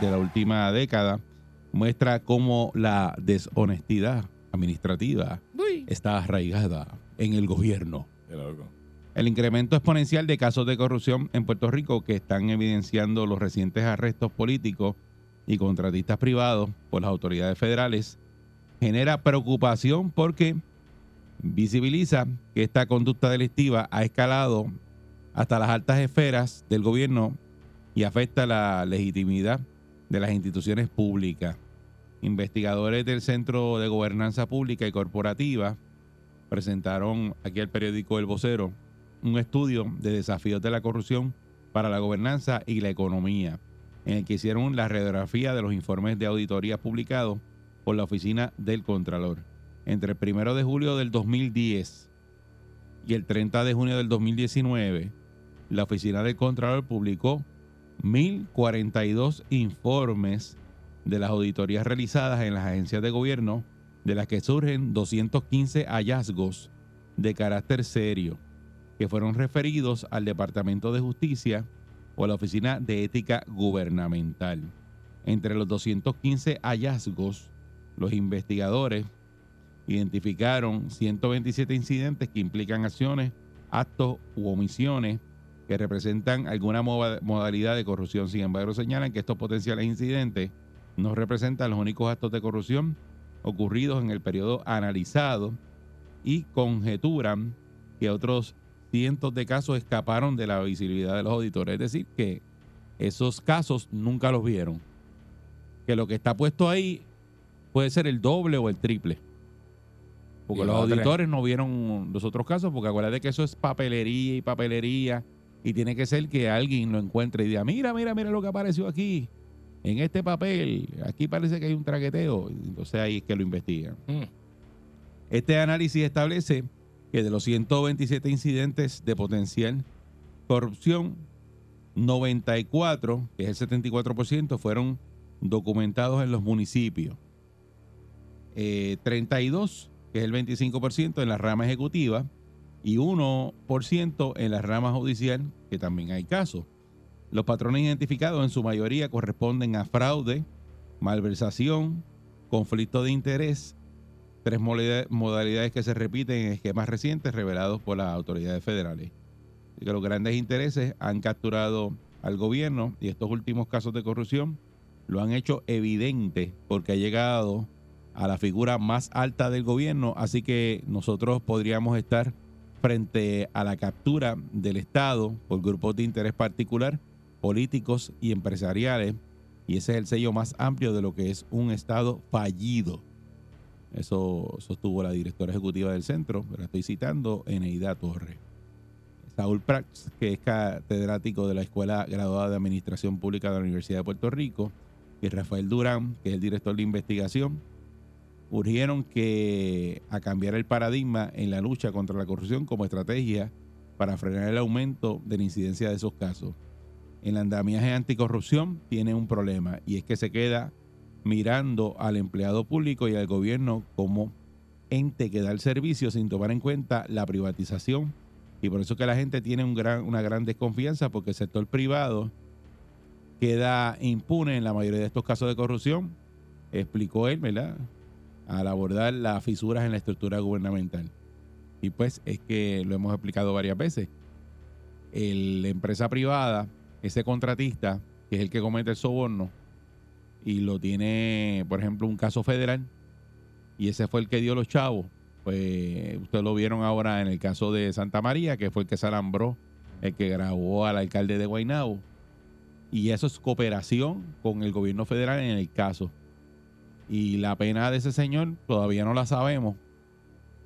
De la última década muestra cómo la deshonestidad administrativa está arraigada en el gobierno. El incremento exponencial de casos de corrupción en Puerto Rico que están evidenciando los recientes arrestos políticos y contratistas privados por las autoridades federales genera preocupación porque visibiliza que esta conducta delictiva ha escalado hasta las altas esferas del gobierno y afecta la legitimidad de las instituciones públicas. Investigadores del Centro de Gobernanza Pública y Corporativa presentaron aquí al periódico El Vocero un estudio de desafíos de la corrupción para la gobernanza y la economía, en el que hicieron la radiografía de los informes de auditoría publicados por la Oficina del Contralor. Entre el primero de julio del 2010 y el 30 de junio del 2019, la Oficina del Contralor publicó 1.042 informes de las auditorías realizadas en las agencias de gobierno, de las que surgen 215 hallazgos de carácter serio, que fueron referidos al Departamento de Justicia o a la Oficina de Ética Gubernamental. Entre los 215 hallazgos, los investigadores identificaron 127 incidentes que implican acciones, actos u omisiones que representan alguna moda- modalidad de corrupción. Sin embargo, señalan que estos potenciales incidentes no representan los únicos actos de corrupción ocurridos en el periodo analizado y conjeturan que otros cientos de casos escaparon de la visibilidad de los auditores. Es decir, que esos casos nunca los vieron. Que lo que está puesto ahí puede ser el doble o el triple. Porque los auditores no vieron los otros casos, porque acuérdate que eso es papelería y papelería. Y tiene que ser que alguien lo encuentre y diga, mira, mira, mira lo que apareció aquí. En este papel, aquí parece que hay un traqueteo. Entonces ahí es que lo investigan. Mm. Este análisis establece que de los 127 incidentes de potencial corrupción, 94, que es el 74%, fueron documentados en los municipios. Eh, 32, que es el 25% en la rama ejecutiva, y 1% en la rama judicial, que también hay casos. Los patrones identificados en su mayoría corresponden a fraude, malversación, conflicto de interés, tres modalidades que se repiten en esquemas recientes revelados por las autoridades federales. Que los grandes intereses han capturado al gobierno y estos últimos casos de corrupción lo han hecho evidente porque ha llegado a la figura más alta del gobierno, así que nosotros podríamos estar frente a la captura del Estado por grupos de interés particular, políticos y empresariales, y ese es el sello más amplio de lo que es un Estado fallido. Eso sostuvo la directora ejecutiva del centro, la estoy citando, Eneida Torres. Saúl Prats, que es catedrático de la Escuela Graduada de Administración Pública de la Universidad de Puerto Rico, y Rafael Durán, que es el director de investigación, urgieron que a cambiar el paradigma en la lucha contra la corrupción como estrategia para frenar el aumento de la incidencia de esos casos. El andamiaje anticorrupción tiene un problema y es que se queda mirando al empleado público y al gobierno como ente que da el servicio sin tomar en cuenta la privatización. Y por eso que la gente tiene una gran desconfianza porque el sector privado queda impune en la mayoría de estos casos de corrupción, explicó él, ¿verdad? Al abordar las fisuras en la estructura gubernamental. Y pues es que lo hemos explicado varias veces. El- la empresa privada, ese contratista, que es el que comete el soborno, y lo tiene, por ejemplo, un caso federal, y ese fue el que dio los chavos, pues ustedes lo vieron ahora en el caso de Santa María, que fue el que se alambró el que grabó al alcalde de Guaynabo. Y eso es cooperación con el gobierno federal en el caso. Y la pena de ese señor todavía no la sabemos.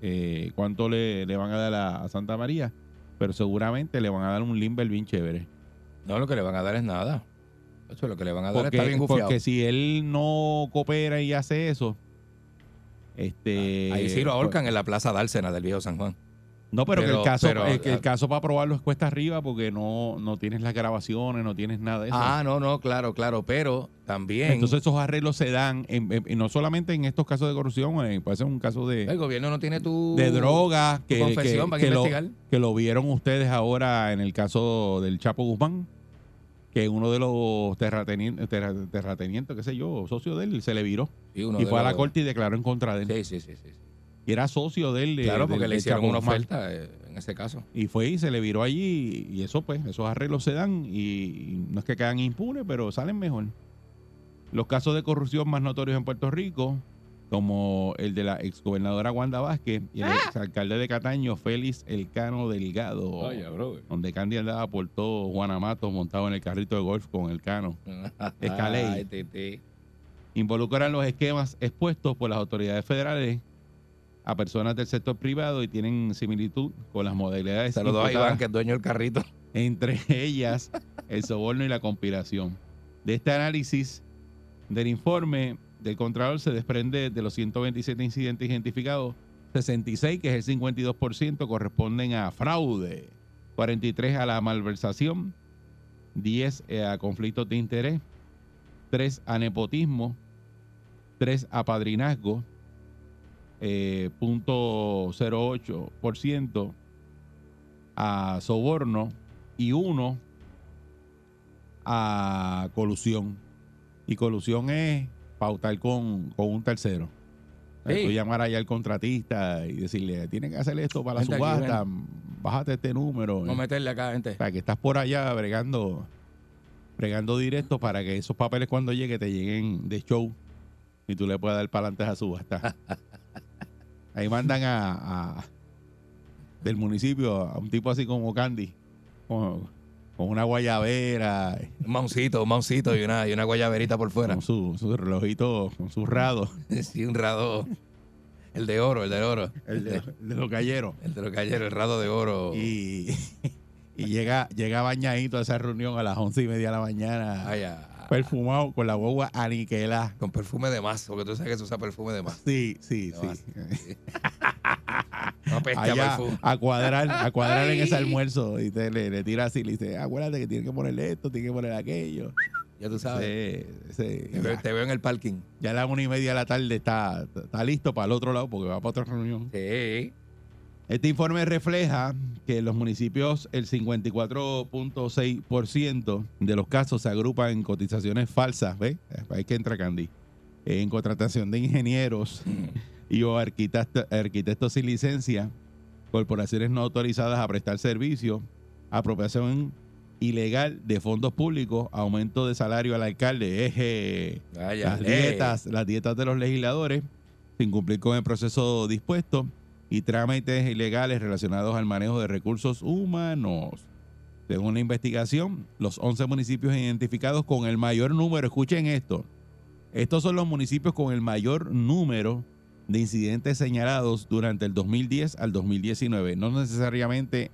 eh, cuánto le, le van a dar a, a Santa María. Pero seguramente le van a dar un limber bien chévere. No, lo que le van a dar es nada. Eso es lo que le van a dar está bien Porque, gufiado. porque si él no coopera y hace eso, este. Ahí sí lo ahorcan en la plaza Dársena del viejo San Juan. No, pero, que el caso, pero- el, que el caso para probarlo es cuesta arriba porque no, no tienes las grabaciones, no tienes nada de eso. Ah, no, no, claro, claro. Pero también Entonces esos arreglos se dan, en- en- en- no solamente en estos casos de corrupción, eh, puede ser un caso el de, gobierno no tiene tu... de droga, que, confesión, que- van a que lo, investigar. que lo vieron ustedes ahora en el caso del Chapo Guzmán, que uno de los terratenientes, terra- terratenientes, qué sé yo, socio de él, se le viró Sí, y fue a la los- corte y declaró en contra de él. Sí, sí, sí, sí. Y era socio de él. de- Claro, porque le hicieron una oferta eh, en ese caso. Y fue y se le viró allí y eso pues, esos arreglos se dan y, y no es que quedan impunes, pero salen mejor. Los casos de corrupción más notorios en Puerto Rico, como el de la exgobernadora Wanda Vázquez y el exalcalde de Cataño, Félix Elcano Delgado, donde Candy andaba por todo Juana Mato montado en el carrito de golf con el cano. Escaley. Ay, titi. Involucran los esquemas expuestos por las autoridades federales a personas del sector privado y tienen similitud con las modalidades Saludos a Iván, que es dueño del carrito. entre ellas el soborno y la conspiración. De este análisis del informe del Contralor se desprende de los 127 incidentes identificados, 66, que es el 52%, corresponden a fraude, 43 a la malversación, 10 a conflictos de interés, 3 a nepotismo, 3 a padrinazgo, eh, punto 08% a soborno y uno a colusión. Y colusión es pautar con, con un tercero. Sí. Tú llamar allá al contratista y decirle, tienen que hacer esto para la aquí, subasta, bájate este número. Vamos a meterle acá, gente. O sea, que estás por allá bregando, bregando directo para que esos papeles cuando llegue te lleguen de show y tú le puedas dar para adelante a subasta. Ahí mandan a, a- del municipio a un tipo así como Candy, con, con una guayabera, Un mauncito, un mauncito y una, y una guayaberita por fuera. con su, su relojito, con su rado, Sí, un rado. El de oro, el de oro. el de, el de los galleros. El de los galleros, el rado de oro. Y, y llega, llega bañadito a esa reunión a las once y media de la mañana. Ah, perfumado con la guagua aniquilada. con perfume de más, porque tú sabes que se usa perfume de más. Sí, sí, sí. No pesca Allá perfume. a cuadrar, a cuadrar en ese almuerzo y te, le, le tira así, le dice, acuérdate que tiene que ponerle esto, tiene que poner aquello. Ya tú sabes. Ese- ese- Te veo, ya, te veo en el parking. ya a la una y media de la tarde está, está listo para el otro lado porque va para otra reunión. Sí. Este informe refleja que en los municipios el 54.6% de los casos se agrupan en cotizaciones falsas, ¿ves? Ahí que entra Candy. En contratación de ingenieros y o arquitecto- arquitectos sin licencia, corporaciones no autorizadas a prestar servicio, apropiación ilegal de fondos públicos, aumento de salario al alcalde, eje, Vaya, las eh. dietas, las dietas de los legisladores, sin cumplir con el proceso dispuesto y trámites ilegales relacionados al manejo de recursos humanos. Según la investigación, los 11 municipios identificados con el mayor número, escuchen esto, estos son los municipios con el mayor número de incidentes señalados durante el 2010 al 2019. No necesariamente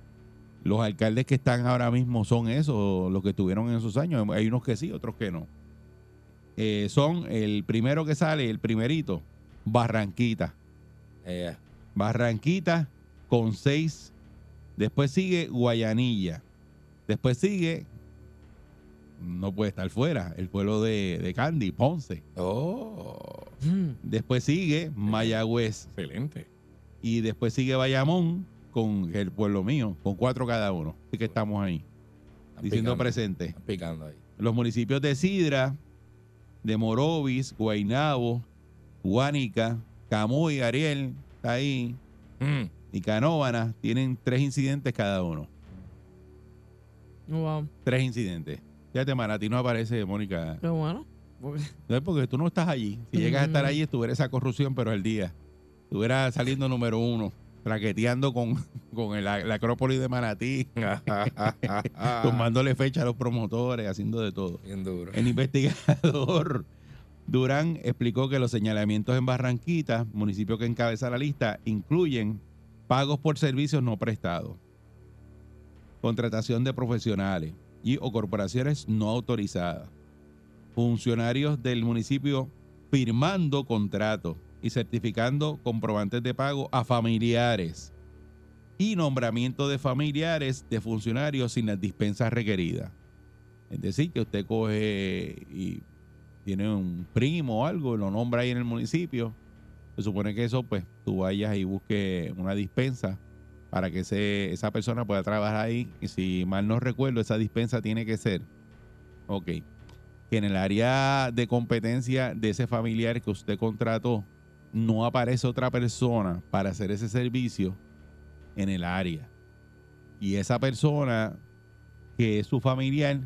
los alcaldes que están ahora mismo son esos, los que estuvieron en esos años. Hay unos que sí, otros que no. Eh, son el primero que sale, el primerito, Barranquita. Eh, Barranquita con seis. Después sigue Guayanilla. Después sigue, no puede estar fuera, el pueblo de, de Candy, Ponce. oh, Después sigue Mayagüez. excelente. Y después sigue Bayamón con el pueblo mío, con cuatro cada uno. Así que estamos ahí, Están diciendo picando, presente. picando ahí. Los municipios de Sidra, de Morovis, Guaynabo, Guánica, Camuy, Ariel, está ahí, Mm. y Canóvana tienen tres incidentes cada uno. Wow. Tres incidentes. Fíjate, man, a ti no aparece, Mónica. Qué bueno. Porque- No es porque tú no estás allí. Si llegas a estar allí, estuviera esa corrupción, pero al día. Estuviera saliendo número uno. traqueteando con, con el- la Acrópolis de Manatí, tomándole fecha a los promotores, haciendo de todo. Bien duro. El investigador Durán explicó que los señalamientos en Barranquita, municipio que encabeza la lista, incluyen pagos por servicios no prestados, contratación de profesionales y o corporaciones no autorizadas, funcionarios del municipio firmando contratos y certificando comprobantes de pago a familiares y nombramiento de familiares de funcionarios sin las dispensas requeridas. Es decir, que usted coge y tiene un primo o algo, lo nombra ahí en el municipio. Se supone que eso, pues, tú vayas y busques una dispensa para que ese, esa persona pueda trabajar ahí. Y si mal no recuerdo, esa dispensa tiene que ser, ok, que en el área de competencia de ese familiar que usted contrató, no aparece otra persona para hacer ese servicio en el área. Y esa persona que es su familiar,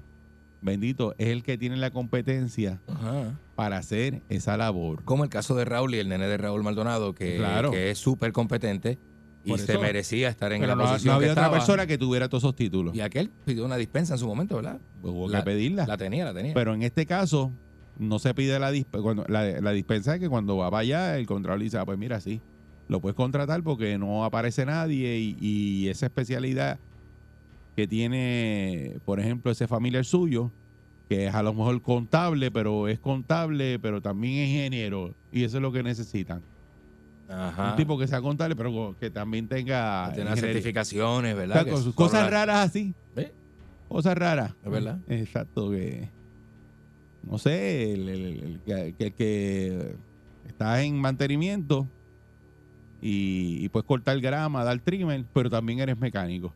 bendito, es el que tiene la competencia Ajá. para hacer esa labor. Como el caso de Raúl y el nene de Raúl Maldonado, que, Claro. que es súper competente y Por se eso- merecía estar en Pero la no, posición no había que otra estaba. persona que tuviera todos esos títulos. Y aquel pidió una dispensa en su momento, ¿verdad? Pues hubo la- que pedirla. La tenía, la tenía. Pero en este caso, no se pide la dispensa. Cuando, la, la dispensa es que cuando va allá, el control dice, ah, pues mira, sí, lo puedes contratar porque no aparece nadie y, y esa especialidad que tiene, por ejemplo, ese familiar suyo, que es a lo mejor contable, pero es contable, pero también es ingeniero. Y eso es lo que necesitan. Ajá. Un tipo que sea contable, pero que también tenga... Ingeniería. certificaciones, O ¿verdad? sea, Que cosas raras así. ¿Ve? Cosas raras. Es verdad. Exacto, que. No sé, el, el- el que, que- que está en mantenimiento y, y puedes cortar grama, dar trimmer, pero también eres mecánico.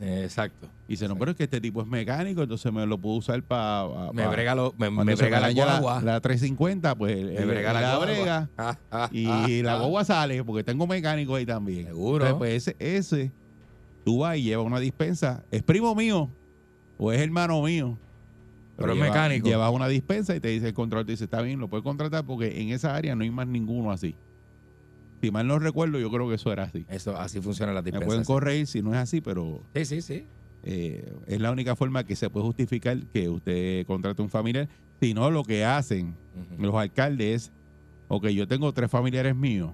Exacto. Y dice, no, pero es que este tipo es mecánico, entonces me lo puedo usar para. Me brega, lo, me, me se brega la guagua. La, 350, pues me él- brega la, la brega Ah, ah, y ah, la guagua sale porque tengo mecánico ahí también. Seguro. Entonces, pues ese, ese, tú vas y llevas una dispensa. ¿Es primo mío o es hermano mío? Pero es lleva- mecánico. Llevas una dispensa y te dice el control, te dice, está bien, lo puedes contratar porque en esa área no hay más ninguno así. Si mal no recuerdo, yo creo que eso era así. Eso, así funciona la Me dispensa. pueden corregir si no es así, pero Sí, sí, sí. eh, es la única forma que se puede justificar que usted contrate un familiar. Si no, lo que hacen los alcaldes es, ok, yo tengo tres familiares míos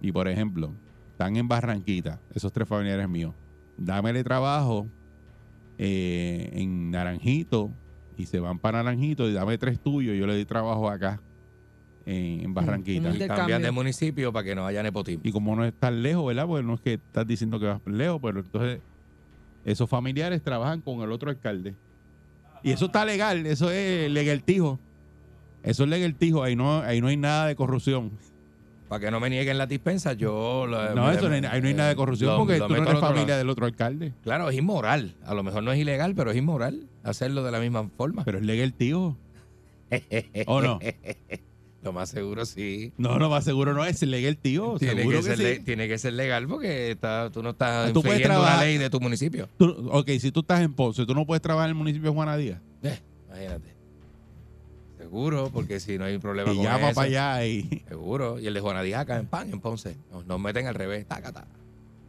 y, por ejemplo, están en Barranquita, esos tres familiares míos, dámele trabajo eh, en Naranjito y se van para Naranjito y dame tres tuyos, yo le doy trabajo acá en, en Barranquita. un Y cambian de municipio para que no haya nepotismo. Y como no es tan lejos, ¿verdad? Porque no es que estás diciendo que vas lejos, pero entonces esos familiares trabajan con el otro alcalde. Y eso está legal, eso es legaltijo. Eso es legaltijo, ahí no, ahí no hay nada de corrupción. Para que no me nieguen las dispensas, yo... lo- No, me- eso no hay, ahí no hay nada de corrupción lo- porque lo tú no eres familia lado. del otro alcalde. Claro, es inmoral. A lo mejor no es ilegal, pero es inmoral hacerlo de la misma forma. Pero es legaltijo. ¿O no? Lo más seguro sí. No, no, más seguro no es legal, tío. Tiene Seguro que, que, ser sí. tiene que ser legal porque está, tú no estás Tú puedes la ley de tu municipio. Tú- ok, si tú estás en Ponce, tú no puedes trabajar en el municipio de Juana Díaz. Eh, imagínate. Seguro, porque si no hay problema Y con llama eso. para allá y... Seguro. Y el de Juanadía acá en Pan, en Ponce. Nos, nos meten al revés. Taca, taca.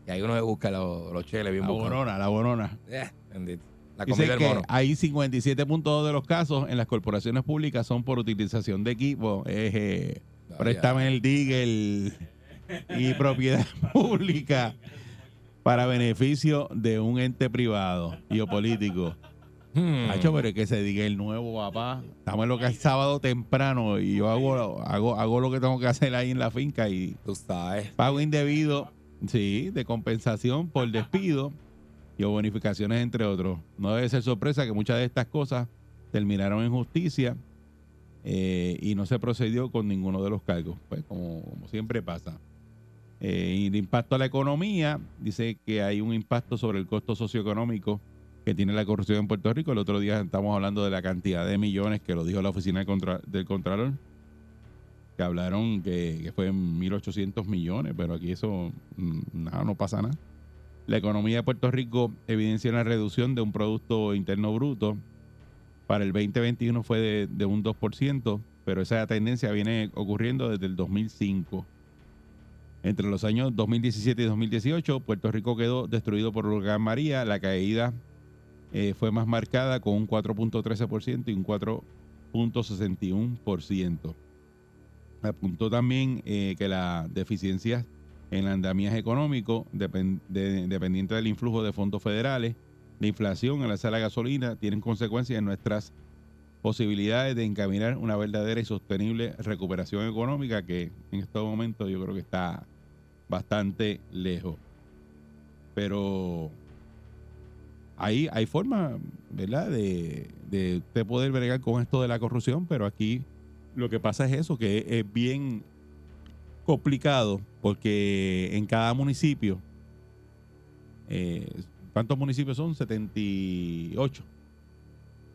Y ahí uno se busca los, los cheles bien La buscados. borona, la borona. Eh, bendito. La Dice comida del que mono. hay 57.2 de los casos en las corporaciones públicas son por utilización de equipo. Eh, Vaya. préstame el digger y propiedad pública para beneficio de un ente privado y o político. Hmm. Hacho, pero es que se diga el nuevo, papá. Estamos en lo que es sábado temprano y yo hago, hago, hago lo que tengo que hacer ahí en la finca y Tú sabes. pago indebido, sí, de compensación por despido y o bonificaciones, entre otros. No debe ser sorpresa que muchas de estas cosas terminaron en justicia eh, y no se procedió con ninguno de los cargos, pues como, siempre pasa. Eh, y el impacto a la economía, dice que hay un impacto sobre el costo socioeconómico que tiene la corrupción en Puerto Rico. El otro día estamos hablando de la cantidad de millones que lo dijo la oficina del, contra- Contralor, que hablaron que, que fue en 1.800 millones, pero aquí eso, mm, nada, no pasa nada. La economía de Puerto Rico evidencia una reducción de un Producto Interno Bruto. Para el 2021 fue de, un 2%, pero esa tendencia viene ocurriendo desde el 2005. Entre los años 2017 y 2018, Puerto Rico quedó destruido por huracán María. La caída eh, fue más marcada con un 4.13% y un 4.61%. Apuntó también eh, que las deficiencias en el andamiaje económico, depen- de- dependiente del influjo de fondos federales, la inflación en la sala de gasolina, tienen consecuencias en nuestras posibilidades de encaminar una verdadera y sostenible recuperación económica que en estos momentos yo creo que está bastante lejos. Pero ahí hay forma, ¿verdad?, de, de usted poder bregar con esto de la corrupción, pero aquí lo que pasa es eso, que es bien complicado porque en cada municipio, eh, ¿cuántos municipios son? 78.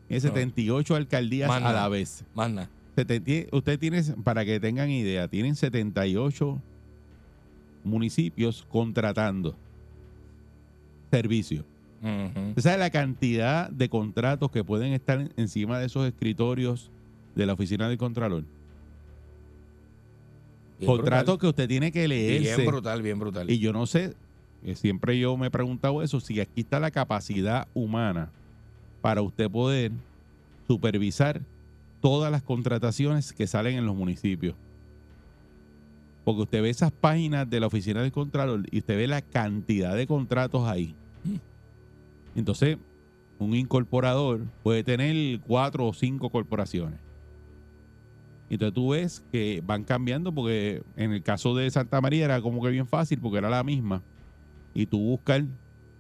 Es No. 78 alcaldías Más a la vez. Tie- Usted tiene, para que tengan idea, tienen 78 municipios contratando servicios. Ujú. ¿Usted sabe la cantidad de contratos que pueden estar en- encima de esos escritorios de la oficina del Contralor? Bien Contratos brutal. que usted tiene que leerse. Bien brutal, bien brutal. Y yo no sé, eh, siempre yo me he preguntado eso, si aquí está la capacidad humana para usted poder supervisar todas las contrataciones que salen en los municipios. Porque usted ve esas páginas de la oficina del Contralor y usted ve la cantidad de contratos ahí. Entonces, un incorporador puede tener cuatro o cinco corporaciones. Entonces tú ves que van cambiando porque en el caso de Santa María era como que bien fácil porque era la misma. Y tú buscas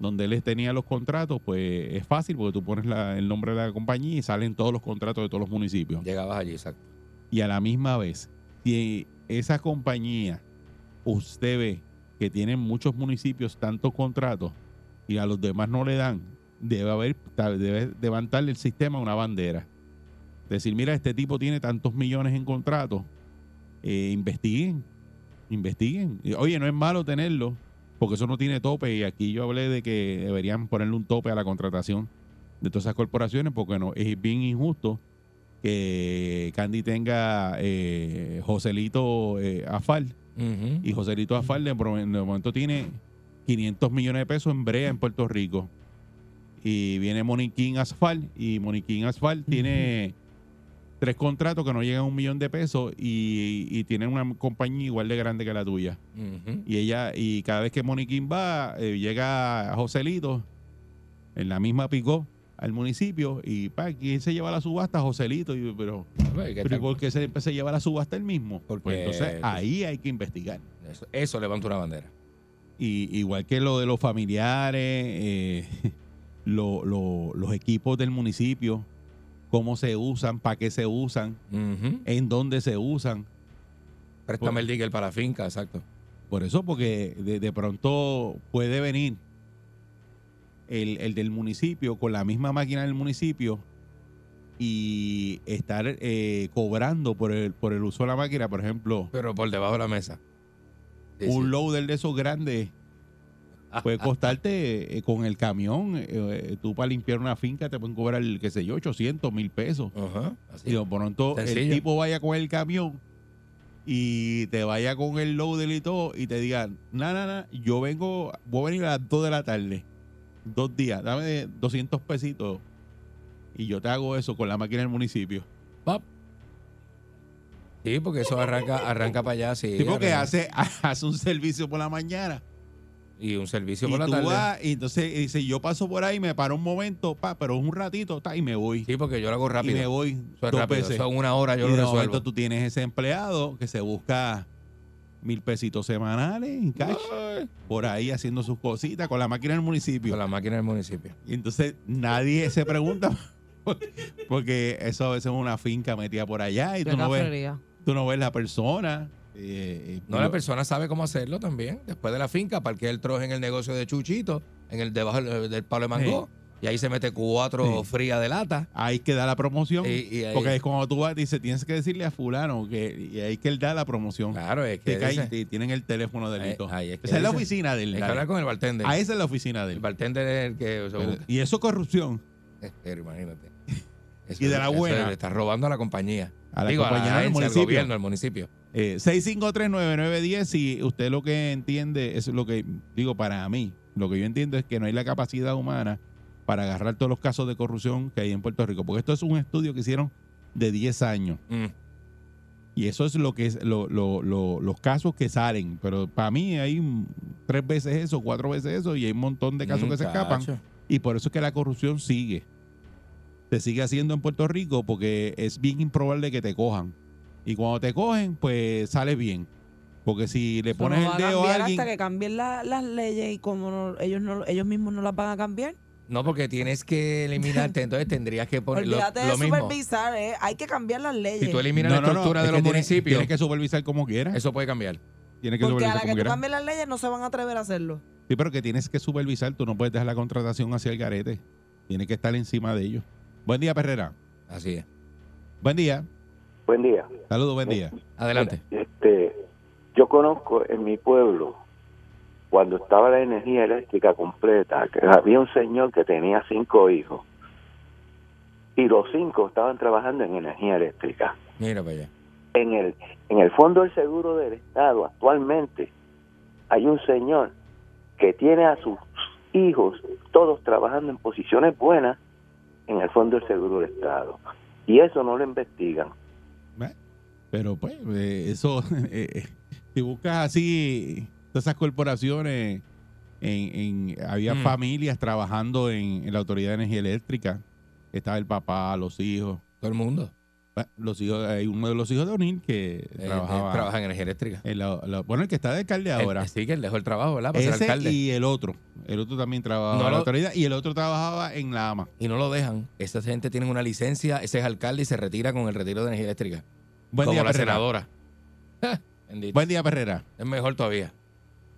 donde él tenía los contratos, pues es fácil porque tú pones la- el nombre de la compañía y salen todos los contratos de todos los municipios. Llegabas allí, exacto. Y a la misma vez, si esa compañía usted ve que tienen muchos municipios tantos contratos y a los demás no le dan, debe haber, debe levantarle el sistema una bandera. Decir, mira, este tipo tiene tantos millones en contratos, eh, investiguen, investiguen. Oye, no es malo tenerlo, porque eso no tiene tope. Y aquí yo hablé de que deberían ponerle un tope a la contratación de todas esas corporaciones, porque no es bien injusto que Candy tenga eh, Joselito eh, Afal Ujú. y Joselito Afal de momento tiene 500 millones de pesos en brea en Puerto Rico. Y viene Moniquín Asfal y Moniquín Asfal tiene tres contratos que no llegan a un millón de pesos y, y tiene una compañía igual de grande que la tuya. Y ella, y cada vez que Moniquín va, eh, llega a Joselito en la misma picó al municipio y pa, ¿quién se lleva la subasta? Joselito. Y, yo, pero, Pues, ¿qué pero por qué se, se lleva la subasta él mismo? Porque- Pues entonces ahí hay que investigar. Eso, eso levanta una bandera. Y, igual que lo de los familiares, eh, lo- lo- los equipos del municipio, cómo se usan, para qué se usan, en dónde se usan. Préstame Por- el digger para la finca, exacto. Por eso, porque de, de pronto puede venir el, el del municipio con la misma máquina del municipio y estar eh, cobrando por el, por el uso de la máquina, por ejemplo, Pero por debajo de la mesa. Sí, un sí. loader de esos grandes puede costarte eh, con el camión, eh, eh, tú para limpiar una finca te pueden cobrar, qué sé yo, 800 mil pesos. Ajá, así. Y de pronto el tipo vaya con el camión y te vaya con el loader y todo y te diga, no, no, no, yo vengo, voy a venir a las 2 de la tarde, dos días, dame 200 pesitos y yo te hago eso con la máquina del municipio. Pop. Sí, porque eso arranca, arranca para allá, sí. tipo que hace, hace un servicio por la mañana Y un servicio y por la tú tarde. vas y entonces dice, yo paso por ahí, me paro un momento, pa, pero es un ratito, ta, y me voy. Sí, porque yo lo hago y rápido. me voy Eso es dos rápido. veces. Eso en una hora yo y lo de resuelvo. momento tú tienes ese empleado que se busca mil pesitos semanales en cash por ahí haciendo sus cositas con la máquina del municipio. Con la máquina del municipio. Y entonces nadie se pregunta porque eso a veces es una finca metida por allá y tú no ves, tú no ves la persona. Eh, eh, No, la persona sabe cómo hacerlo también. Después de la finca, parquea el troje en el negocio de Chuchito, en el debajo del, del palo de mango. Y ahí se mete cuatro Sí. frías de lata. Hay que dar la promoción. Y- y ahí- porque es cuando tú vas, dice, tienes que decirle a fulano que y ahí que él da la promoción. Claro, es que dice- y tienen el teléfono del Ahí- hito. ahí es que Esa es la oficina del hay que hablar con el bartender. Ah, esa es la oficina del El bartender es el que. Y eso es corrupción. Pero imagínate. Eso Y de la buena. Le está robando a la compañía. A la Digo, compañía a la del agencia, al gobierno, al municipio. Eh, 6539910, si usted lo que entiende, es lo que digo para mí, lo que yo entiendo es que no hay la capacidad humana para agarrar todos los casos de corrupción que hay en Puerto Rico, porque esto es un estudio que hicieron de 10 años. Mm. Y eso es lo que es lo- lo- lo- los casos que salen. Pero para mí hay tres veces eso, cuatro veces eso, y hay un montón de casos que se escapan. Y por eso es que la corrupción sigue. Se sigue haciendo en Puerto Rico porque es bien improbable que te cojan. Y cuando te cogen, pues sale bien. Porque si le pones no va el a dedo a cambiar alguien. hasta que cambien la- las leyes y como no- ellos no, ellos mismos no las van a cambiar. No, porque tienes que eliminarte, entonces tendrías que poner lo, Olvídate lo de mismo. supervisar, eh. hay que cambiar las leyes. Si tú eliminas No, la no, no, estructura es de que los tiene- municipios, Tiene que supervisar como quiera. eso puede cambiar. Tiene que Porque a supervisar la como que tú cambies las leyes no se van a atrever a hacerlo. Sí, pero que tienes que supervisar. Tú no puedes dejar la contratación hacia el garete. Tienes que estar encima de ellos. Buen día, Perrera. Así es. Buen día. Buen día. Saludos, buen día. Adelante. Este, yo conozco en mi pueblo, cuando estaba la energía eléctrica completa, que había un señor que tenía cinco hijos y los cinco estaban trabajando en energía eléctrica. Mira allá. En el, en el Fondo del Seguro del Estado actualmente hay un señor que tiene a sus hijos todos trabajando en posiciones buenas en el Fondo del Seguro del Estado. Y eso no lo investigan. Pero pues, eh, eso, eh, eh, si buscas así, todas esas corporaciones, en, en- había Mm. familias trabajando en, en la Autoridad de Energía Eléctrica. Estaba el papá, los hijos. Todo el mundo Bueno, Los hijos, hay uno de los hijos de O'Neill que eh, trabajaba. eh, trabaja en energía eléctrica. en la- la- bueno, el que está de alcalde ahora. Eh, sí, que él dejó el trabajo, ¿verdad? Para ser Ese alcalde. Y... y el otro. El otro también trabajaba No en la autoridad y el otro trabajaba en la AMA. no lo dejan. Esa gente tiene una licencia, ese es alcalde y se retira con el retiro de energía eléctrica. Buen como día, la Perrera. senadora. Bendito. Buen día, Perrera. Es mejor todavía.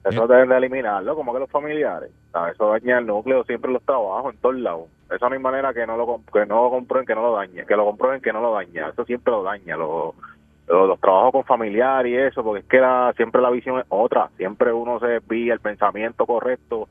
Eso deben de eliminarlo, como que los familiares. ¿sabes? Eso daña el núcleo, siempre los trabajos, en todos lados. Eso no hay manera que no lo, que no lo comprueben, que no lo dañe. Que lo comprueben, que no lo daña. Eso siempre lo daña. Los, los, los trabajos con familiares y eso, porque es que la, siempre la visión es otra. Siempre uno se desvía el pensamiento correcto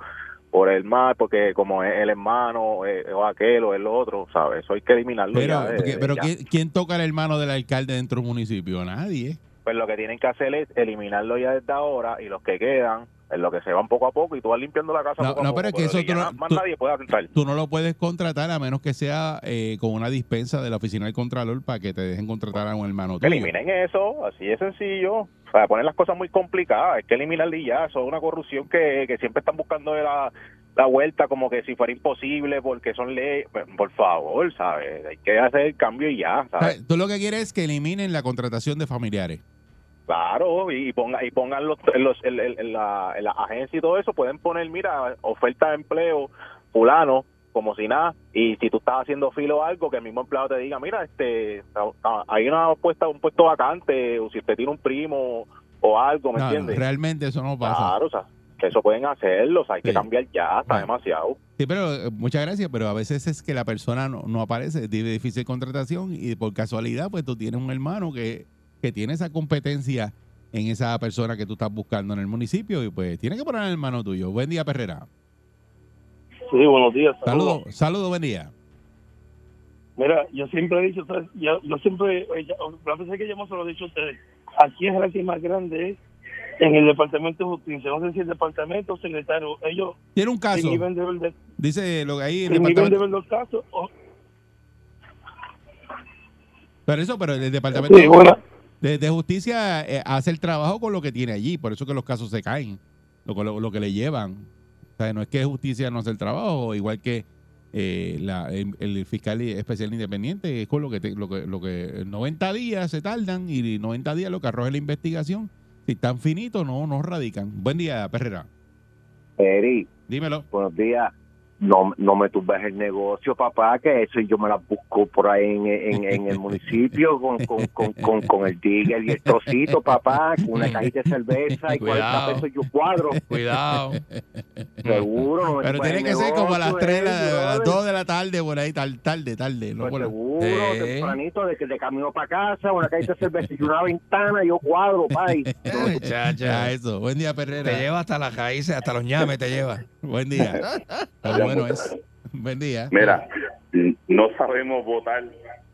por el mal, porque como es el hermano, eh, o aquel, o el otro, ¿sabes? Eso hay que eliminarlo Pero, ya. porque- pero ya. ¿quién, quién toca al hermano del alcalde dentro del municipio? Nadie. Pues lo que tienen que hacer es eliminarlo ya desde ahora y los que quedan, en lo que se van poco a poco y tú vas limpiando la casa No, poco a no, poco, pero es que eso tú no- más tú- nadie puede entrar. Tú no lo puedes contratar a menos que sea eh, con una dispensa de la oficina del Contralor para que te dejen contratar a un hermano tuyo. Eliminen eso, así de sencillo. Para poner las cosas muy complicadas, hay que eliminarlo y ya. Eso es una corrupción que, que siempre están buscando de la, la vuelta como que si fuera imposible porque son leyes. Pues, Por favor, ¿sabes? Hay que hacer el cambio y ya, O sea, ¿sabes? Tú lo que quieres es que eliminen la contratación de familiares. Claro, y, ponga, y pongan los, los, en, en- en la, en la agencia y todo eso, pueden poner, mira, oferta de empleo, fulano, como si nada, y si tú estás haciendo filo o algo, que el mismo empleado te diga, mira, este hay una puesta, un puesto vacante, o si usted tiene un primo o algo, ¿me No, no, entiendes? realmente eso no pasa. Claro, o sea, que eso pueden hacerlo, o sea, hay Sí. que cambiar ya, está Bueno. demasiado. Sí, pero eh, muchas gracias, pero a veces es que la persona no, no aparece, tiene difícil contratación y por casualidad, pues tú tienes un hermano que, que tiene esa competencia en esa persona que tú estás buscando en el municipio y pues tiene que poner al hermano tuyo. Buen día, Perrera. Sí, buenos días. Saludos, saludos, buen día. Mira, yo siempre he dicho, ¿sabes? yo, yo siempre, eh, la vez que yo se lo he dicho a ustedes, aquí es el que más grande es en el Departamento de Justicia, no sé si el Departamento o secretario, ellos Tiene un caso, de de, dice lo que ahí el de departamento. ver los casos. o- Pero eso, pero el departamento sí, bueno, de, de justicia eh, hace el trabajo con lo que tiene allí, por eso que los casos se caen, lo, lo, lo que le llevan. O sea, no es que justicia no hace el trabajo, igual que eh, la- el, el fiscal especial independiente, es con lo que, te- lo que lo que 90 días se tardan y 90 días lo que arroja la investigación, si están finitos, no, no radican. Buen día, Perrera. Eri, Dímelo. buenos días. No, no me tumbes el negocio, papá, que eso yo me la busco por ahí en, en, en el municipio con, con, con, con, con el digger y el trocito, papá, con una cajita de cerveza y 40 Cuidado. pesos yo cuadro. Cuidado. Seguro, Pero tiene que ser como a las negocio, 3, eh, a las brother. 2 de la tarde, por ahí, tal, tarde, tarde. No Pues seguro, Sí. tempranito, de que de camino para casa, una cajita de cerveza y una ventana, yo cuadro, pay. Muchacha. Ya, eso. Buen día, Perrera. Te lleva hasta las raíces, hasta los ñames te lleva. Buen día. Está bueno es. Buen día. Mira, no sabemos votar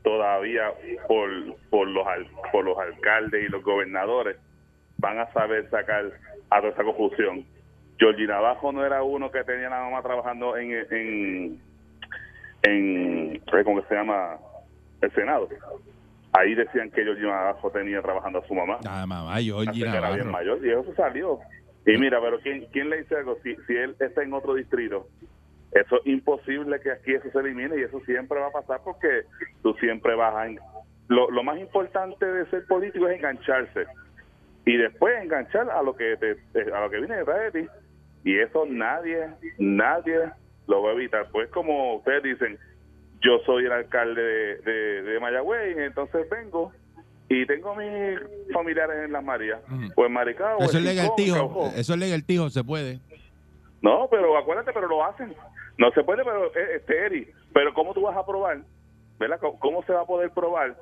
todavía por, por, los, al- por los alcaldes y los gobernadores van a saber sacar a toda esa confusión. Georgie Navajo no era uno que tenía la mamá trabajando en, en, en ¿cómo que se llama? El Senado. Ahí decían que Georgie Navajo tenía trabajando a su mamá. Nada, mamá, Georgie Hasta que era bien mayor y eso salió. Y mira, pero ¿quién, quién le dice algo? Si, si él está en otro distrito, eso es imposible que aquí eso se elimine y eso siempre va a pasar porque tú siempre vas a... Lo, lo más importante de ser político es engancharse y después enganchar a lo que te- a lo que viene detrás de ti y eso nadie nadie lo va a evitar pues como ustedes dicen yo soy el alcalde de, de, de Mayagüez entonces vengo y tengo mis familiares en Las Marías o en Maricao o Eso es en legal, Rincón, tío. Caujo. Eso es legal, tío. Se puede. No, pero acuérdate, pero lo hacen. No se puede, pero eh, este Eri, pero ¿cómo tú vas a probar? ¿Verdad? ¿Cómo- ¿Cómo se va a poder probar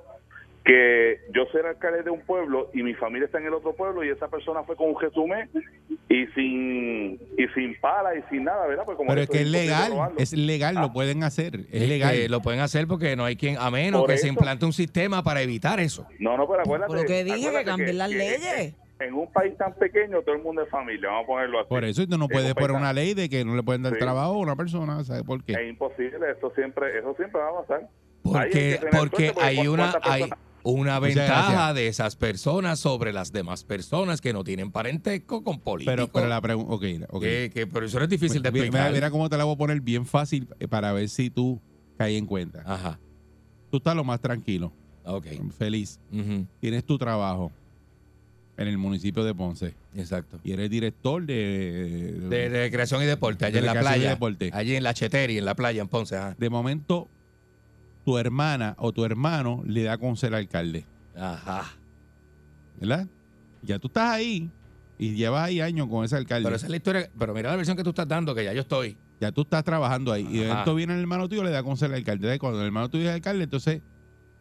que yo soy el alcalde de un pueblo y mi familia está en el otro pueblo y esa persona fue con un resumé y sin y sin pala y sin nada, ¿verdad? Pues como Pero es que es legal. Es legal, lo pueden hacer. Es legal. lo pueden hacer porque no hay quien, a menos Por que se implante un sistema para evitar eso. No, no, pero acuérdate. Por lo que dije, que cambien las leyes. En un país tan pequeño todo el mundo es familia, vamos a ponerlo así. Por eso tú no puedes poner una ley de que no le pueden dar Sí. trabajo a una persona. ¿Sabes por qué? Es imposible, eso siempre, eso siempre va a pasar. Porque, porque porque hay una, hay una ventaja de esas personas sobre las demás personas que no tienen parentesco con políticos. Pero, pero la pregunta. Ok, ok. que, que eso no es difícil de explicar. mira cómo te la voy a poner bien fácil eh, para ver si tú caes en cuenta. Ajá, Tú estás lo más tranquilo, ok. feliz. Tienes tu trabajo en el municipio de Ponce Exacto. y eres director de. De recreación y deporte, allá De en la playa. Allí en la Cheteri, en la playa, en Ponce. Ajá. de momento, tu hermana o tu hermano le da con ser alcalde. Ajá. ¿Verdad? Ya tú estás ahí y llevas ahí años con ese alcalde. Pero esa es la historia. Pero mira la versión que tú estás dando, que ya yo estoy. Ya tú estás trabajando ahí. Y de momento viene el hermano tuyo le da con ser alcalde. Cuando el hermano tuyo es alcalde, entonces.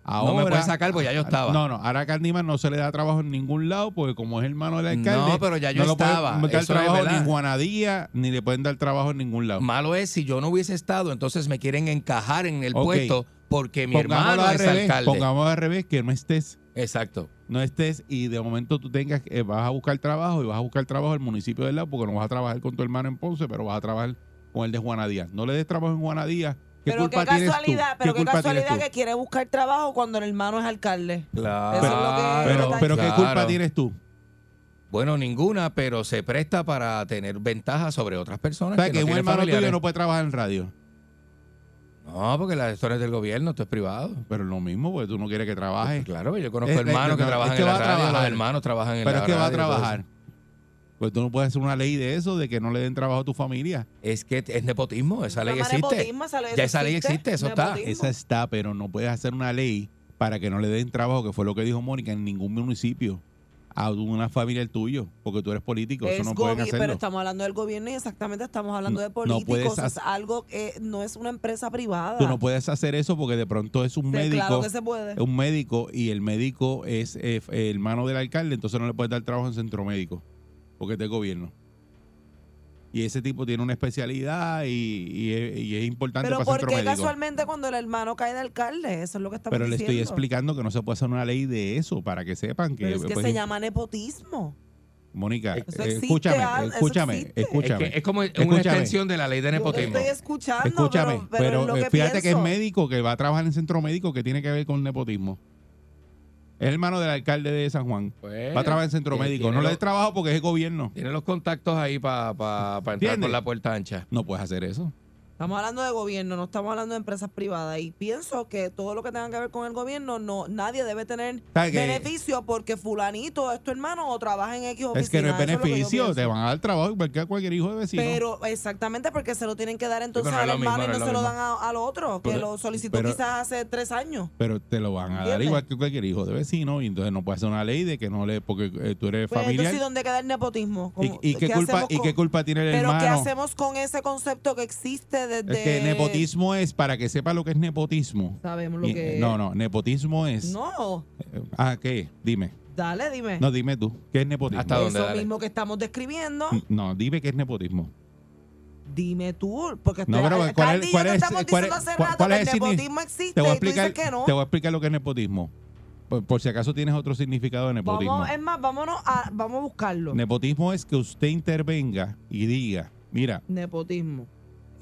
Ahora, no me puedes sacar porque ya yo estaba. No, no, ahora Candyman no se le da trabajo en ningún lado porque como es hermano del alcalde. No, pero ya yo no pueden estaba. dar Eso es trabajo ni en Juanadía, ni le pueden dar trabajo en ningún lado. Malo es si yo no hubiese estado, entonces me quieren encajar en el Ok. puesto porque mi Pongámoslo hermano al es revés, alcalde. Pongamos al revés, que no estés, Exacto. no estés y de momento tú tengas, eh, vas a buscar trabajo y vas a buscar trabajo en el municipio del lado porque no vas a trabajar con tu hermano en Ponce, pero vas a trabajar con el de Juanadía. No le des trabajo en Juanadía. ¿Qué Pero qué culpa tienes tú? casualidad, pero qué, culpa tienes casualidad tú? que quiere buscar trabajo cuando el hermano es alcalde. Claro. Eso es lo que- Pero, Claro. pero ¿qué culpa tienes tú? Bueno, ninguna, pero se presta para tener ventaja sobre otras personas. O sea, que que no un hermano tuyo familiares. no puede trabajar en radio. No, porque la esto no es del gobierno, esto es privado. Pero es lo mismo, porque tú no quieres que trabaje. Claro, yo conozco Eh, eh, hermanos que no, trabajan es que en la radio, los hermanos trabajan en Pero la es que va a trabajar. Pues tú no puedes hacer una ley de eso, de que no le den trabajo a tu familia. Es que es nepotismo, esa ley existe. nepotismo, esa ley ya esa ley existe, eso está. Esa está, pero no puedes hacer una ley para que no le den trabajo, que fue lo que dijo Mónica, en ningún municipio a una familia el tuyo, porque tú eres político, eso Es no pueden hacerlo. pero estamos hablando del gobierno y exactamente estamos hablando No- de políticos. es algo que no es una empresa privada. Tú no puedes hacer eso porque de pronto es un Sí, médico, Claro que se puede. es un médico y el médico es eh, hermano del alcalde, entonces no le puedes dar trabajo en centro médico, porque es del gobierno. Y ese tipo tiene una especialidad y, y es, y es importante Pero para ¿por centro qué médico. casualmente cuando el hermano cae de alcalde? Eso es lo que estamos Pero le estoy explicando que no se puede hacer una ley de eso para que sepan que. Pero es que pues, se llama nepotismo. Mónica, eh, existe, escúchame, escúchame, escúchame. Es, que es como una Escúchame. extensión de la ley de nepotismo. estoy escuchando, Escúchame, pero, pero, es lo eh, que fíjate que es médico que va a trabajar en centro médico que tiene que ver con nepotismo. Es hermano del alcalde de San Juan. Pues, Va a trabajar en centro médico. No le des trabajo porque es el gobierno. Tiene los contactos ahí para entrar ¿Entiendes? por la puerta ancha. No puedes hacer eso. Estamos hablando de gobierno, no estamos hablando de empresas privadas. Y pienso que todo lo que tenga que ver con el gobierno, no nadie debe tener beneficio porque fulanito es tu hermano o trabaja en X oficina. Es que no es Eso lo que yo beneficio. te pienso. van a dar trabajo igual que a cualquier hijo de vecino. Pero exactamente porque se lo tienen que dar entonces pero no es al lo mismo, hermano no y es no lo se lo dan a- al otro, que Pero- lo solicitó pero- quizás hace tres años. pero te lo van a dar ¿Entiendes? igual que cualquier hijo de vecino. Y entonces no puedes hacer una ley de que no le. Porque eh, tú eres Pues familiar. entonces, ¿y dónde queda el nepotismo? ¿Y, Como- y qué culpa, hacemos ¿Y con- qué culpa tiene el Pero ¿qué hermano? hacemos con ese concepto que existe desde... Es que nepotismo es, para que sepa lo que es nepotismo. Sabemos lo Y- que No, no, nepotismo es. No, Eh, Ah, ¿qué? Dime. dale, dime. No, dime tú. ¿Qué es nepotismo? ¿Hasta dónde? Eso dale? mismo que estamos describiendo. No, dime qué es nepotismo. Dime tú, porque No, pero Candy ¿cuál y es, cuál es, estamos cuál diciendo es- hace cuál- rato cuál que es el nepotismo existe Te voy a y tú dices explicar, que no. te voy a explicar lo que es nepotismo. Por, por si acaso tienes otro significado de nepotismo. Vamos, es más, vámonos a, vamos a buscarlo. Nepotismo es que usted intervenga y diga, mira, Nepotismo.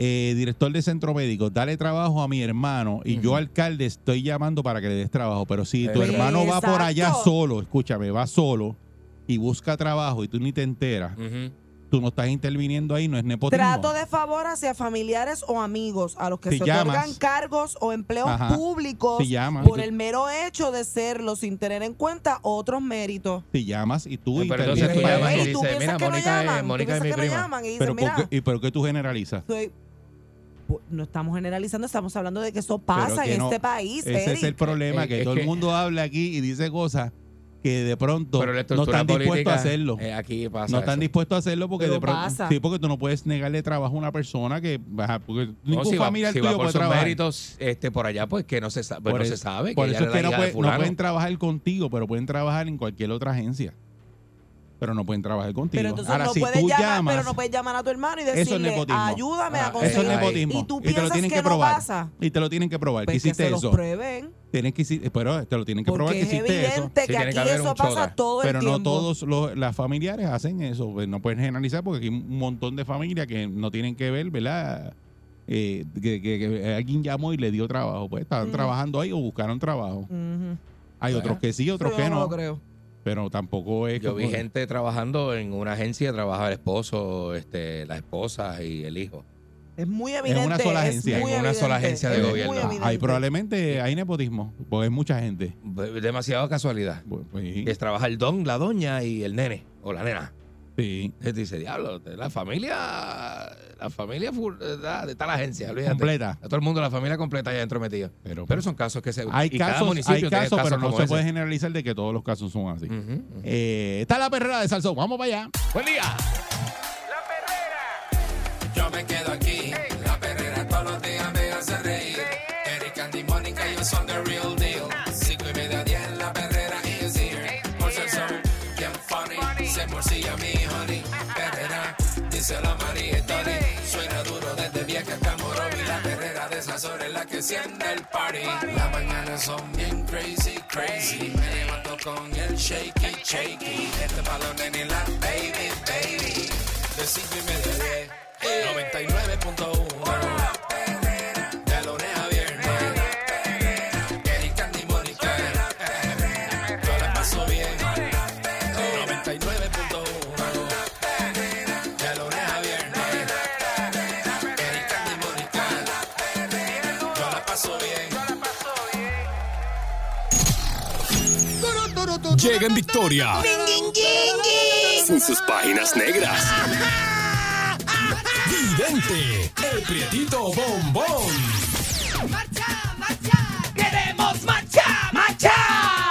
Eh, director de centro médico, dale trabajo a mi hermano y yo alcalde estoy llamando para que le des trabajo, pero si tu hermano va por allá solo, escúchame, va solo y busca trabajo y tú ni te enteras, tú no estás interviniendo ahí, no es nepotismo. Trato de favor hacia familiares o amigos a los que Si se llamas. otorgan cargos o empleos Ajá. públicos Si llamas. por el mero hecho de serlo sin tener en cuenta otros méritos. Si llamas y tú Eh, pero entonces tú llamas y ¿Y tú dices, piensas mira, que no Mónica es- llaman? ¿Tú Mónica es piensas mi que no prima. llaman? Y dicen, pero, ¿por mira, qué, ¿Y por qué tú generalizas? soy- no estamos generalizando, estamos hablando de que eso pasa que en no- este país, Ese es el problema, Eh, que es todo que- el mundo habla aquí y dice cosas que de pronto no están dispuestos a hacerlo. eh, aquí pasa no están eso. dispuestos a hacerlo porque Pero de pronto pasa. sí porque tú no puedes negarle trabajo a una persona que porque No, ningún si va, familiar si tuyo va por puede sus trabajar méritos este, por allá, pues que no se, sa- pues, no eso- se sabe. por que eso ella es que era no, puede- de no pueden trabajar contigo pero pueden trabajar en cualquier otra agencia pero no pueden trabajar contigo. Pero entonces ahora no si puedes tú llamar, llamas pero no puedes llamar a tu hermano y eso es decirle, nepotismo. Ayúdame Ah, a conseguir. eso es nepotismo. Y tú y te lo piensas tienen que, que no probar. pasa. y te lo tienen que probar. Pues que que hiciste se los eso prueben. tienen que pero te lo tienen que probar que es hiciste eso. evidente Sí, que aquí que haber eso pasa todo pero el no tiempo. todos los las familiares hacen eso pues no pueden generalizar porque aquí hay un montón de familias que no tienen que ver verdad Eh, que, que- que alguien llamó y le dio trabajo pues estaban trabajando ahí o buscaron trabajo. Hay otros que sí otros Yo que no no. lo creo. Pero tampoco es Yo vi como- gente trabajando en una agencia, trabajaba el esposo, este, la esposa y el hijo. Es muy evidente. una sola es agencia, en una sola agencia de gobierno. evidente. hay probablemente hay nepotismo porque es mucha gente Demasiada casualidad. Pues, pues, Es trabaja el don, la doña y el nene o la nena. Sí dice, diablo, la familia, la familia full, está, está la agencia, olvídate. completa A todo el mundo, la familia completa ya dentro metido. pero, Pero son casos que se hay y cada casos municipio hay tiene casos pero no se ese. puede generalizar de que todos los casos son así. Eh, está la perrera de Salsón vamos para allá Buen día. Yo me quedo aquí. La que enciende el party. Las mañanas son bien crazy, crazy. Me levanto con el shaky, shaky. Este balón en la baby, baby. De cinco y media, a diez. 99.1 Llega en victoria. Sin sus páginas negras. Vidente, el prietito bombón. Queremos marcha, marcha, marcha,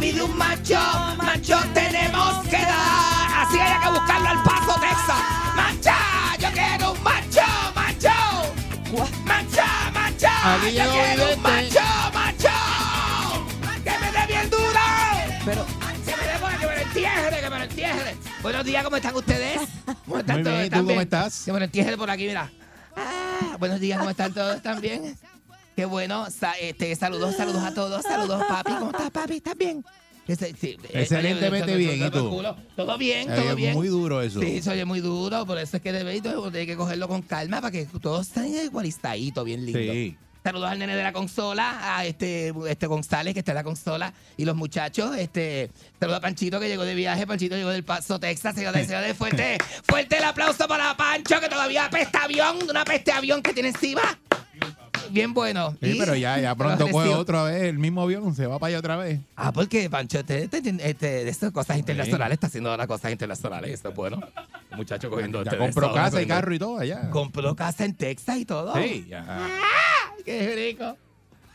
pide un macho, macho tenemos que dar. Así hay que buscarlo al paso, Texas. Macha, yo quiero un macho, macho. Macha, macha, Aquí yo quiero un macho, macho. Que me dé bien duro. Pero que me dé que me lo entierre, que me lo entierre. Buenos días, ¿cómo están ustedes? ¿Cómo están Muy todos? bien, ¿y tú ¿Están cómo estás? Que me lo entierre por aquí, mira. Ah, buenos días, ¿cómo están todos? ¿Están bien? Qué bueno. Sa- este, saludos, saludos a todos. Saludos, papi. ¿Cómo estás, papi? ¿Estás bien? Ese- sí, eh, Excelentemente oye, bien, ¿y tú? Todo bien, todo bien. muy duro eso Sí, se oye muy duro, por eso es que debe hay que cogerlo con calma para que todos estén igualistaditos, bien lindo. sí Saludos al nene de la consola, a este, este González que está en la consola y los muchachos. Este, saludos a Panchito que llegó de viaje. Panchito llegó del Paso, Texas. Señores, señores, fuerte, fuerte el aplauso para Pancho que todavía apesta avión, una peste avión que tiene encima. Bien bueno. Sí, Y- pero ya, ya pronto recibo- otra vez el mismo avión, se va para allá otra vez. Ah, porque Pancho, este, este, este, de estas cosas internacionales, está haciendo ahora cosas internacionales. Eso es bueno. El muchacho cogiendo. Ya este, compró eso, casa y carro y todo allá. Compró casa en Texas y todo. Sí, ya, ¡Ay, qué rico!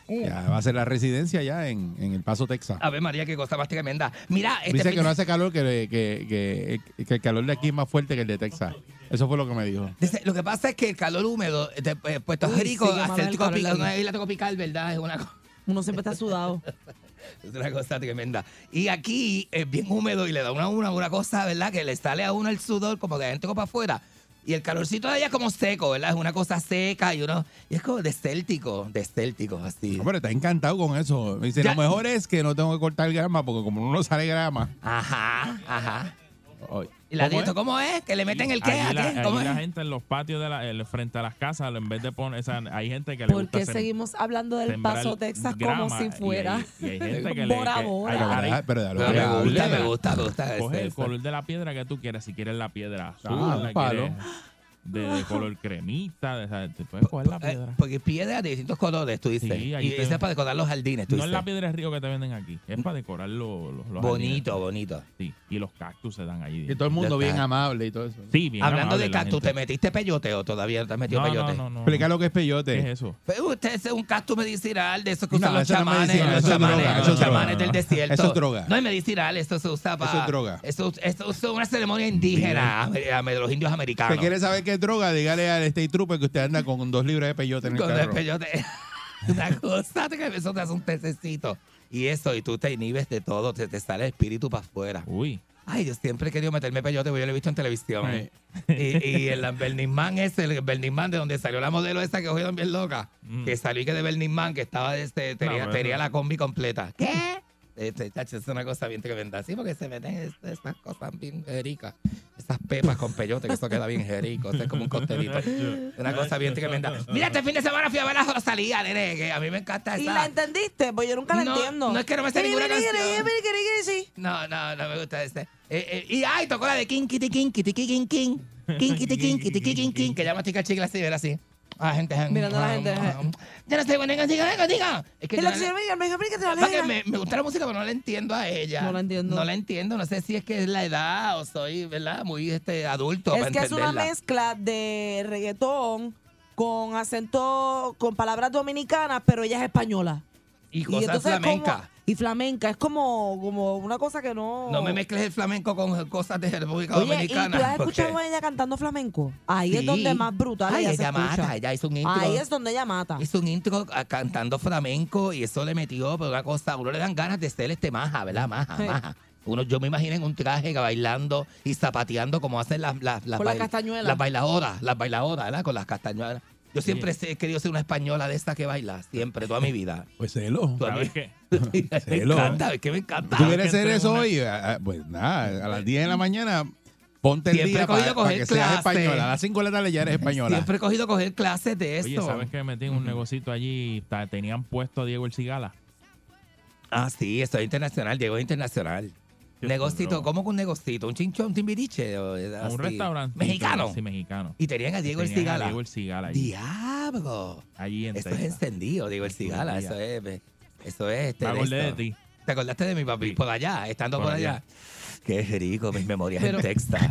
Ya va a ser la residencia ya en, en El Paso, Texas. A ver, María, qué cosa más tremenda. Mira, este Dice que no hace calor, que, que, que, que el calor de aquí es más fuerte que el de Texas. Eso fue lo que me dijo. Dice, lo que pasa es que el calor húmedo de eh, Puerto Uy, Rico, sí, hacer el calor una isla tropical, ¿verdad? Es una, Uno siempre está sudado. es una cosa tremenda. Y aquí es bien húmedo y le da una, una, una cosa, ¿verdad? Que le sale a uno el sudor como de adentro para afuera. Y el calorcito de allá es como seco, ¿verdad? Es una cosa seca y uno. Y es como desértico, desértico, así. Hombre, está encantado con eso. Me dice, Ya- lo mejor es que no tengo que cortar grama porque como no nos sale grama. Ajá, ajá. ¿Y la ¿cómo dieta es? cómo es? ¿Que le meten el qué? Allí ¿A la, qué? allí ¿Cómo la es? gente en los patios de la, el- frente a las casas, en vez de poner, o sea, hay gente que le ¿Por gusta qué sem- seguimos hablando del Paso, Texas, como si y fuera? hay- Y hay, gente que le Bora, que- bora. hay- Pero, hay- ¿verdad? pero déjalo Pero que me gusta, me gusta, me gusta. Coge el este, color de la piedra que tú quieras. Si quieres la piedra azul, Ah, la palo. quieres de, de color cremita, de, o sea, te puedes coger la Eh, piedra. porque piedra de distintos colores, tú dices. Sí, ahí y te- esa es para decorar los jardines, tú No es dices. la piedra de río que te venden aquí, es para decorar los, los, los bonito, jardines. bonito. Sí, y los cactus se dan allí. Y todo el mundo bien amable y todo eso. Sí, bien Hablando amable de la cactus, gente. ¿te metiste peyote o todavía no te has metido no, peyote? no, no, no. Explica lo que es peyote. ¿Qué es eso? Pero usted es un cactus medicinal de esos que No, usan los eso no es chamanes, medicina, los eso es chamanes, droga, los eso es chamanes droga. del desierto. Eso es droga. No es medicinal, eso se usa para. Eso es droga. Eso, es una ceremonia indígena de los indios americanos. ¿Usted quiere saber qué es droga? Dígale al State Trooper que usted anda con dos libras de peyote en el Con el carro. peyote. Una cosa que eso te hace un pececito. Y eso, y tú te inhibes de todo, te, te sale el espíritu para afuera. Uy. Ay, yo siempre he querido meterme peyote, porque yo lo he visto en televisión. Y, y el Burning Man ese, el Burning Man de donde salió la modelo esa que cogieron bien loca, Mm. que salió y que de Burning Man, que estaba, este, tenía, tenía la combi completa. ¿Qué? Este, chacho, es una cosa bien tremenda. Sí, porque se meten es- esas cosas bien jericas. Esas pepas con peyote, que eso queda bien jerico. Eso es como un costelito. Una cosa bien tremenda. Mira, este fin de semana fui a ver la Rosalía, nene, que a mí me encanta ¿Y esa. la entendiste? Pues yo nunca la No, entiendo. no es que no me sé ninguna canción. No, no, no me gusta ese. Eh, eh, y ay, tocó la de King Kitty King Kitty King King King Kitty King Kitty King King que llama Tica Chicle así, era así. Ah, gente. Mirando a la gente. Ya no sé, bueno, diga, diga, diga. Es que yo la que me dijo, "Mira que te la es para que alegra". me, me gusta la música, pero no la entiendo a ella. No la entiendo. No la entiendo. No sé si es que es la edad o soy, ¿verdad? Muy este, adulto Es para que es una mezcla de reggaetón con acento, con palabras dominicanas, pero ella es española. Y cosas entonces flamencas. y flamenca, es como, como una cosa que no... No me mezcles el flamenco con cosas de República Oye, ¿y Dominicana. tú has porque- escuchado a ella cantando flamenco? Ahí es donde más brutal Ay, ella, ella se escucha. mata, ella hizo un intro. Ahí es donde ella mata. Hizo un intro ah, cantando flamenco y eso le metió, pero una cosa, a uno le dan ganas de ser este maja, ¿verdad? Maja, Sí. maja. Uno, yo me imagino en un traje bailando y zapateando como hacen las, las, las, bail- las bailadoras, las bailadoras, ¿verdad? Con las castañuelas. Yo siempre he querido ser una española de esta que baila, siempre, toda mi vida. Pues celo. ¿Sabes qué? me encanta, es que me encanta. ¿Tú quieres que hacer eso una- hoy? Pues nada, a las 10 de la mañana ponte el Siempre día he cogido para, a coger que seas clase. española. A las 5 de la tarde ya eres española. Siempre he cogido coger clases de esto. Oye, ¿sabes que metí en un negocito allí? Tenían puesto a Diego el Cigala. Ah, sí, esto es internacional, Diego es internacional. Negocito. ¿cómo que un negocito? ¿Un chinchón, un timbiriche? A un restaurante. ¿Mexicano? Sí, mexicano. Y tenían a Diego el Tenían a Cigala. Diego el Cigala allí. ¡Diablo! Allí en Esto es encendido, Diego el Cigala. Eso es, eso es este. Me acordé de ti. ¿Te acordaste de mi papi? Por allá, estando por, Por allá. allá. Qué rico, mis memorias Pero- en Texas.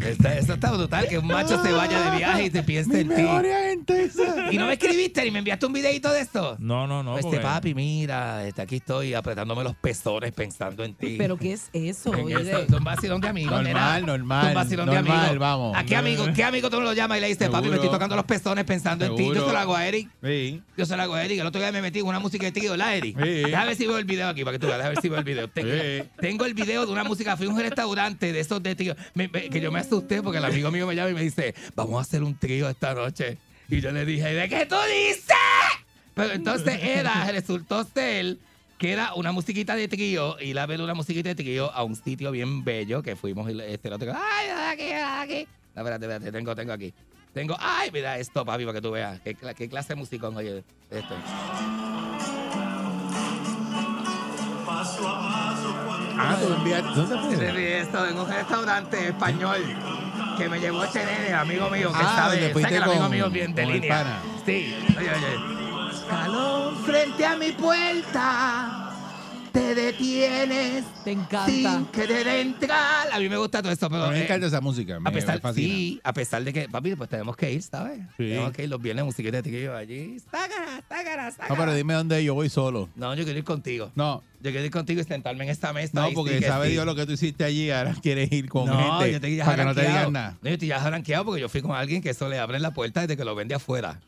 Está- eso está brutal, que un macho se vaya de viaje y se piense en ti. En Texas. Y no me escribiste ni me enviaste un videito de esto. No, no, no. este porque- papi, mira, este, aquí estoy apretándome los pezones pensando en ti. ¿Pero qué es eso? En Oye, eso, es un vacilón de amigos. Normal, nena. normal, Es Un vacilón de normal, amigos. vamos. ¿A qué amigo, qué amigo tú no lo llamas y le dices, papi, me estoy tocando los pezones pensando en ti? Yo se lo hago a Eric. Sí. Yo se lo hago a Eric. El otro día me metí en una música de tío, ¿la Eric? Sí. Déjame ver si veo el video aquí para que tú veas. Déjame ver si veo el video. Tengo, Sí. tengo el video de una música. Fui a un restaurante de esos de tío. me- me- que yo me asusté porque el amigo mío me llama y me dice, vamos a hacer un trío esta noche. Y yo le dije, ¿de qué tú dices? Pero entonces era, resultó ser que era una musiquita de trío, ir a ver una musiquita de trío a un sitio bien bello que fuimos y este el otro. Ay, aquí, aquí. No, espérate, espérate, tengo, tengo aquí. Tengo, ay, mira esto, papi, para que tú veas. ¿Qué, qué clase de musicón, oye, esto? Ah, tú enviaste. ¿Dónde fue? esto en un restaurante español que me llevó este nene, amigo mío, que Ah, sabe, sabe que el amigo mío bien de línea. Sí, oye, oye. escalón frente a mi puerta. Te detienes Te encanta. sin querer entrar. A mí me gusta todo eso, pero A mí me eh, encanta esa música. Me, a pesar, me fascina. sí, a pesar de que, papi, pues tenemos que ir, ¿sabes? Sí. Tenemos que ir los viernes musiquita de tigrillo allí. Sácara, sácara, sácara. No, pero dime dónde yo voy solo. No, yo quiero ir contigo. No, Yo quiero ir contigo y sentarme en esta mesa. no, porque sí que sabe sí. Dios lo que tú hiciste allí. Ahora quieres ir con no, gente yo te para que no te digan nada. No, yo estoy ya jaranqueado porque yo fui con alguien que eso le abren la puerta desde que lo vende afuera.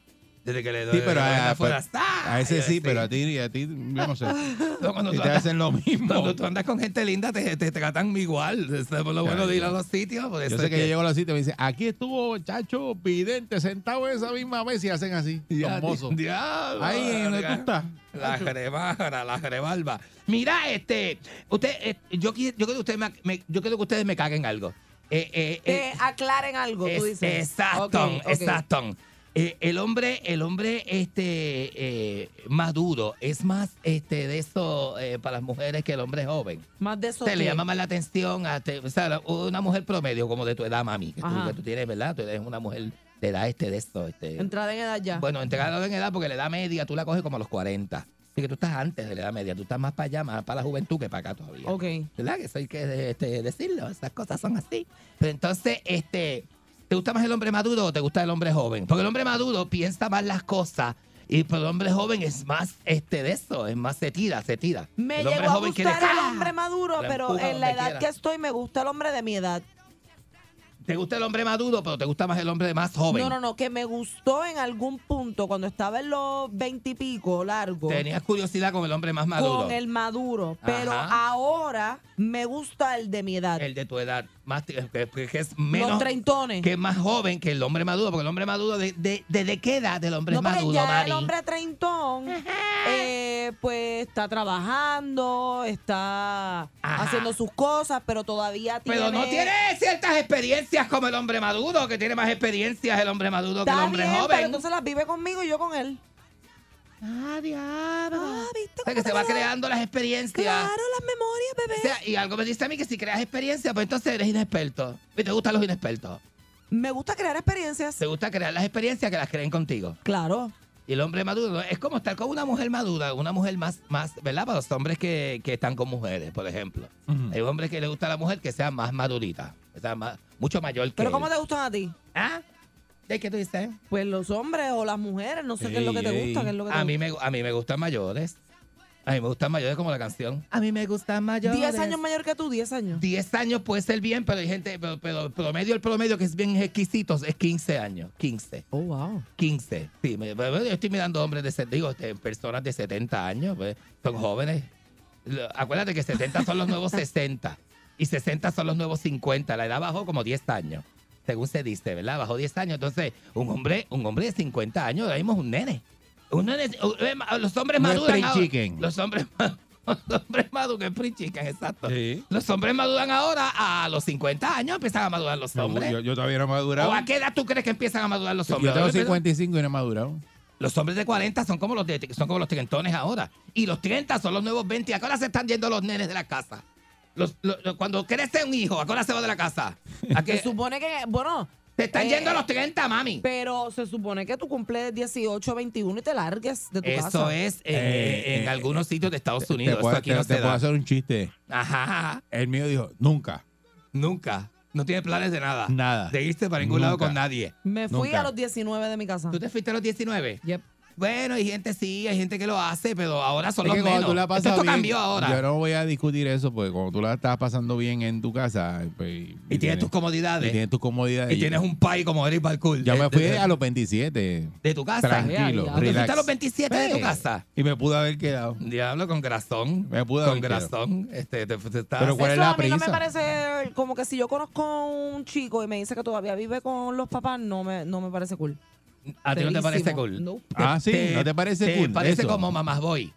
Desde que le doy Sí, pero a, afuera. pero ¡Ah! a ese sí, pero a ti, a ti, yo no sé. No, cuando Y tú te andas- hacen lo mismo. Cuando tú andas con gente linda, te, te tratan igual. Eso es por lo bueno de ir a los sitios. por Yo sé es que yo llego a la cita y me dice, aquí estuvo Chacho Vidente sentado en esa misma mesa y hacen así, los diablo, Ahí donde tú estás. La jeremara, la jerebalba. Mira, este, usted, eh, yo, yo creo que ustedes me, me- yo creo que ustedes me caguen algo. Eh, eh, Que eh, aclaren algo, tú es- dices. Exacto, Ok, ok. exacto. Eh, el hombre, el hombre este eh, maduro es más este de eso eh, para las mujeres que el hombre joven. Más de eso. Te le llama más la atención a te- o sea, una mujer promedio como de tu edad, mami, que tú, que tú tienes, ¿verdad? Tú eres una mujer de edad este de esto, este. Entrada en edad ya. Bueno, entregado en edad porque la edad media tú la coges como a los 40. Así que tú estás antes de la edad media, tú estás más para allá, más para la juventud que para acá todavía. ok. ¿Verdad? Que eso hay que este, decirlo, esas cosas son así. Pero entonces, este, ¿te gusta más el hombre maduro o te gusta el hombre joven? Porque el hombre maduro piensa más las cosas y pero el hombre joven es más este de eso, es más se tira, se tira. Me el llegó a joven quiere gustar el ¡ah! hombre maduro, pero en la edad quiera. que estoy me gusta el hombre de mi edad. Te gusta el hombre maduro, pero te gusta más el hombre más joven. No, no, no, que me gustó en algún punto cuando estaba en los veintipico largo. Tenías curiosidad con el hombre más maduro. Con el maduro. Pero Ajá. ahora me gusta el de mi edad. El de tu edad, más que, es menos los treintones. que es más joven que el hombre maduro, porque el hombre maduro de, de, ¿desde qué edad del hombre no, maduro, ya Mari? el hombre treintón, eh, pues está trabajando, está Ajá. haciendo sus cosas, pero todavía tiene... Pero no tiene ciertas experiencias como el hombre maduro, que tiene más experiencias el hombre maduro que el hombre bien, pero joven. entonces las vive conmigo y yo con él. Ah, diablo. Ah, ¿viste O sea, que se va lo- creando las experiencias. Claro, las memorias, bebé. O sea, y algo me dice a mí que si creas experiencia, pues entonces eres inexperto. Y te gustan los inexpertos. Me gusta crear experiencias. Te gusta crear las experiencias que las creen contigo. Claro. Y el hombre maduro es como estar con una mujer madura, una mujer más, más ¿verdad? Para los hombres que, que están con mujeres, por ejemplo. Hay hombres que le gusta a la mujer que sea más madurita, que sea más, mucho mayor que ¿Pero cómo él. te gustan a ti? ¿Ah? ¿De qué tú dices? Pues los hombres o las mujeres, no sé qué es lo que te gusta, qué es lo que te A mí, gusta. me, a mí me gustan mayores. A mí me gustan mayores como la canción. A mí me gustan mayores. 10 años mayor que tú, 10 años. 10 años puede ser bien, pero hay gente, pero, pero el promedio, el promedio que es bien exquisito es 15 años. 15. Oh, wow. 15. Sí, me- me- yo estoy mirando hombres de, digo, este, personas de 70 años, pues, son jóvenes. Lo- Acuérdate que 70 son los nuevos 60 y 60 son los nuevos 50. La edad bajó como 10 años, según se dice, ¿verdad? Bajó 10 años. Entonces, un hombre, un hombre de 50 años, ahora mismo es un nene. Un nene- los hombres No maduran ahora. Los hombres, los hombres maduran, spring chicken, exacto. Sí. Los hombres maduran ahora a los 50 años, empiezan a madurar los Yo, hombres. yo, yo todavía no he madurado. ¿O a qué edad tú crees que empiezan a madurar los Yo hombres? tengo Ahora empiezan- 55 y no he madurado. los hombres de 40 son como los de, son como los trentones ahora. Y los 30 son los nuevos 20. ¿A qué hora se están yendo los nenes de la casa? Los, los- los- cuando crece un hijo, ¿a qué hora se va de la casa? ¿A Se supone que, bueno, Se están eh, yendo a los 30, mami. pero se supone que tú cumples 18, 21 y te largues de tu Eso casa. es en, Eh, en eh, algunos sitios de Estados Te Unidos. puedo, Eso aquí te- no te puedo hacer un chiste. Ajá. El mío dijo, nunca, Nunca. No tiene planes de nada. nada. De irte para ningún lado con nadie. Me fui Nunca. a los 19 de mi casa. ¿Tú te fuiste a los 19? Yep. Bueno, hay gente sí, hay gente que lo hace, pero ahora son Es los que menos. tú la pasas Esto bien, cambió ahora. Yo no voy a discutir eso, porque cuando tú la estás pasando bien en tu casa, pues, y tienes tus comodidades. y tienes tus comodidades. Y tienes un pai como Eric Balcour. Yo de- me fui de- a los 27, de tu casa. tranquilo. ¿Te relax. a los 27 de tu casa? Y me pude haber quedado. Diablo, con grasón. Me pude con haber quedado. grasón. Este, te, te estás- Pero ¿cuál es la a mí no me prisa? parece como que si yo conozco un chico y me dice que todavía vive con los papás, no me, no me parece cool. ¿A ti no te parece cool? No. Ah, sí, ¿no te parece cool parece eso? como mamás boy.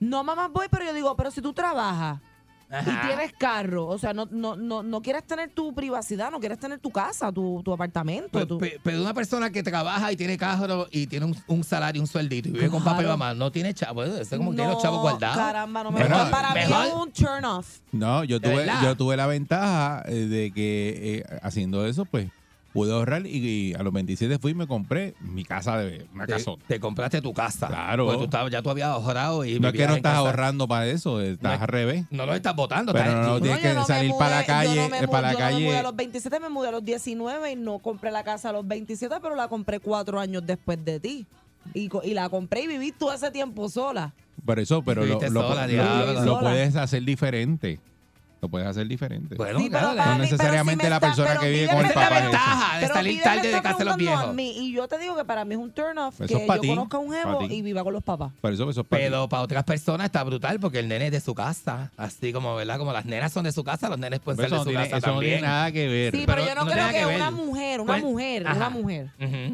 No, mamá, voy, pero yo digo, pero si tú trabajas Ajá. y tienes carro, o sea, no, no, no, no quieres tener tu privacidad, no quieres tener tu casa, tu, tu apartamento. Pero, tu- pe- pero una persona que trabaja y tiene carro y tiene un, un salario, un sueldito y vive con papá y mamá, no tiene chavo. Eso es como que tiene los chavos guardados. Caramba, no me Bueno, Para mí es un turn off. No, yo ¿De tuve, yo tuve la ventaja eh, de que eh, haciendo eso, pues, pude ahorrar y, y a los 27 fui y me compré mi casa de una casota. te compraste tu casa. Claro. Porque tú estabas- ya tú habías ahorrado y No es que no estás casa. ahorrando para eso, estás No, al revés. No lo estás votando. Pero estás- no, no, tienes que salir para la calle, eh, para la yo no me mudé calle. a los 27, me mudé a los 19 y no compré la casa a los 27, pero la compré cuatro años después de ti. Y, y la compré y viví todo ese tiempo sola. Por eso, pero lo, lo- sola, lo- puedes hacer diferente. Lo puedes hacer diferente. Bueno, Sí, claro, no necesariamente si la está- persona que vive con el papá. la es ventaja de Pero salir tarde de casa de los viejos. a mí, y yo te digo que para mí es un turn off Eso que yo ti, conozca a un jevo y viva con los papás. Por eso, eso es para ti. Pero para otras personas está brutal porque el nene es de su casa. Así como, ¿verdad? Como las nenas son de su casa, los nenes pueden Pero ser de su tiene, casa eso no tiene también. nada que ver. Sí, pero, Pero yo no, no creo que una mujer, una Pues, mujer, ajá. una mujer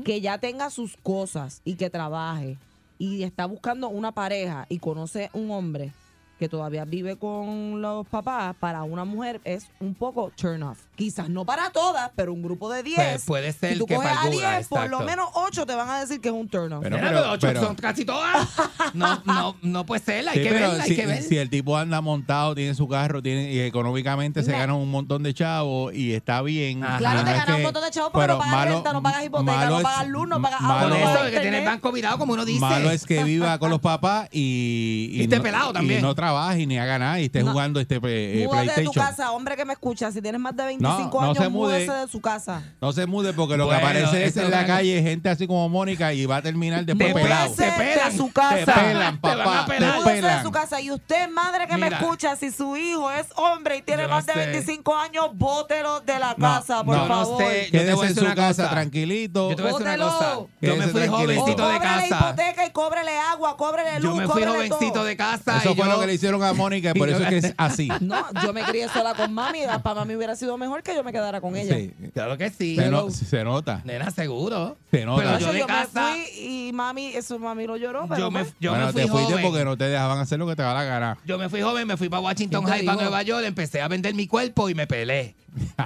que ya tenga sus cosas y que trabaje y está buscando una pareja y conoce un hombre que todavía vive con los papás, para una mujer es un poco turn off. Quizás no para todas, pero un grupo de 10. Pues puede ser si tú que coges para a algunas, 10, por lo exacto. menos 8 te van a decir que es un turn off. Pero- Nena, pero- pero ocho pero- son casi todas. No, no, no puede ser, hay Sí, que pero ver, hay si, que ver. si el tipo anda montado, tiene su carro, tiene y económicamente se gana un montón de chavos y está bien. Ajá. Claro, no te es ganas un que- montón de chavos porque pero no pagas renta, no pagas hipoteca, malo no es- pagas luz, no pagas agua, malo Por no es- eso pagas de que tiene el internet. banco virado, como uno dice. Malo es que viva con los papás y, Y esté no, pelado y también. no trabaje ni haga nada y esté No. jugando este eh, Múdate de tu PlayStation. casa, hombre que me escucha. Si tienes más de 25 No, no años, se mude. múdese de su casa. No se mude porque lo Bueno, que aparece es en la calle gente así como Mónica y va a terminar después Te pelado. Se Múdese pelan, de su Te casa. pelan, Te van a papá. pelar. Te Múdese de pelan. su casa. Y usted, madre que Mira. me escucha, si su hijo es hombre y tiene Yo no más de sé. 25 años, bótelo de la No, casa, por no, no favor. sé, yo te Quédese voy a en su una casa cosa. tranquilito. Yo te voy a decir una Bótelo. cosa. Yo me fui jovencito de cóbrele casa. hipoteca y cóbrele agua, cóbrele luz, Yo me fui jovencito de casa. Eso fue lo que le hicieron a Mónica y por eso es que es así. No, yo me crié sola con mami. Para mami hubiera sido mejor que yo me quedara con ella. Sí. Claro que sí. Se, no- se nota. Nena, seguro. Se nota. Pero Yo, yo de me casa. fui y mami, eso mami lo lloró, pero Yo me, pues, yo bueno, me fui te fuiste joven. porque no te dejaban hacer lo que te da la gana. Yo me fui joven, me fui para Washington ¿Quién te High, para? Nueva York, empecé a vender mi cuerpo y me pelé.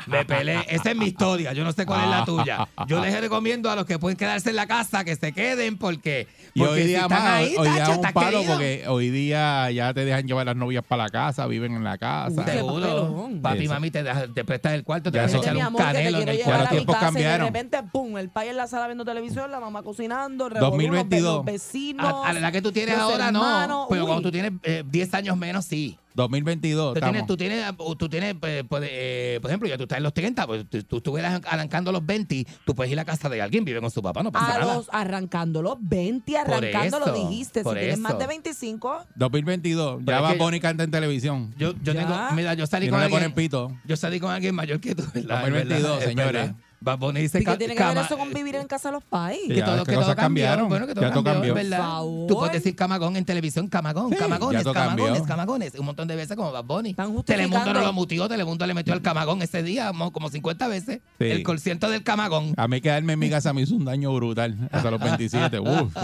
Me pelé. Esa es mi historia. Yo no sé cuál es la tuya. Yo les recomiendo a los que pueden quedarse en la casa que se queden porque, Y porque hoy si día están más, ahí, hoy día tacho, es un palo querido. porque hoy día ya te dejan llevar las novias para la casa, viven en la casa. Seguro. Papi y mami te, deja- te prestas el cuarto, te Ya van a eso- echar un amor, que te canelo en el cuarto. y de repente, pum, el pai en la sala viendo televisión, la mamá cocinando, el revolú, 2022. los vecinos. A, a la edad que tú tienes ahora, hermanos, no. Pero uy. cuando tú tienes eh, 10 años menos, sí. 2022, Tú tienes, tú tienes, tú tienes eh, pues, eh, por ejemplo, ya tú estás en los 30, pues tú, tú estuvieras arrancando los 20, tú puedes ir a la casa de alguien, vive con su papá, no pasa A nada. los arrancando los 20, Por arrancando lo dijiste. Si tienes más de 25, 2022, Pero ya va Bonnie canta en televisión. Yo, yo Ya. tengo, mira, yo salí Y con no le alguien, ponen pito. yo salí con alguien mayor que tú, ¿verdad? 2022, Es verdad, es señores. Bad Bunny dice ¿y qué tiene que ver cama- eso con vivir en casa de los pais? Que Ya, todo, es que que todo cosas cambió. cambiaron. Bueno, que todo Ya todo cambió, cambió. ¿verdad? Por favor. Tú puedes decir camagón en televisión, camagón, Sí, camagones, todo camagones, cambió. camagones. Un montón de veces como Bad Bunny. Están Telemundo no lo mutió, Telemundo le metió al camagón ese día mo- como 50 veces. Sí. El concierto del camagón. A mí quedarme en mi casa me hizo un daño brutal hasta los 27. Uf,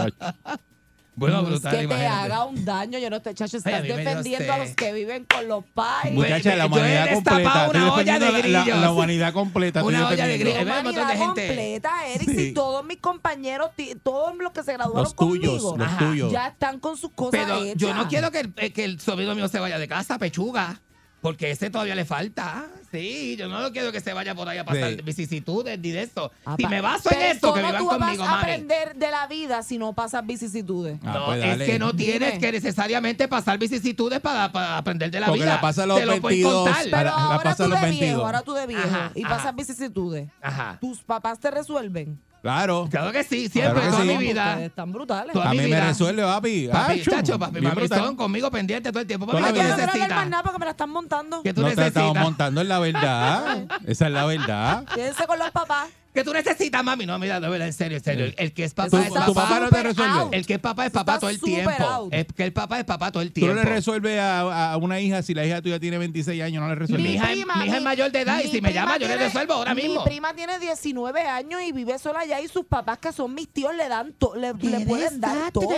que te haga un daño, yo no te, chacho, Ay, a estás defendiendo a los que viven con los pais. Muchacha, la yo he humanidad completa. una olla de la- la, grillos. la humanidad completa. Una olla de grillos. De Humanidad completa, Eric, Sí. si todos mis compañeros, todos los que se graduaron Los tuyos, conmigo, los tuyos. ya están con sus cosas Pero hechas. yo no quiero que el, eh, que el sobrino mío se vaya de casa, pechuga. Porque ese todavía le falta. Sí, yo no quiero que se vaya por ahí a pasar Sí. vicisitudes ni de eso. Ah, si me baso en esto, que ¿cómo vivan tú conmigo, vas a aprender de la vida si no pasas vicisitudes? Ah, no, pues es que no tienes Dime. que necesariamente pasar vicisitudes para, para aprender de la Porque vida. la pasa a los Te lo pueden 22, contar. a Pero la- la ahora pasa tú los de 22. viejo, ahora tú de viejo Ajá, y ajá. pasas vicisitudes. Ajá. ¿Tus papás te resuelven? Claro. Claro que sí, siempre, Claro que toda sí. mi Ustedes vida. están brutales. Toda A mi mí me vida. resuelve, papi. Papi, Acho, chacho, papi, bien mami, brutal. son conmigo pendientes todo el tiempo. Papi, Toda ¿qué la tú Yo no vida. quiero hablar más necesitas? nada porque me la están montando. ¿Qué tú No te estamos necesitas? montando en la verdad. Esa es la verdad. Quédense con los papás. ¿Qué tú necesitas, mami? No, mira, de verdad, en serio, en serio. El, el que es ¿Tu, papá es tu papá. papá no te súper resuelve? out. El que es papá es papá Está todo el tiempo. Es que el papá es papá todo el Tú tiempo. no le resuelves a, a una hija si la hija tuya tiene 26 años, no le Mi resuelves. hija, prima, mi hija es mi- mayor de edad y mi si me llama yo le resuelvo ahora mismo. Mi prima tiene 19 años y vive sola allá y sus papás, que son mis tíos, le dan to- le, le pueden dar todo.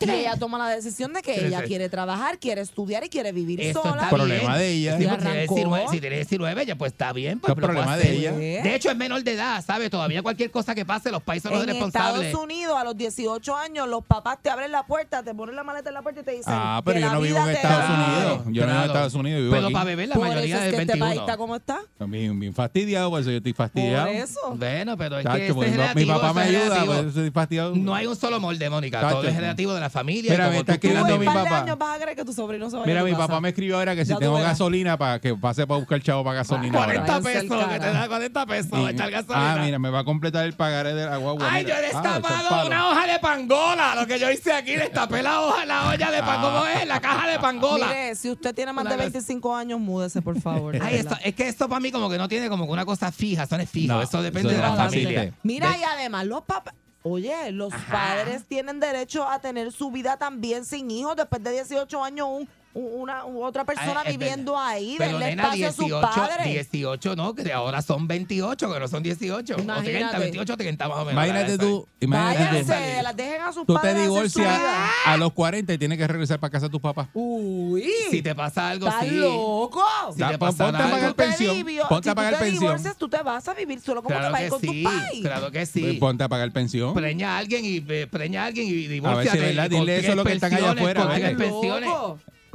Y ella toma la decisión de que ella quiere trabajar, quiere estudiar y quiere vivir Eso sola. está Problema bien. de ella. Sí, si, tiene arrancó. 19, si tiene 19, ya pues está bien. Pues, es problema de ella. De hecho, es menor de edad. ¿Sabes? Todavía cualquier cosa que pase, los países son los En responsables. Estados Unidos, a los 18 años, los papás te abren la puerta, te ponen la maleta en la puerta y te dicen. Ah, pero que yo la no vivo en Estados da. Unidos. Yo no vivo en. Estados Unidos, vivo Pero aquí. para beber la Por mayoría eso es del que este país 21. está como está. Bien, bien fastidiado, por eso yo estoy fastidiado. Por eso. Bueno, pero es Chacho, que este porque es mi pa- relativo, mi papá me este es ayuda, relativo. por eso estoy fastidiado. No hay un solo molde, Mónica. Chacho, Todo es relativo de la familia. Mira, me está Tú mi en papá. años vas a creer que tu sobrino se vaya Mira, mi papá me escribió ahora que si tengo gasolina para que pase para buscar chavo para gasolina. ahora. 40 Váyanse al pesos, que te da 40 pesos echar gasolina. Ah, mira, me va a completar el pagaré de la guagua. Ay, mira. yo he Ah, destapado palos. una hoja de pangola. Lo que yo hice aquí, destapé la hoja, la olla de pan, Ah. ¿cómo es? La caja de pangola. Mire, si usted tiene más de cosa- 25 años, múdese, por favor. Ay, esto, es que esto para mí como que no tiene como que una cosa fija, eso no es fijo, No, eso depende eso de la no familia. Mira, y además los papás. Oye, los padres tienen derecho a tener su vida también sin hijos después de 18 años, un- una u otra persona Ay, es viviendo ahí, Pero denle nena, espacio a sus 18, padres. 18 no, que de ahora son 28, que no son 18. O 30, Imagínate. 28, 30 más o menos. Imagínate tú, imagínate tú. Váyanse, las dejen a sus Tú padres te divorcias a los 40 y tienes que regresar para casa de tus papás. Uy. Si te pasa algo, ¿estás sí. loco? Si Da- te pasa ponte a pagar te pensión. Ponte si a pagar tú te divorcias, tú te vas a vivir solo. ¿Cómo te Claro vas ir con sí, tu país? claro que sí. Ponte a pagar pensión. Preña a alguien y preña a alguien y A ver si divórciate. es verdad, dile eso los que están allá afuera,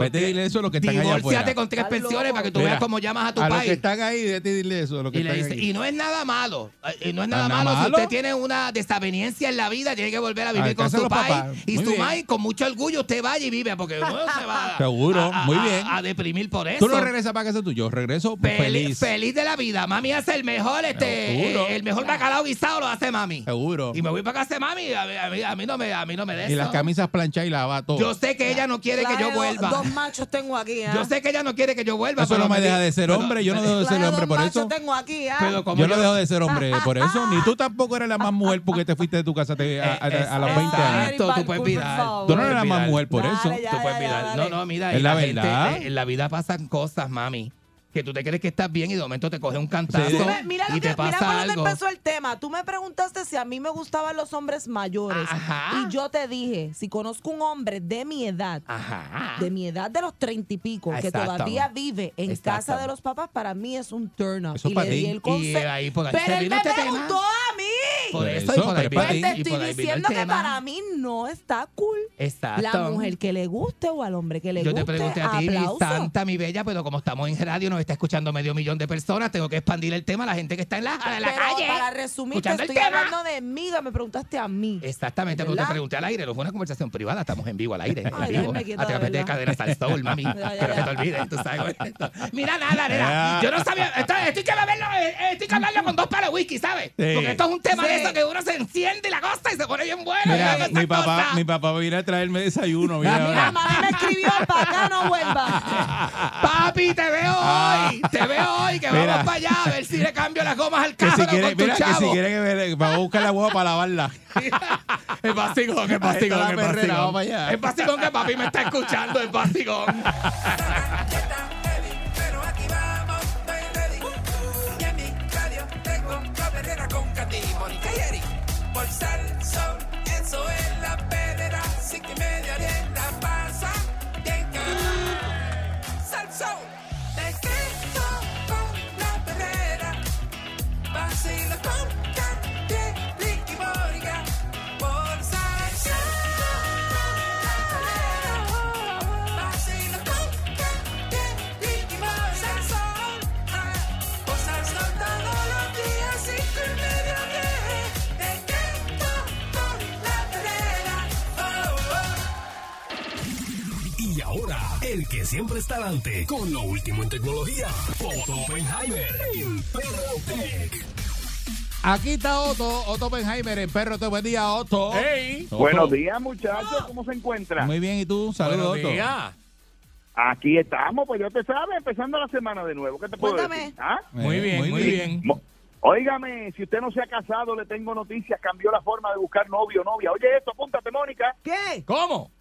vete. y dile eso a los que están allá Divórciate afuera. con tres pensiones para que tú Mira, veas cómo llamas a tu a los que país. están ahí, vete y dile eso a los que Y, le están dice, ahí. y no es nada malo, eh, no es nada ¿Nada malo, si malo? usted tiene una desaveniencia en la vida, tiene que volver a A vivir con casa su país y Muy su bien. maíz con mucho orgullo usted vaya y vive porque uno no se va a- Seguro, a, a- muy a- bien. a deprimir por eso. Tú no regresas para casa tú, yo regreso Feliz, feliz. feliz de la vida. Mami hace el mejor, este, Seguro. eh, el mejor bacalao guisado lo hace mami. Seguro. Y me voy para casa de mami, a mí, a mí, a mí no me, a mí no me de Y las eso. camisas planchadas y lava todo. Yo sé que ella no quiere que yo Claro, vuelva. Dos machos tengo aquí, ¿ah? Yo sé que ella no quiere que yo vuelva. Eso pero no me deja de ser hombre, yo no dejo de ser hombre por machos eso. tengo aquí. Pero como Yo no dejo de ser hombre por eso. Ni tú tampoco eres la más mujer porque te fuiste de tu casa te- a, a- a los 20 años. Exacto, tú puedes mirar. Tú no eres la más mujer por Dale, eso. ya. Tú puedes mirar. No, no, mira, Es la verdad. eh, en la vida pasan cosas, mami, que tú te crees que estás bien y de momento te coge un cantazo Sí. Mira, lo y que, te mira pasa dónde algo. empezó el tema. Tú me preguntaste si a mí me gustaban los hombres mayores. Ajá. Y yo te dije, si conozco un hombre de mi edad, Ajá. de mi edad de los treinta y pico, que todavía vive en Exacto. casa de los papás, para mí es un turn. Eso y le di el consejo. ahí por ahí Pero él me este tema. preguntó a mí. Por eso, eso, y por ahí, Pues te y estoy por ahí diciendo que tema. para mí no está cool. Exacto. La mujer que le guste o al hombre que le Yo guste, te pregunté a ti, aplauso. santa, mi bella, pero como estamos en radio, nos está escuchando medio millón de personas, tengo que expandir el tema a la gente que está en la, en la Pero calle. para resumir, te escuchando el estoy tema. hablando de mí, me preguntaste a mí. Exactamente, pero te pregunté al aire, no fue una conversación privada, estamos en vivo al aire, en Ay, vivo, quieta, a través de cadenas al sol, mami, Ya, ya, que te olvide, tú sabes. Mira nada, nena, yo no sabía, esto, estoy que beberlo, eh, estoy que hablarlo con dos palos de whisky, ¿sabes? Sí. Porque esto es un tema de eso que uno se enciende y la cosa y se pone bien bueno. y Mira, mi papá, mi papá viene a traerme desayuno. Mira, Mira, ahora. mami me escribió para acá, no vuelva. Papi, te veo hoy, te veo hoy, que Ah. Mira. vamos para allá a ver si le cambio las gomas al que carro si quiere, con tu mira, que si quiere que me, vamos a buscar la huevo para lavarla. El bastigón, el bastigón, el bastigón. El bastigón que papi me está escuchando, el bastigón. con Katy, Mónica y Eric. Por Salsón, eso es la perrera. Cinco y media bien la pasa. Bien Salsón, te quedo con la perrera. Vacilo con Katy, el que siempre está adelante con lo último en tecnología, Otto Oppenheimer en Perrotec. Aquí está Otto, Otto Oppenheimer en Perro Te Buen Día, Otto. Otto. Buenos días, muchachos. ¿Cómo se encuentran? Muy bien, ¿y tú? Saludos, Otto. Aquí estamos, pues yo te sabes, empezando la semana de nuevo. ¿Qué te puedo Cuéntame. decir? ¿Ah? Muy bien, muy bien. Óigame, si usted no se ha casado, le tengo noticias. Cambió la forma de buscar novio o novia. Oye, esto, apúntate, Mónica. ¿Qué? ¿Cómo?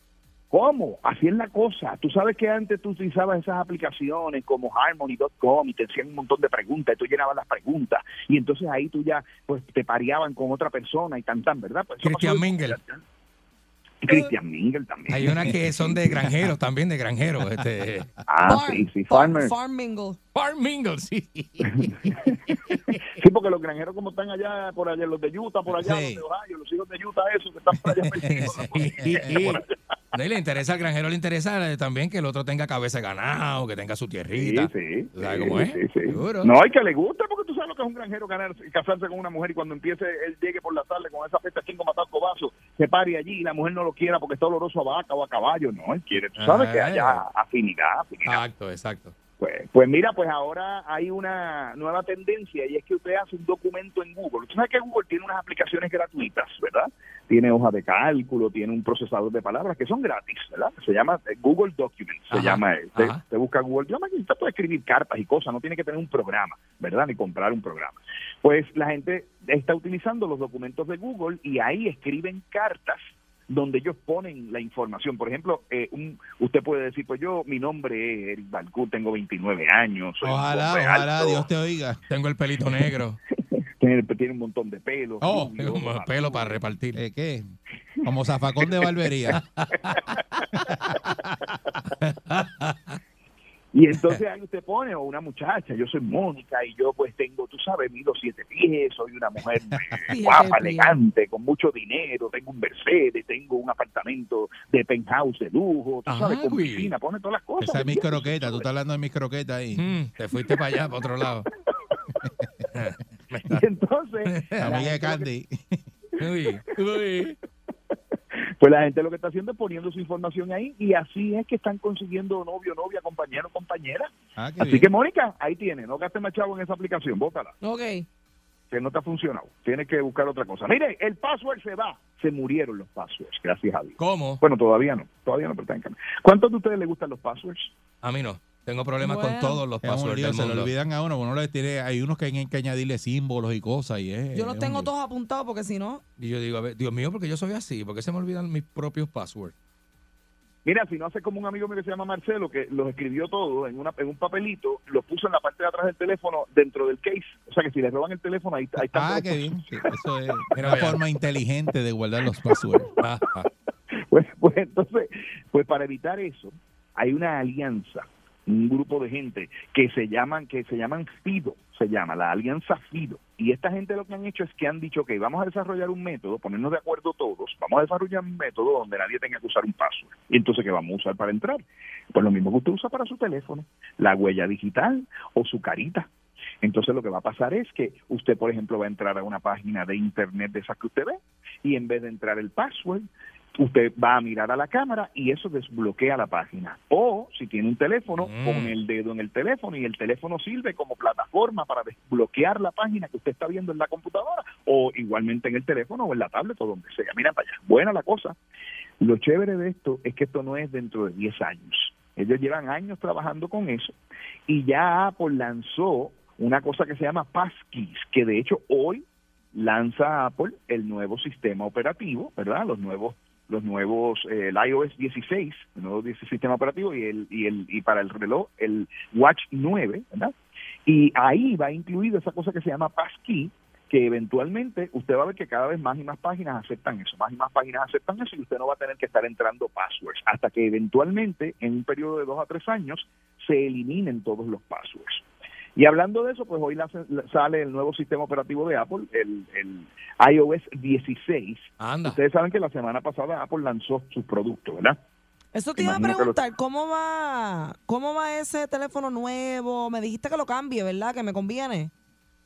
¿Cómo? Así es la cosa. Tú sabes que antes tú utilizabas esas aplicaciones como Harmony.com y te hacían un montón de preguntas y tú llenabas las preguntas y entonces ahí tú ya pues te pareaban con otra persona y tan tan, ¿verdad? Pues pasó- Mingle. Christian Mingle también. Hay unas que son de granjeros también, de granjeros. Este, Ah, sí, sí, Farmer. Farm mingle. Farm mingle, sí. Sí, porque los granjeros como están allá, por allá, los de Utah, por allá, Sí. los de Ohio, los hijos de Utah, esos que están por allá. perdidos, ¿no? Sí. No, y le interesa al granjero, le interesa eh, también que el otro tenga cabeza de ganado, que tenga su Sí, tierrita. sí. ¿Tú sabes sí, cómo es? sí, sí. No, hay que le gusta porque tú sabes lo que es un granjero ganarse- casarse con una mujer y cuando empiece él llegue por la tarde con esa fiesta chingo matar cobazo, se pare allí y la mujer no lo quiera porque está oloroso a vaca o a caballo. No, él quiere, tú sabes Ajá. que haya afinidad, afinidad. Exacto, exacto. Pues, pues mira, pues ahora hay una nueva tendencia y es que usted hace un documento en Google. Usted sabe que Google tiene unas aplicaciones gratuitas, ¿verdad? Tiene hoja de cálculo, tiene un procesador de palabras que son gratis, ¿verdad? Se llama eh, Google Documents, se llama. ajá. usted busca Google Documents y usted puede escribir cartas y cosas, no tiene que tener un programa, ¿verdad? Ni comprar un programa. Pues la gente está utilizando los documentos de Google y ahí escriben cartas donde ellos ponen la información. Por ejemplo, eh, un, usted puede decir, pues yo, mi nombre es Eric Balcú, tengo 29 años. soy Ojalá, ojalá alto, Dios te oiga. Tengo el pelito negro. Tiene, tiene un montón de pelo. Oh, rubio, tengo un barbudo. pelo para repartir. ¿Eh, ¿Qué? Como zafacón de barbería. Y entonces ahí usted pone, o una muchacha, yo soy Mónica y yo pues tengo, tú sabes, mido siete pies, soy una mujer guapa, elegante, con mucho dinero, tengo un Mercedes, tengo un apartamento de penthouse de lujo, tú Ajá, sabes, con güey. piscina, pone todas las cosas. Esa es mi croqueta. Tú estás hablando de mi croqueta ahí. Mm, te fuiste para allá, para otro lado. Y entonces, La amiga de Candy. Uy, uy. Pues la gente lo que está haciendo es poniendo su información ahí y así es que están consiguiendo novio, novia, compañero, compañera. Ah, Así bien. que Mónica, ahí tiene, no gastes más chavo en esa aplicación, bótala, Ok. que no te ha funcionado. Tienes que buscar otra cosa. Mire, el password se va. Se murieron los passwords, gracias a Dios. ¿Cómo? Bueno, todavía no, todavía no, pero está en cambio. ¿Cuántos de ustedes les gustan los passwords? A mí no. Tengo problemas Bueno. con todos los passwords del se le mundo. olvidan a uno, uno le tiene, hay unos que hay que añadirle símbolos y cosas y es, Yo los tengo todos apuntados porque si no, Y yo digo, a ver, Dios mío, porque yo soy así, porque se me olvidan mis propios passwords. Mira, si no hace como un amigo mío que se llama Marcelo, que los escribió todos en, una, en un papelito, los puso en la parte de atrás del teléfono dentro del case. O sea que si les roban el teléfono, ahí, ahí está. Ah, qué bien. Sí, Eso es una forma inteligente de guardar los passwords. Pues, pues entonces, pues para evitar eso, hay una alianza, un grupo de gente que se llaman, que se llaman FIDO, se llama la alianza FIDO. Y esta gente lo que han hecho es que han dicho que vamos a desarrollar un método, ponernos de acuerdo todos, vamos a desarrollar un método donde nadie tenga que usar un password. Y entonces, ¿qué vamos a usar para entrar? Pues lo mismo que usted usa para su teléfono, la huella digital o su carita. Entonces lo que va a pasar es que usted, por ejemplo, va a entrar a una página de internet de esas que usted ve y en vez de entrar el password, usted va a mirar a la cámara y eso desbloquea la página. O si tiene un teléfono, Mm. pone el dedo en el teléfono y el teléfono sirve como plataforma para desbloquear la página que usted está viendo en la computadora o igualmente en el teléfono o en la tablet o donde sea. Mira para allá. Buena la cosa. Lo chévere de esto es que esto no es dentro de 10 años. Ellos llevan años trabajando con eso y ya Apple lanzó una cosa que se llama Passkeys, que de hecho hoy lanza Apple el nuevo sistema operativo, ¿verdad? Los nuevos los nuevos eh, el iOS 16, el nuevo 16 sistema operativo y el y el y para el reloj el Watch 9, ¿verdad? Y ahí va incluido esa cosa que se llama Passkey, que eventualmente usted va a ver que cada vez más y más páginas aceptan eso, más y más páginas aceptan eso y usted no va a tener que estar entrando passwords hasta que eventualmente en un periodo de dos a tres años se eliminen todos los passwords. Y hablando de eso, pues hoy la- la- sale el nuevo sistema operativo de Apple, el, el iOS 16. Anda. Ustedes saben que la semana pasada Apple lanzó sus productos, ¿verdad? Eso te iba a lo- preguntar, ¿cómo va, ¿cómo va ese teléfono nuevo? Me dijiste que lo cambie, ¿verdad? Que me conviene.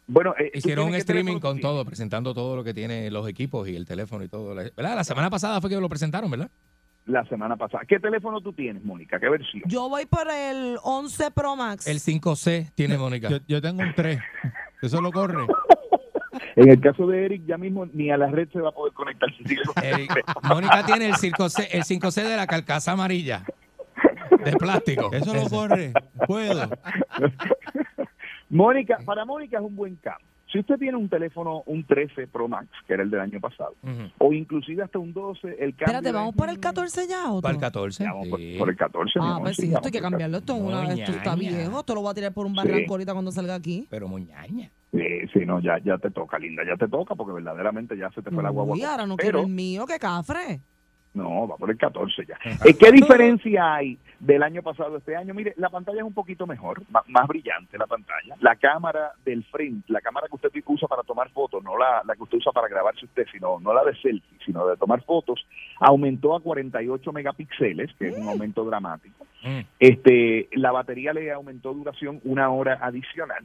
Bueno, eh, Hicieron un streaming con todo, presentando todo lo que tiene los equipos y el teléfono y todo. ¿Verdad? La semana pasada fue que lo presentaron, ¿verdad? La semana pasada. ¿Qué teléfono tú tienes, Mónica? ¿Qué versión? Yo voy por el 11 Pro Max. El 5C tiene Mónica. Yo, yo tengo un 3. Eso lo corre. En el caso de Eric, ya mismo ni a la red se va a poder conectar. Mónica tiene el 5C, el 5C de la carcasa amarilla. De plástico. Eso lo Ese. corre. Puedo. Mónica, para Mónica es un buen cambio. Si usted tiene un teléfono, un 13 Pro Max, que era el del año pasado, Ujú. o inclusive hasta un 12, el cambio... Espérate, es- ¿vamos por el 14 ya o Para el 14. Ya, vamos por, sí. por el 14. mi Ah, pues sí, sí, esto hay que por cambiarlo. Esto, es una, esto está viejo. Esto lo voy a tirar por un barranco ahorita cuando salga aquí. Pero muñaña. Sí, sí, no, ya, ya te toca, linda, ya te toca, porque verdaderamente ya se te fue la guagua. Uy, ahora no Pero- quiero el mío, que cafre. No, va por el 14 ya. Eh, ¿Qué diferencia hay del año pasado este año? Mire, la pantalla es un poquito mejor, más, brillante la pantalla. La cámara del frente, la cámara que usted usa para tomar fotos, no la, la que usted usa para grabarse usted, sino no la de selfie, sino de tomar fotos, aumentó a 48 megapíxeles, que es un aumento dramático. Este, la batería le aumentó duración una hora adicional.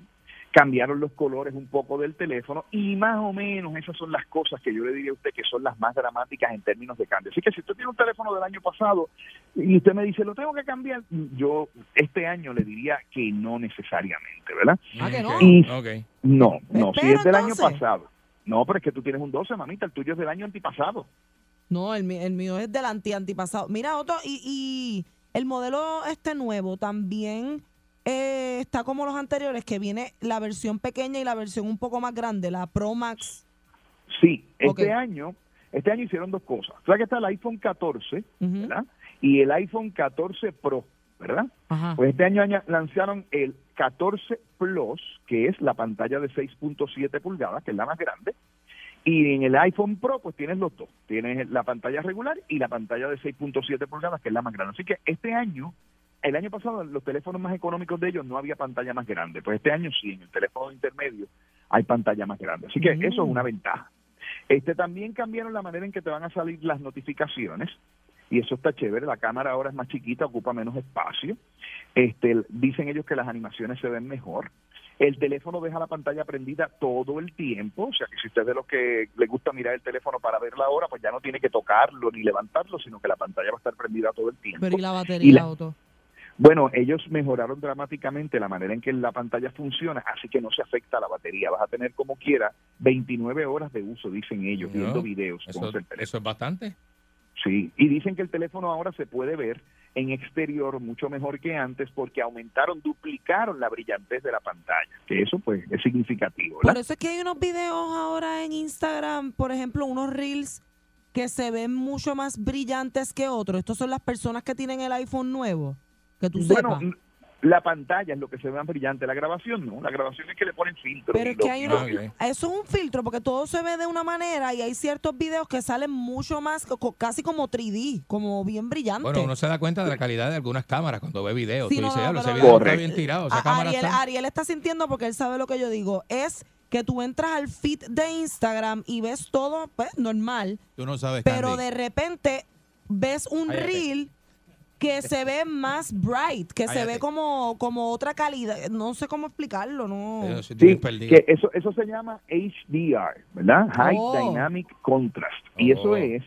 Cambiaron los colores un poco del teléfono y más o menos esas son las cosas que yo le diría a usted que son las más dramáticas en términos de cambio. Así que si usted tiene un teléfono del año pasado y usted me dice, lo tengo que cambiar, yo este año le diría que no necesariamente, ¿verdad? Ah, que no. Y Ok. no, no, si es del año pasado. No, pero es que tú tienes un 12, mamita, el tuyo es del año antipasado. No, el, mi- el mío es del anti antipasado. Mira, Otto, y, y el modelo este nuevo también eh, está como los anteriores, que viene la versión pequeña y la versión un poco más grande, la Pro Max. Sí, este año, este año hicieron dos cosas. O sea que está el iPhone 14, Ujú. ¿verdad? Y el iPhone 14 Pro, ¿verdad? Ajá. Pues este año lanzaron el 14 Plus, que es la pantalla de 6.7 pulgadas, que es la más grande. Y en el iPhone Pro, pues tienes los dos. Tienes la pantalla regular y la pantalla de 6.7 pulgadas, que es la más grande. Así que este año, el año pasado, en los teléfonos más económicos de ellos no había pantalla más grande. Pues este año sí, en el teléfono intermedio hay pantalla más grande. Así que Mm. eso es una ventaja. Este también cambiaron la manera en que te van a salir las notificaciones y eso está chévere. La cámara ahora es más chiquita, ocupa menos espacio. Este, dicen ellos que las animaciones se ven mejor. El teléfono deja la pantalla prendida todo el tiempo, o sea que si usted es de los que le gusta mirar el teléfono para ver la hora, pues ya no tiene que tocarlo ni levantarlo, sino que la pantalla va a estar prendida todo el tiempo. Pero y la Y batería, la- Otto. Bueno, ellos mejoraron dramáticamente la manera en que la pantalla funciona, así que no se afecta a la batería. Vas a tener como quiera 29 horas de uso, dicen ellos, No, viendo videos. con Eso, el teléfono. eso es bastante. Sí, y dicen que el teléfono ahora se puede ver en exterior mucho mejor que antes porque aumentaron, duplicaron la brillantez de la pantalla, que eso pues es significativo. Por eso es que hay unos videos ahora en Instagram, por ejemplo, unos reels que se ven mucho más brillantes que otros. Estos son las personas que tienen el iPhone nuevo. Que tú Bueno, sepas. la pantalla es lo que se ve más brillante, la grabación no, la grabación es que le ponen filtro. Pero es que hay lo- eso es un filtro porque todo se ve de una manera y hay ciertos videos que salen mucho más, casi como 3D, como bien brillante. Bueno, uno se da cuenta de la calidad de algunas cámaras cuando ve videos. Sí, Tú no, dices, no, "Diablo, ese video está bien tirado. Esa A- cámara Ariel, está... Ariel está sintiendo porque él sabe lo que yo digo. Es que tú entras al feed de Instagram y ves todo pues, normal, Tú no sabes, pero Candy. de repente ves un reel que se ve más bright, que se ve como, como otra calidad. No sé cómo explicarlo, no. Sí, que eso, eso se llama HDR, ¿verdad? High Oh. Dynamic Contrast. Y eso Oh. es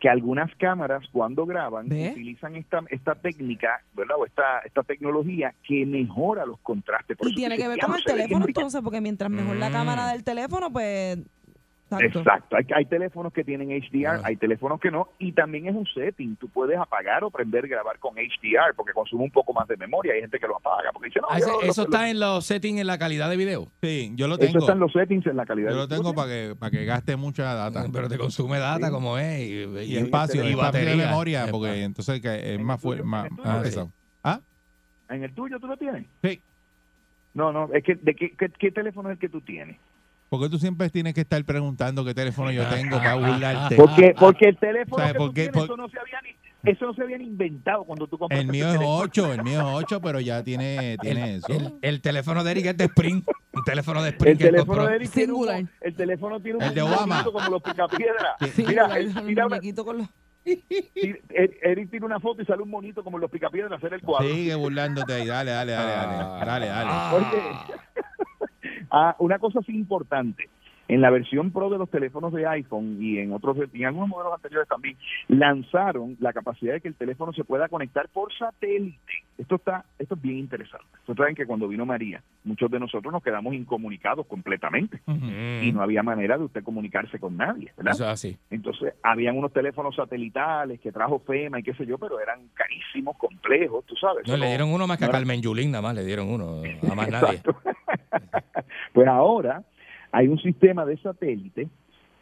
que algunas cámaras cuando graban ¿Ve? utilizan esta, esta técnica, ¿verdad? O esta, esta tecnología que mejora los contrastes. Por Y eso tiene que ver "Ya con el teléfono brillante". entonces, porque mientras mejor la Mm. cámara del teléfono, pues... Exacto. Exacto, hay, hay teléfonos que tienen HDR, Ah. hay teléfonos que no, y también es un setting, tú puedes apagar o prender grabar con HDR porque consume un poco más de memoria, hay gente que lo apaga porque dice, no, Ah, yo ese- lo- eso lo- está en los settings en la calidad de video. Sí, yo lo eso tengo. está en los settings en la calidad. Yo de- lo tengo para que, para que gaste mucha data. Pero te consume data Sí. como es. Y, Y espacio, y espacio batería. de memoria, porque entonces que es En más fuerte, más, en el tuyo, más sí. ¿Ah? ¿En el tuyo tú lo tienes? Sí. No, no, es que, ¿de qué, qué, qué teléfono es el que tú tienes? Porque tú siempre tienes que estar preguntando qué teléfono yo tengo para burlarte. Porque, porque el teléfono ¿Sabes que por tú qué? tienes, Por- eso, no se había ni, eso no se había ni inventado cuando tú compraste El mío es teléfono. 8, el mío es 8, pero ya tiene, tiene eso. El, el teléfono de Eric es de Sprint. Un teléfono de El Sprint que él teléfono compró. de Eric tiene un, el teléfono tiene un El de Obama. monito como los picapiedras. Sí, Mira, el- el con los- tira- Eric Eric tira una foto y sale un monito como los picapiedras hacer el cuadro. Sigue burlándote ahí. Dale, dale, dale, dale. Dale, dale. Oye, ah, una cosa importante. En la versión Pro de los teléfonos de iPhone y en otros y en algunos modelos anteriores también lanzaron la capacidad de que el teléfono se pueda conectar por satélite. Esto está esto es bien interesante. Ustedes saben que cuando vino María, muchos de nosotros nos quedamos incomunicados completamente y no había manera de usted comunicarse con nadie, ¿verdad? Eso es así. Entonces, habían unos teléfonos satelitales que trajo FEMA y qué sé yo, pero eran carísimos, complejos, tú sabes. No, le dieron uno más que a no Carmen Yulín, nada más le dieron uno. A más nadie. Pues ahora hay un sistema de satélite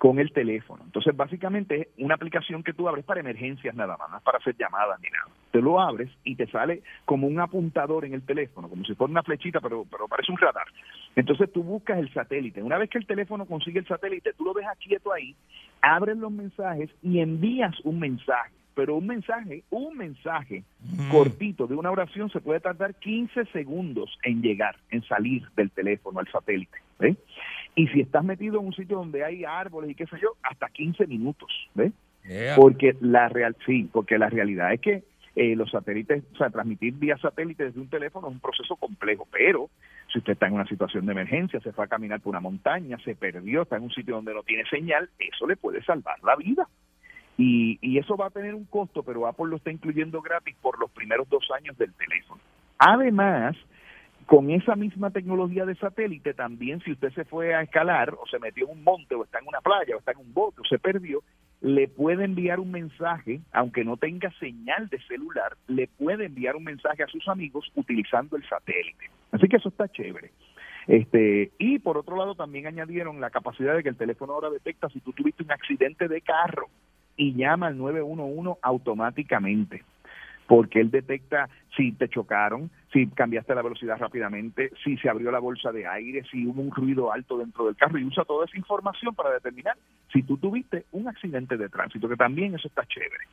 con el teléfono. Entonces, básicamente es una aplicación que tú abres para emergencias nada más, no es para hacer llamadas ni nada. Te lo abres y te sale como un apuntador en el teléfono, como si fuera una flechita, pero, pero parece un radar. Entonces tú buscas el satélite. Una vez que el teléfono consigue el satélite, tú lo dejas quieto ahí, abres los mensajes y envías un mensaje. pero un mensaje, un mensaje cortito de una oración se puede tardar 15 segundos en llegar, en salir del teléfono al satélite. ¿ves? Y si estás metido en un sitio donde hay árboles y qué sé yo, hasta 15 minutos. ¿ves? Yeah. Porque la real, sí, porque la realidad es que eh, los satélites, o sea, transmitir vía satélite desde un teléfono es un proceso complejo, pero si usted está en una situación de emergencia, se fue a caminar por una montaña, se perdió, está en un sitio donde no tiene señal, eso le puede salvar la vida. Y, y eso va a tener un costo, pero Apple lo está incluyendo gratis por los primeros dos años del teléfono. Además, con esa misma tecnología de satélite, también si usted se fue a escalar o se metió en un monte o está en una playa o está en un bote o se perdió, le puede enviar un mensaje, aunque no tenga señal de celular, le puede enviar un mensaje a sus amigos utilizando el satélite. Así que eso está chévere. Este, y por otro lado también añadieron la capacidad de que el teléfono ahora detecta si tú tuviste un accidente de carro y llama al 911 automáticamente porque él detecta si te chocaron, si cambiaste la velocidad rápidamente, si se abrió la bolsa de aire, si hubo un ruido alto dentro del carro y usa toda esa información para determinar si tú tuviste un accidente de tránsito, que también eso está chévere.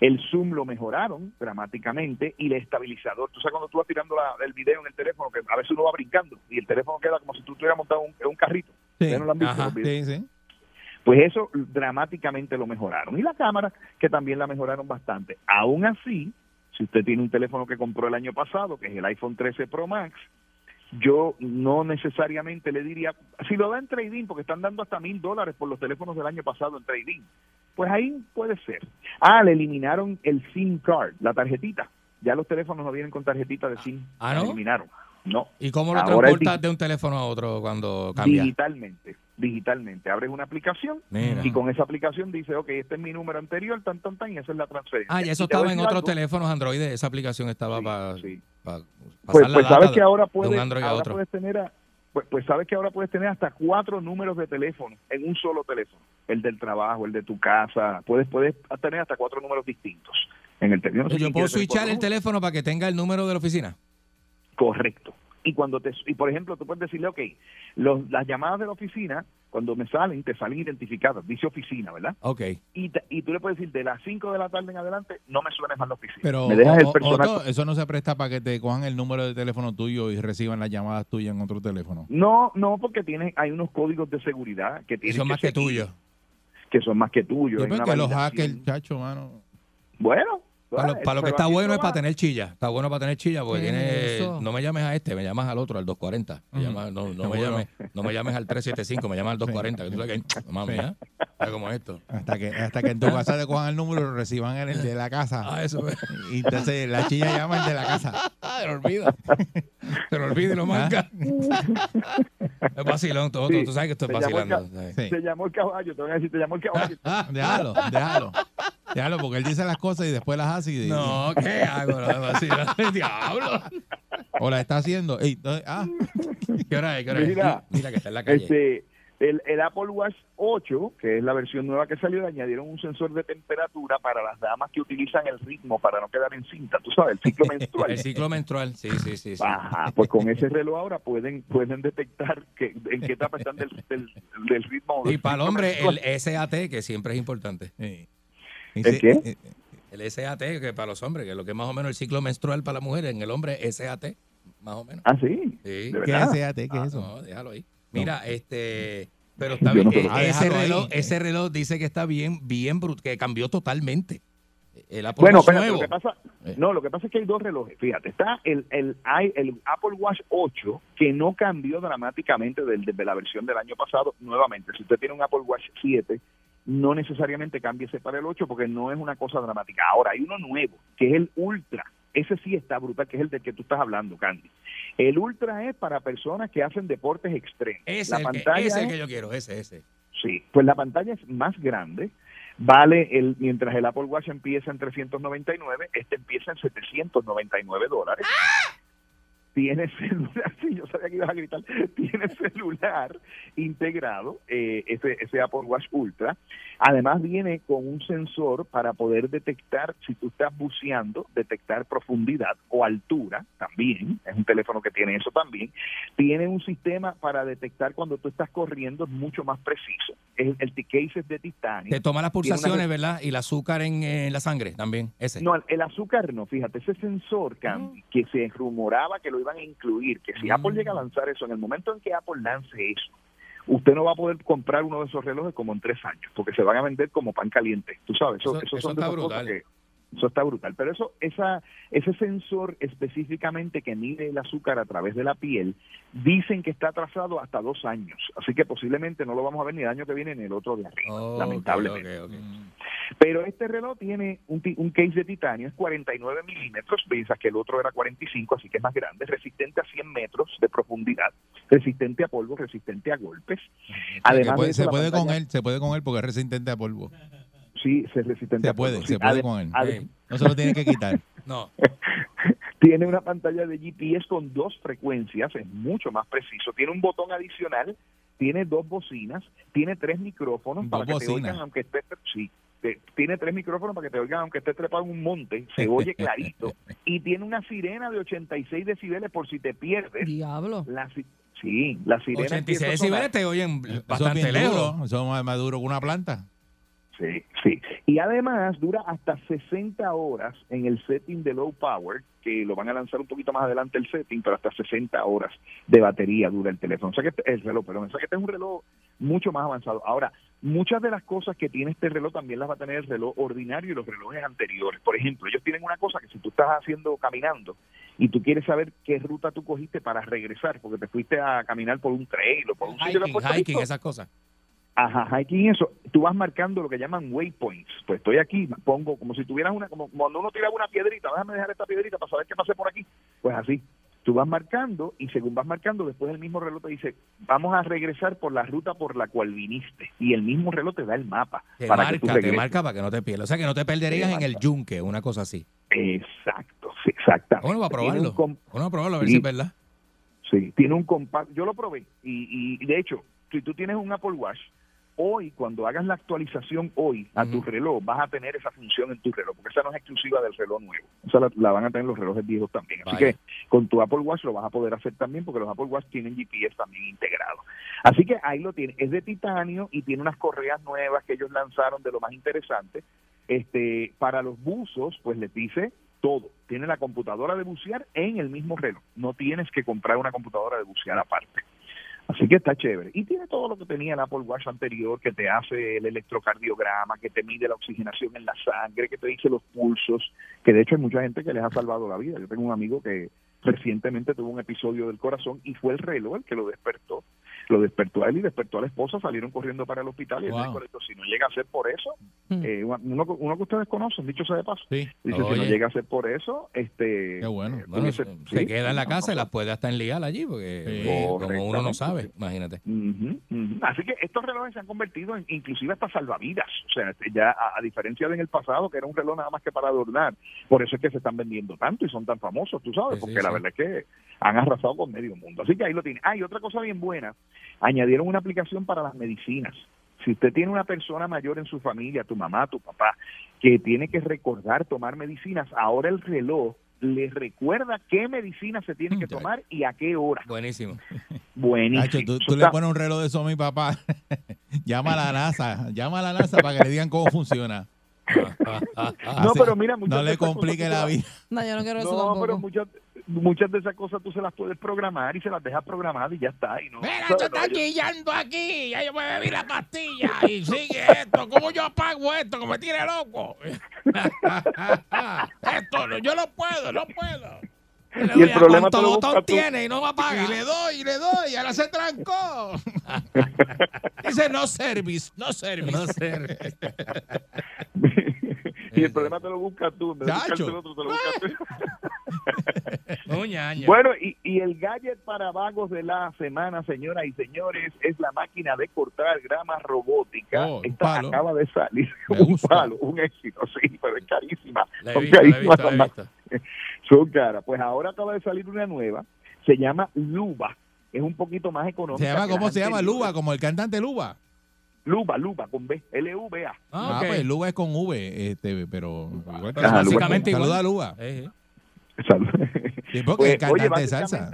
El zoom lo mejoraron dramáticamente y el estabilizador. Tú sabes cuando tú vas tirando la- el video en el teléfono, que a veces uno va brincando y el teléfono queda como si tú estuvieras montado en un, un carrito. ¿Ustedes no lo han visto Ajá, los videos? sí, sí. Pues eso dramáticamente lo mejoraron. Y la cámara, que también la mejoraron bastante. Aún así, si usted tiene un teléfono que compró el año pasado, que es el iPhone 13 Pro Max, yo no necesariamente le diría, si lo da en trading, porque están dando hasta mil dólares por los teléfonos del año pasado en trading, pues ahí puede ser. Ah, le eliminaron el SIM card, la tarjetita. Ya los teléfonos no vienen con tarjetita de SIM. Ah, La ¿no? eliminaron. No. ¿Y cómo lo Ahora transportas de un teléfono a otro cuando cambia? Digitalmente, digitalmente. Abres una aplicación Mira. y con esa aplicación dice, ok, este es mi número anterior, tan, tan, tan, y esa es la transferencia. Ah, eso Y a estaba en otros algo. teléfonos Android. Esa aplicación estaba para sí. Pues, la pues data sabes que ahora de puedes, ahora tener, a- pues, pues sabes que ahora puedes tener hasta cuatro números de teléfono en un solo teléfono. El del trabajo, el de tu casa, puedes, puedes tener hasta cuatro números distintos en el teléfono. Yo puedo switchar el teléfono para que tenga el número de la oficina. Correcto. Y cuando te y por ejemplo, tú puedes decirle, ok, los, las llamadas de la oficina, cuando me salen, te salen identificadas, dice oficina, ¿verdad? Ok. Y, te- y tú le puedes decir, de las 5 de la tarde en adelante, no me suenes más la oficina. Pero me dejas o- el o- personal. Otto, eso no se presta para que te cojan el número de teléfono tuyo y reciban las llamadas tuyas en otro teléfono. No, no, porque tiene, hay unos códigos de seguridad que tienen son más que tuyos. Que son más que tuyos. Hay pues, que los hackers, chacho, mano. Bueno. Para lo, para lo que está bueno es para tener chilla. Está bueno para tener chilla porque ¿Qué es tiene. eso? No me llames a este, me llamas al otro, al 240. Me Ujú. llamas- no, no, me llames, no me llames al 375, me llamas al 240. Que tú sabes que. Mami. ¿eh? ¿Sabes cómo es esto? Hasta que, hasta que en tu casa te cojan el número y lo reciban en el de la casa. Ah, eso es. Y entonces la chilla llama el de la casa. Se lo olvida. Se lo olvida y lo marca. Es vacilón, todo, todo. Sí, Tú sabes que esto es te llamó el vacilando. Te llamó el caballo, te voy a decir, te llamó el caballo. Déjalo, déjalo. Déjalo, porque él dice las cosas y después las hace y No, ¿qué hago? Diablo. o las está haciendo. Ey, ah, ¿Qué hora es? ¿Qué hora es? Mira, Mira que está en la calle. Este, el, el Apple Watch 8, que es la versión nueva que salió, le añadieron un sensor de temperatura para las damas que utilizan el ritmo para no quedar en cinta. Tú sabes, el ciclo menstrual. El ciclo menstrual, sí, sí, sí. sí. Ajá, pues con ese reloj ahora pueden pueden detectar que en qué etapa están del, del, del ritmo. Y del para el hombre, el. SAT, que siempre es importante. eh, ¿El dice- qué? eh, El SAT, que para los hombres, que es lo que es más o menos el ciclo menstrual para la mujer, en el hombre SAT, más o menos. Ah, sí. Sí. ¿De ¿Qué es SAT? ¿Qué Ah, es eso? No, déjalo ahí. Mira, este, pero está bien. no eh, Ah, ese ahí. reloj, ese reloj dice que está bien, bien bruto, que cambió totalmente. El Apple Bueno, Watch nuevo. lo que pasa, Eh. no, lo que pasa es que hay dos relojes. Fíjate, está el, el, el Apple Watch 8 que no cambió dramáticamente desde la versión del año pasado. Nuevamente, si usted tiene un Apple Watch 7, no necesariamente cámbiese para el 8 porque no es una cosa dramática. Ahora, hay uno nuevo, que es el Ultra. Ese sí está brutal, que es el del que tú estás hablando, Candy. El Ultra es para personas que hacen deportes extremos. Ese la es el, que, pantalla ese es el que yo quiero, ese, ese. Sí, pues la pantalla es más grande. Vale, el mientras el Apple Watch empieza en 399, este empieza en 799 dólares. Tiene celular, sí, yo sabía que ibas a gritar, tiene celular integrado, eh, ese, ese Apple Watch Ultra. Además viene con un sensor para poder detectar, si tú estás buceando, detectar profundidad o altura también, es un teléfono que tiene eso también. Tiene un sistema para detectar cuando tú estás corriendo, es mucho más preciso. El, el case es de titanio. Te toma las una pulsaciones, ¿verdad? Y el azúcar en, en la sangre también, ese. no, el- el azúcar no, fíjate, ese sensor, Candy, que se rumoraba que lo iban a incluir, que si Apple llega a lanzar eso, en el momento en que Apple lance eso, usted no va a poder comprar uno de esos relojes como en tres años, porque se van a vender como pan caliente, tú sabes, eso, Eso- son de está esas cosas brutal. que- eso está brutal, pero eso, esa, ese sensor específicamente que mide el azúcar a través de la piel, dicen que está atrasado hasta dos años, así que posiblemente no lo vamos a ver ni el año que viene ni el otro de arriba, Oh, lamentablemente. ok. Pero este reloj tiene un, un case de titanio, es 49 milímetros, piensas que el otro era 45, así que es más grande, resistente a 100 metros de profundidad, resistente a polvo, resistente a golpes. Además puede- se puede con él, se puede con él porque es resistente a polvo. Sí, se es resistente Se puede, sí. se puede con él. No se lo tiene que quitar. No. Tiene una pantalla de GPS con dos frecuencias, es mucho más preciso. Tiene un botón adicional, tiene dos bocinas, tiene tres micrófonos Dos para que te oigan aunque esté sí, te- tiene tres micrófonos para que te oigan aunque esté trepado en un monte, se oye clarito y tiene una sirena de 86 decibeles por si te pierdes. Diablo. La, sí, la sirena 86 empieza a sonar. decibeles te oyen Eso es bastante lejos. es más- más duro que una planta. Sí, sí. Y además dura hasta 60 horas en el setting de low power, que lo van a lanzar un poquito más adelante el setting, pero hasta 60 horas de batería dura el teléfono. O sea que este- el reloj, perdón, o sea que este es un reloj mucho más avanzado. Ahora, muchas de las cosas que tiene este reloj también las va a tener el reloj ordinario y los relojes anteriores. Por ejemplo, ellos tienen una cosa que si tú estás haciendo caminando y tú quieres saber qué ruta tú cogiste para regresar, porque te fuiste a caminar por un trail o por un sitio de Hiking, esas cosas. Ajá, hiking eso, tú vas marcando lo que llaman waypoints. Pues estoy aquí, pongo como si tuvieras una, como cuando uno tira una piedrita, déjame dejar esta piedrita para saber qué pasé por aquí. Pues así, tú vas marcando y según vas marcando, después el mismo reloj te dice, vamos a regresar por la ruta por la cual viniste. Y el mismo reloj te da el mapa Te para que tú marca, te marca para que no te pierdas. O sea, que no te perderías Te en el marca. yunque, una cosa así. Exacto, sí, exactamente. Bueno, va a probarlo. Bueno, a probarlo a ver si es verdad. Sí, tiene un compacto. Yo lo probé y, y de hecho, si tú tienes un Apple Watch, hoy cuando hagas la actualización hoy a tu reloj, vas a tener esa función en tu reloj, porque esa no es exclusiva del reloj nuevo. Esa la, la van a tener los relojes viejos también. Así Vaya. que con tu Apple Watch lo vas a poder hacer también, porque los Apple Watch tienen GPS también integrado. Así que ahí lo tiene. Es de titanio y tiene unas correas nuevas que ellos lanzaron de lo más interesante. Este, para los buzos, pues les dice todo. Tiene la computadora de bucear en el mismo reloj. No tienes que comprar una computadora de bucear aparte. Así que está chévere. Y tiene todo lo que tenía el Apple Watch anterior, que te hace el electrocardiograma, que te mide la oxigenación en la sangre, que te dice los pulsos, que de hecho hay mucha gente que les ha salvado la vida. Yo tengo un amigo que recientemente tuvo un episodio del corazón y fue el reloj el que lo despertó. Lo despertó a él y despertó a la esposa, salieron corriendo para el hospital y el Wow. médico le dijo, si no llega a ser por eso, Mm. eh, uno, uno que ustedes conocen, dicho sea de paso, Sí. dice, si no llega a ser por eso, este... Qué bueno. eh, Bueno, se sí, queda en la no, casa y las puede hasta enligar allí, porque Sí. eh, como uno no sabe, imagínate. Así que estos relojes se han convertido en inclusive hasta salvavidas. O sea, este, ya a, a diferencia de en el pasado, que era un reloj nada más que para adornar, por eso es que se están vendiendo tanto y son tan famosos, tú sabes, Sí, sí, porque la sí. verdad es que han arrasado con medio mundo. Así que ahí lo tiene. Ah, y otra cosa bien buena, añadieron una aplicación para las medicinas. Si usted tiene una persona mayor en su familia, tu mamá, tu papá, que tiene que recordar tomar medicinas, ahora el reloj le recuerda qué medicina se tiene que tomar y a qué hora. Buenísimo. Buenísimo. Nacho, tú, le pones un reloj de eso a mi papá. llama a la NASA. Llama a la NASA para que le digan cómo funciona. No, pero mira, muchas no le complique la vida. No, yo no quiero eso No, tampoco. pero muchas, muchas de esas cosas tú se las puedes programar y se las dejas programadas y ya está. Y no, Mira, tú estás chillando aquí. Ya yo me bebí la pastilla y sigue esto. ¿Cómo yo apago esto? Que me tiene loco. esto, no, yo no puedo, no puedo. Y el problema ¿Cuánto te lo botón tú. tiene y no me apaga? Y le doy, y le doy, y ahora se trancó. Dice no service, no service. No y el problema te lo buscas tú. En vez de buscarte Chacho. el otro, te lo buscas tú. Bueno, y, y el gadget para vagos de la semana, señoras y señores, es la máquina de cortar grama robótica. Oh, Esta palo. acaba de salir. Me un gusta. palo, un éxito, sí, pero es carísima. La Son visto, la he carísimas visto, la son caras. Pues ahora acaba de salir una nueva Se llama Luba. Es un poquito más económica. Se llama, ¿Cómo se llama? Luba, como el cantante Luba. Luba, Luba, con B. L-U-B-A. Ah, pues Luba es con V, este, pero igual que Ajá, Luba. Básicamente igual. Saluda a Luba. Eh, eh. Sí, porque Pues, es cantante oye, de salsa.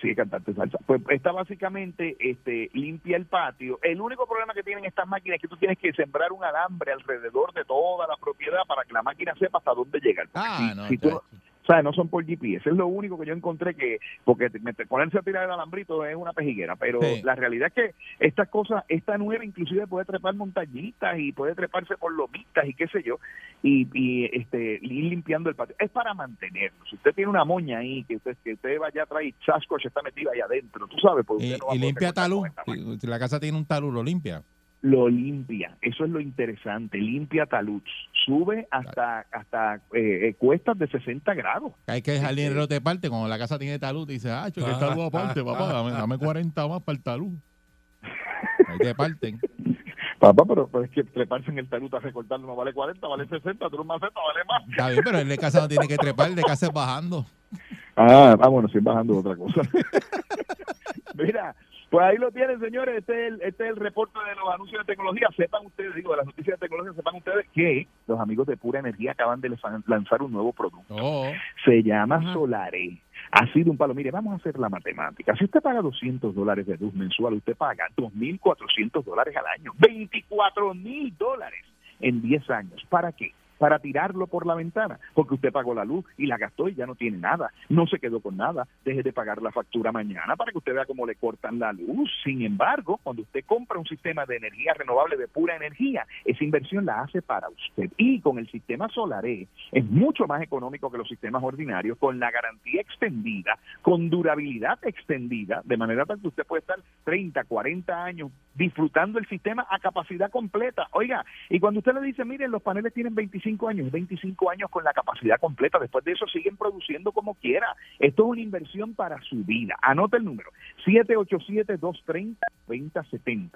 Sí, cantante de salsa. Pues esta básicamente este, limpia el patio. El único problema que tienen estas máquinas es que tú tienes que sembrar un alambre alrededor de toda la propiedad para que la máquina sepa hasta dónde llega. Porque Ah, si- no, si tú- chacho. O sea, no son por GPS. Es lo único que yo encontré que, porque ponerse a tirar el alambrito es una pejiguera. Pero Sí. la realidad es que estas cosas, esta nueva inclusive puede trepar montañitas y puede treparse por lomitas y qué sé yo, y, y este, ir limpiando el patio. Es para mantenerlo. Si usted tiene una moña ahí, que usted, que usted vaya atrás y Sasquatch está metida ahí adentro, tú sabes, pues Y, usted no va a y limpia talud. la casa tiene un talud, lo limpia. Lo limpia. Eso es lo interesante. Limpia talud. Sube hasta, hasta eh, eh, cuestas de 60 grados. Hay que dejar dinero de parte. Cuando la casa tiene talud, dice, ah, cho, que el talud aparte, papá, dame, dame 40 más para el talud. Ahí te parten. Papá, pero, pero es que treparse en el talud a recortarlo no vale 40, vale 60, tú un maceta vale más. Está bien, pero el de casa no tiene que trepar, el de casa es bajando. Ah, ah, bueno, sí, bajando otra cosa. Mira, pues ahí lo tienen, señores. Este es, el, este es el reporte de los anuncios de tecnología. Sepan ustedes, digo, de las noticias de tecnología, sepan ustedes que los amigos de Pura Energía acaban de lanzar un nuevo producto. Oh, Se llama Solaré. Ha sido un palo. Mire, vamos a hacer la matemática. Si usted paga 200 dólares de luz mensual, usted paga 2.400 dólares al año. 24.000 dólares en 10 años. ¿Para qué? Para tirarlo por la ventana, porque usted pagó la luz y la gastó y ya no tiene nada, no se quedó con nada, deje de pagar la factura mañana para que usted vea cómo le cortan la luz. Sin embargo, cuando usted compra un sistema de energía renovable de pura energía, esa inversión la hace para usted. Y con el sistema Solaré es mucho más económico que los sistemas ordinarios, con la garantía extendida, con durabilidad extendida, de manera tal que usted puede estar 30, 40 años disfrutando el sistema a capacidad completa. Oiga, y cuando usted le dice, miren, los paneles tienen 25 años, 25 años con la capacidad completa, después de eso siguen produciendo como quiera. Esto es una inversión para su vida. Anota el número, 787-230-2070.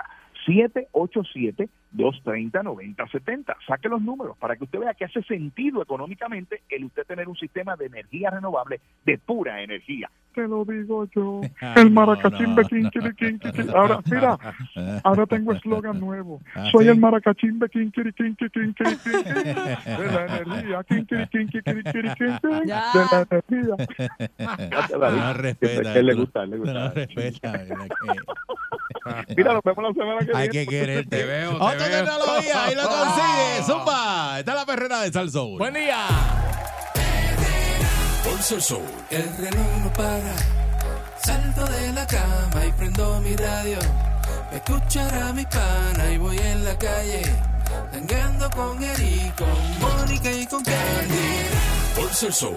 787-230-9070. Saque los números para que usted vea que hace sentido económicamente el usted tener un sistema de energía renovable de pura energía. Te lo digo yo, el maracachín quiriquín, quiquín. Ahora, mira, ahora tengo eslogan nuevo. Ah, Soy el maracachín quiriquín, quiriquín, de la energía. De la energía. No respeta. Que le gusta, le gusta. No respeta. ¿verdad que- Mira, nos vemos la semana que Hay que quererte. Te veo, te Otra veo. tecnología, ahí lo consigue. Zumba. Está la perrera de Salsoul. Buen día. Por Sol Soul, el reloj no para. Salto de la cama y prendo mi radio. Me escuchará mi pana y voy en la calle. Tangando con Eri, con Mónica y con Candy. Por Sol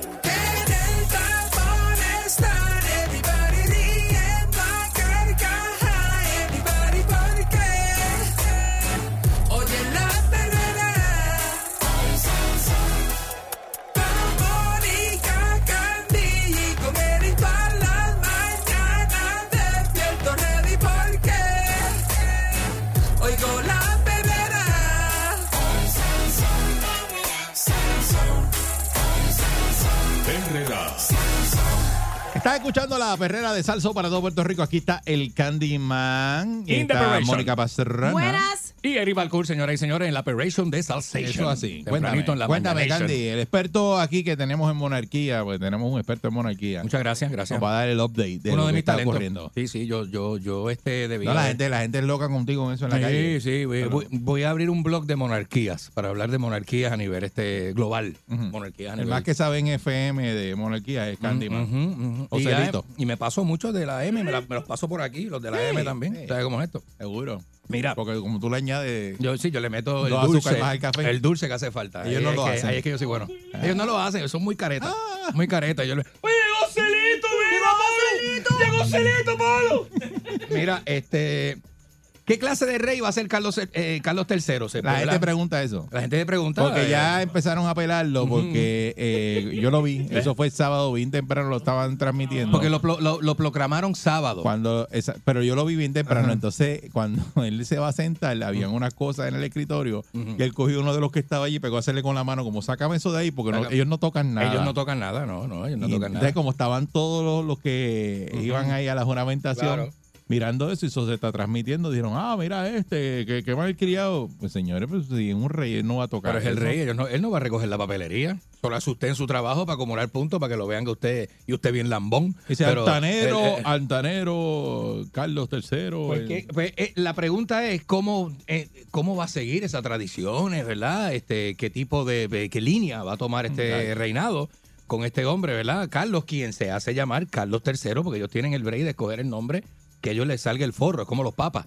Estás escuchando la perrera de Salso para todo Puerto Rico. Aquí está el Candyman. Está. Mónica Pastrana. Buenas. Y Eri Balcour, señoras y señores, en la Operation de Salsation. Eso así. Cuéntame, en la cuéntame. Candy. El experto aquí que tenemos en monarquía, pues tenemos un experto en monarquía. Muchas gracias, gracias. Nos va a dar el update de Uno lo de que mis está talentos. ocurriendo. Sí, sí, yo, yo, yo este debía. No, la gente, la gente es loca contigo en eso en la sí, calle. sí, Pero- voy- voy a abrir un blog de monarquías para hablar de monarquías a nivel este global. Ujú. Monarquías a El nivel. más que sabe en FM de monarquía es Candyman. Ujú, ujú. O y, ya- Celito. y me paso mucho de la M, me, la- me los paso por aquí, los de la M también. sí. ¿Sabes cómo es esto? Seguro. Mira, Porque como tú le añades. yo sí, yo le meto el dulce, azúcar más al café. el dulce que hace falta. Ellos Ahí no es lo que- hacen. Ah. Ahí es que yo soy bueno. Ellos no lo hacen, ellos son muy caretas. Muy caretas. Yo le, Oye, llegó Celito, mira, Pablo. Llegó Celito, Pablo. Mira, este, ¿Qué clase de rey va a ser Carlos, eh, Carlos III? Se La gente ¿verdad? pregunta eso. La gente pregunta. Porque eh, ya empezaron a pelarlo porque eh, yo lo vi. Eso fue el sábado bien temprano, lo estaban transmitiendo. Porque lo, lo- lo proclamaron sábado. Cuando esa- pero yo lo vi bien temprano, Ajá. entonces cuando él se va a sentar, habían unas cosas en el escritorio y él cogió uno de los que estaba allí y pegó a hacerle con la mano como sácame eso de ahí porque no- ellos no tocan nada. Ellos no tocan nada, no, no, ellos no Y tocan entonces, nada. como estaban todos los, los que iban ahí a la juramentación Claro. Mirando eso y eso se está transmitiendo, dijeron, ah, mira este, que, que mal criado. Pues señores, pues si es un rey, él no va a tocar. Pero es el eso. rey, ellos no- él no va a recoger la papelería. Solo hace usted en su trabajo para acumular puntos, para que lo vean que usted y usted bien lambón. Dice Pero, Altanero, eh, eh, Altanero, Carlos III. Pues el- que- pues, eh, la pregunta es cómo, eh, cómo va a seguir esas tradiciones, ¿verdad? Este, qué tipo de, de- qué línea va a tomar este reinado con este hombre, ¿verdad? Carlos, quien se hace llamar Carlos III, porque ellos tienen el break de escoger el nombre que a ellos les salga el forro, es como los papas.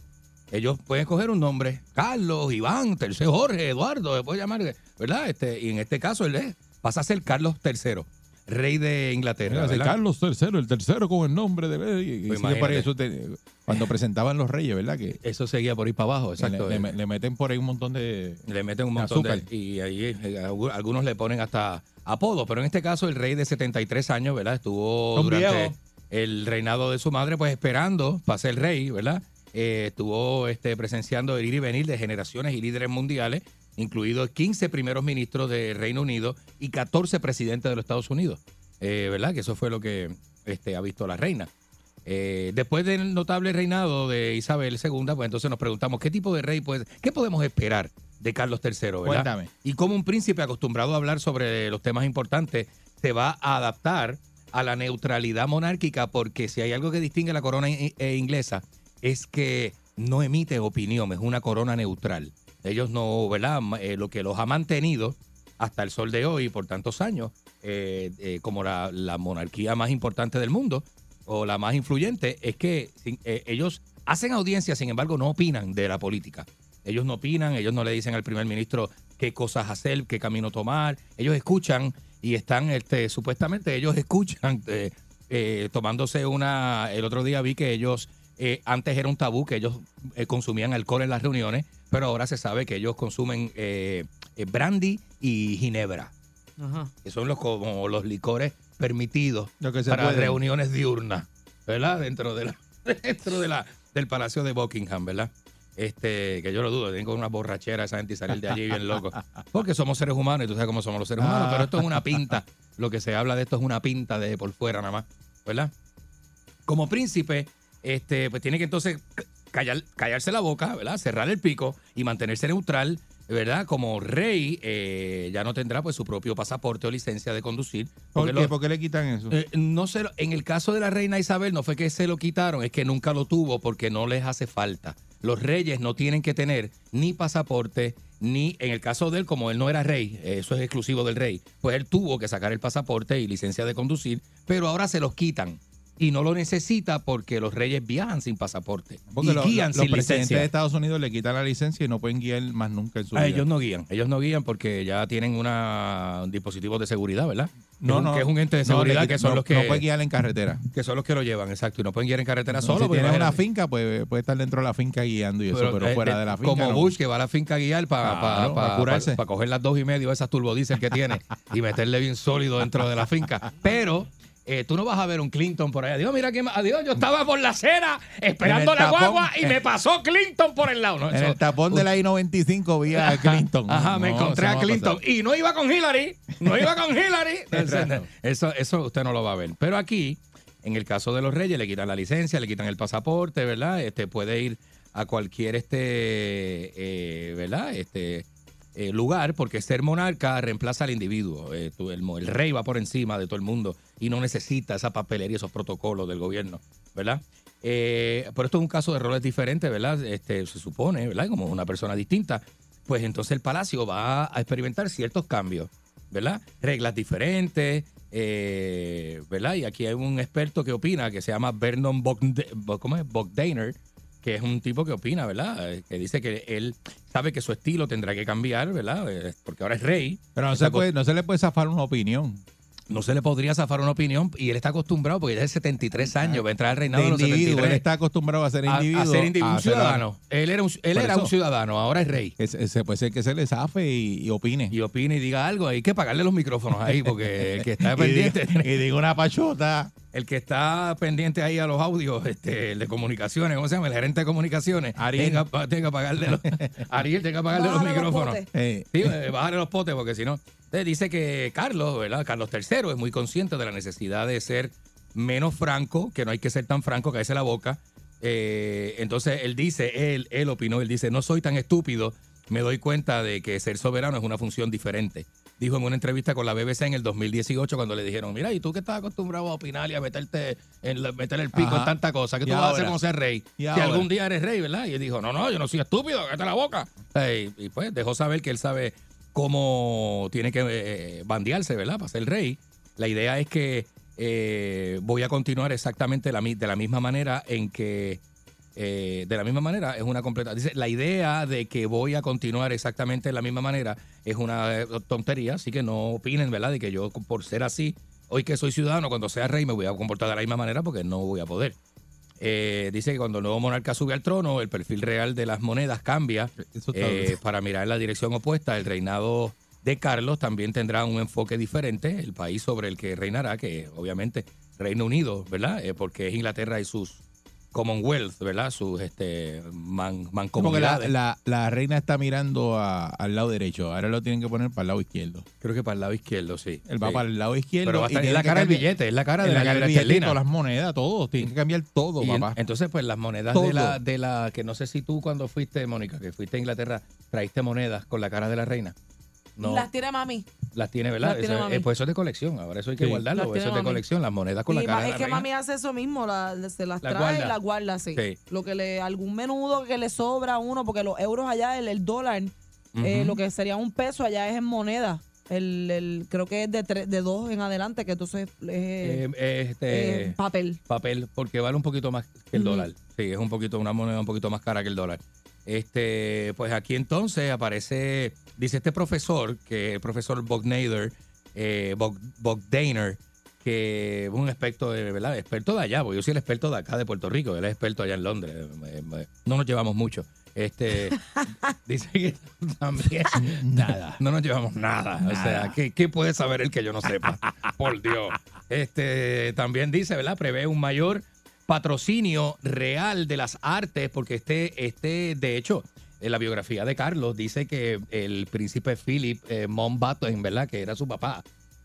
Ellos pueden escoger un nombre, Carlos, Iván, tercero Jorge, Eduardo, se puede llamar, ¿verdad? Este, y en este caso él es- pasa a ser Carlos III, rey de Inglaterra. Carlos III, el tercero con el nombre de... y- Pues por eso te- cuando presentaban los reyes, ¿verdad? Que Eso seguía por ahí para abajo, exacto. le, le- le meten por ahí un montón de... Le meten un montón de... Y ahí eh, algu- algunos le ponen hasta apodo, pero en este caso el rey de 73 años, ¿verdad? Estuvo Un durante viejo. El reinado de su madre, pues esperando para ser rey, ¿verdad? Eh, estuvo este, presenciando el ir y venir de generaciones y líderes mundiales, incluidos 15 primeros ministros del Reino Unido y 14 presidentes de los Estados Unidos, Eh, ¿verdad? Que eso fue lo que este, ha visto la reina. Eh, después del notable reinado de Isabel II, pues entonces nos preguntamos qué tipo de rey, pues, qué podemos esperar de Carlos III, ¿verdad? Cuéntame. Y cómo un príncipe acostumbrado a hablar sobre los temas importantes se va a adaptar a la neutralidad monárquica, porque si hay algo que distingue la corona eh, inglesa es que no emite opinión, es una corona neutral. Ellos no, ¿verdad? Eh, lo que los ha mantenido hasta el sol de hoy, por tantos años, eh, eh, como la, la monarquía más importante del mundo o la más influyente, es que ellos hacen audiencia, sin embargo, no opinan de la política. Ellos no opinan, ellos no le dicen al primer ministro qué cosas hacer, qué camino tomar. Ellos escuchan y están, este, supuestamente, ellos escuchan, eh, eh, tomándose una. El otro día vi que ellos, eh, antes era un tabú que ellos eh, consumían alcohol en las reuniones, pero ahora se sabe que ellos consumen eh, eh, brandy y ginebra, Ajá. que son los, como los licores permitidos Lo que para puede. reuniones diurnas, ¿verdad? Dentro de la, dentro de la, del Palacio de Buckingham, ¿verdad? Este, que yo lo dudo, tienen con una borrachera esa gente y salir de allí bien loco. Porque somos seres humanos y tú sabes cómo somos los seres humanos, pero esto es una pinta. Lo que se habla de esto es una pinta de por fuera nada más, ¿verdad? Como príncipe, este, pues tiene que entonces callar, callarse la boca, ¿verdad? Cerrar el pico y mantenerse neutral, ¿verdad? Como rey, eh, ya no tendrá pues su propio pasaporte o licencia de conducir. ¿Por qué? lo- ¿Por qué le quitan eso? eh, no lo- en el caso de la reina Isabel no fue que se lo quitaron, es que nunca lo tuvo porque no les hace falta. Los reyes no tienen que tener ni pasaporte, ni en el caso de él, como él no era rey, eh, eso es exclusivo del rey, pues él tuvo que sacar el pasaporte y licencia de conducir, pero ahora se los quitan. Y no lo necesita porque los reyes viajan sin pasaporte Porque y lo- guían los sin presidentes licencia. de Estados Unidos le quitan la licencia y no pueden guiar más nunca en su Ah, vida. ellos no guían, ellos no guían porque ya tienen una dispositivos de seguridad, ¿verdad? No, que, un- no. que es un ente de No, seguridad le que son no- los que No puede guiar en carretera. que son los que lo llevan, exacto, y no pueden guiar en carretera No, solo. si tiene una finca, pues puede estar dentro de la finca guiando y eso, pero, eh, fuera eh, de la finca. Como no. Bush, que va a la finca a guiar para Claro, para curarse. coger las dos y medio esas turbodiesel que tiene y meterle bien sólido dentro de la finca. Pero eh, tú no vas a ver un Clinton por ahí. Adiós, mira que adiós, yo estaba por la acera esperando la tapón. guagua y me pasó Clinton por el lado. No, En el tapón de la I-95 vi a Clinton. Ajá, me encontré a Clinton y no iba con Hillary, no iba con Hillary. Eso, eso usted no lo va a ver. Pero aquí, en el caso de los reyes, le quitan la licencia, le quitan el pasaporte, ¿verdad? Este puede ir a cualquier este, eh, ¿verdad? Este eh, lugar, porque ser monarca reemplaza al individuo. Eh, el, rey va por encima de todo el mundo y no necesita esa papelería, esos protocolos del gobierno, ¿verdad? Eh, pero esto es un caso de roles diferentes, ¿verdad? Este, se supone, ¿verdad? Como una persona distinta. Pues entonces el palacio va a experimentar ciertos cambios, ¿verdad? Reglas diferentes, eh, ¿verdad? Y aquí hay un experto que opina que se llama Vernon Bogd- Bo- ¿cómo es? Bogdaner, que es un tipo que opina, ¿verdad? Eh, Que dice que él sabe que su estilo tendrá que cambiar, ¿verdad? Eh, Porque ahora es rey. Pero no se, puede, no se le puede zafar una opinión. no se le podría zafar una opinión y él está acostumbrado porque ya es 73 años, va a entrar al reinado De de los individuo, 73. él está acostumbrado a ser individuo. a ser individuo, un a ciudadano. Él era un, él era un ciudadano, ahora es rey. Se, puede ser que se le zafe y, y opine. Y opine y diga algo, hay que pagarle los micrófonos ahí porque el que está pendiente, y diga una pachota. El que está pendiente ahí a los audios, este, el de comunicaciones, ¿cómo se llama? El gerente de comunicaciones, Ariel. tenga, tenga que pagarle los, Ariel tenga que pagarle los los micrófonos. potes. Eh, Sí, eh, bajarle los potes porque si no. Dice que Carlos, ¿verdad? Carlos III es muy consciente de la necesidad de ser menos franco, que no hay que ser tan franco, que la boca. Eh, entonces él dice, él, él opinó, él dice, no soy tan estúpido, me doy cuenta de que ser soberano es una función diferente. Dijo en una entrevista con la BBC en el 2018 cuando le dijeron, mira, ¿y tú que estás acostumbrado a opinar y a meterte en la- meter el pico Ajá. en tanta cosa? ¿Qué ¿Y tú vas a hacer como ser rey? ¿Y si ahora? algún día eres rey, ¿verdad? Y él dijo, no, no, yo no soy estúpido, cállate la boca. Y pues dejó saber que él sabe cómo tiene que eh, bandearse, ¿verdad? Para ser rey. La idea es que eh, voy a continuar exactamente la de la misma manera en que, eh, de la misma manera, es una completa. Dice, la idea de que voy a continuar exactamente de la misma manera es una eh, tontería, así que no opinen, ¿verdad? De que yo, por ser así, hoy que soy ciudadano, cuando sea rey, me voy a comportar de la misma manera porque no voy a poder. Eh, dice que cuando el nuevo monarca sube al trono, el perfil real de las monedas cambia eh, para mirar en la dirección opuesta. El reinado de Carlos también tendrá un enfoque diferente. El país sobre el que reinará, que obviamente Reino Unido, ¿verdad? Porque es Inglaterra y sus Commonwealth, ¿verdad? Sus este, man, Porque la, mancomunidades. la, la reina está mirando a- al lado derecho. Ahora lo tienen que poner para el lado izquierdo. Creo que para el lado izquierdo, sí. Él va Sí. para el lado izquierdo. Pero va a y estar- es la cara del billete, es la cara de la, cara del billete, todas las monedas, todo. Tienen que cambiar todo, Y en- papá. entonces, pues las monedas Todo. de la, de la, que no sé si tú cuando fuiste, Mónica, que fuiste a Inglaterra, traíste monedas con la cara de la reina. No, Las tiene mami. las tiene, ¿verdad? las tiene Eso- mami. eh, pues eso es de colección, ahora eso hay que Sí. guardarlo, Las eso es de mami. colección, las monedas con la cara de es la que reina. mami hace eso mismo, la- se las La trae guarda. y las guarda así. Sí. Lo que le, algún menudo que le sobra a uno, porque los euros allá, el, el dólar, eh, lo que sería un peso allá es en moneda. El, el- creo que es de tres, de dos en adelante, que entonces es Eh, eh, este, eh, papel. papel, porque vale un poquito más que el dólar. Sí, es un poquito, una moneda un poquito más cara que el dólar. Este, pues aquí entonces aparece, dice este profesor, que el profesor Bognader, eh, Bog- Bogdaner, que es un experto de, ¿verdad? Experto de allá, porque yo soy el experto de acá de Puerto Rico, él es experto allá en Londres. Eh, eh, No nos llevamos mucho. Este dice que también Nada. no nos llevamos nada. O sea, ¿qué, qué puede saber el que yo no sepa? Por Dios. Este también dice, ¿verdad? Prevé un mayor patrocinio real de las artes, porque este, este, de hecho, en la biografía de Carlos dice que el príncipe Philip eh, Mountbatten, ¿verdad? Que era su papá.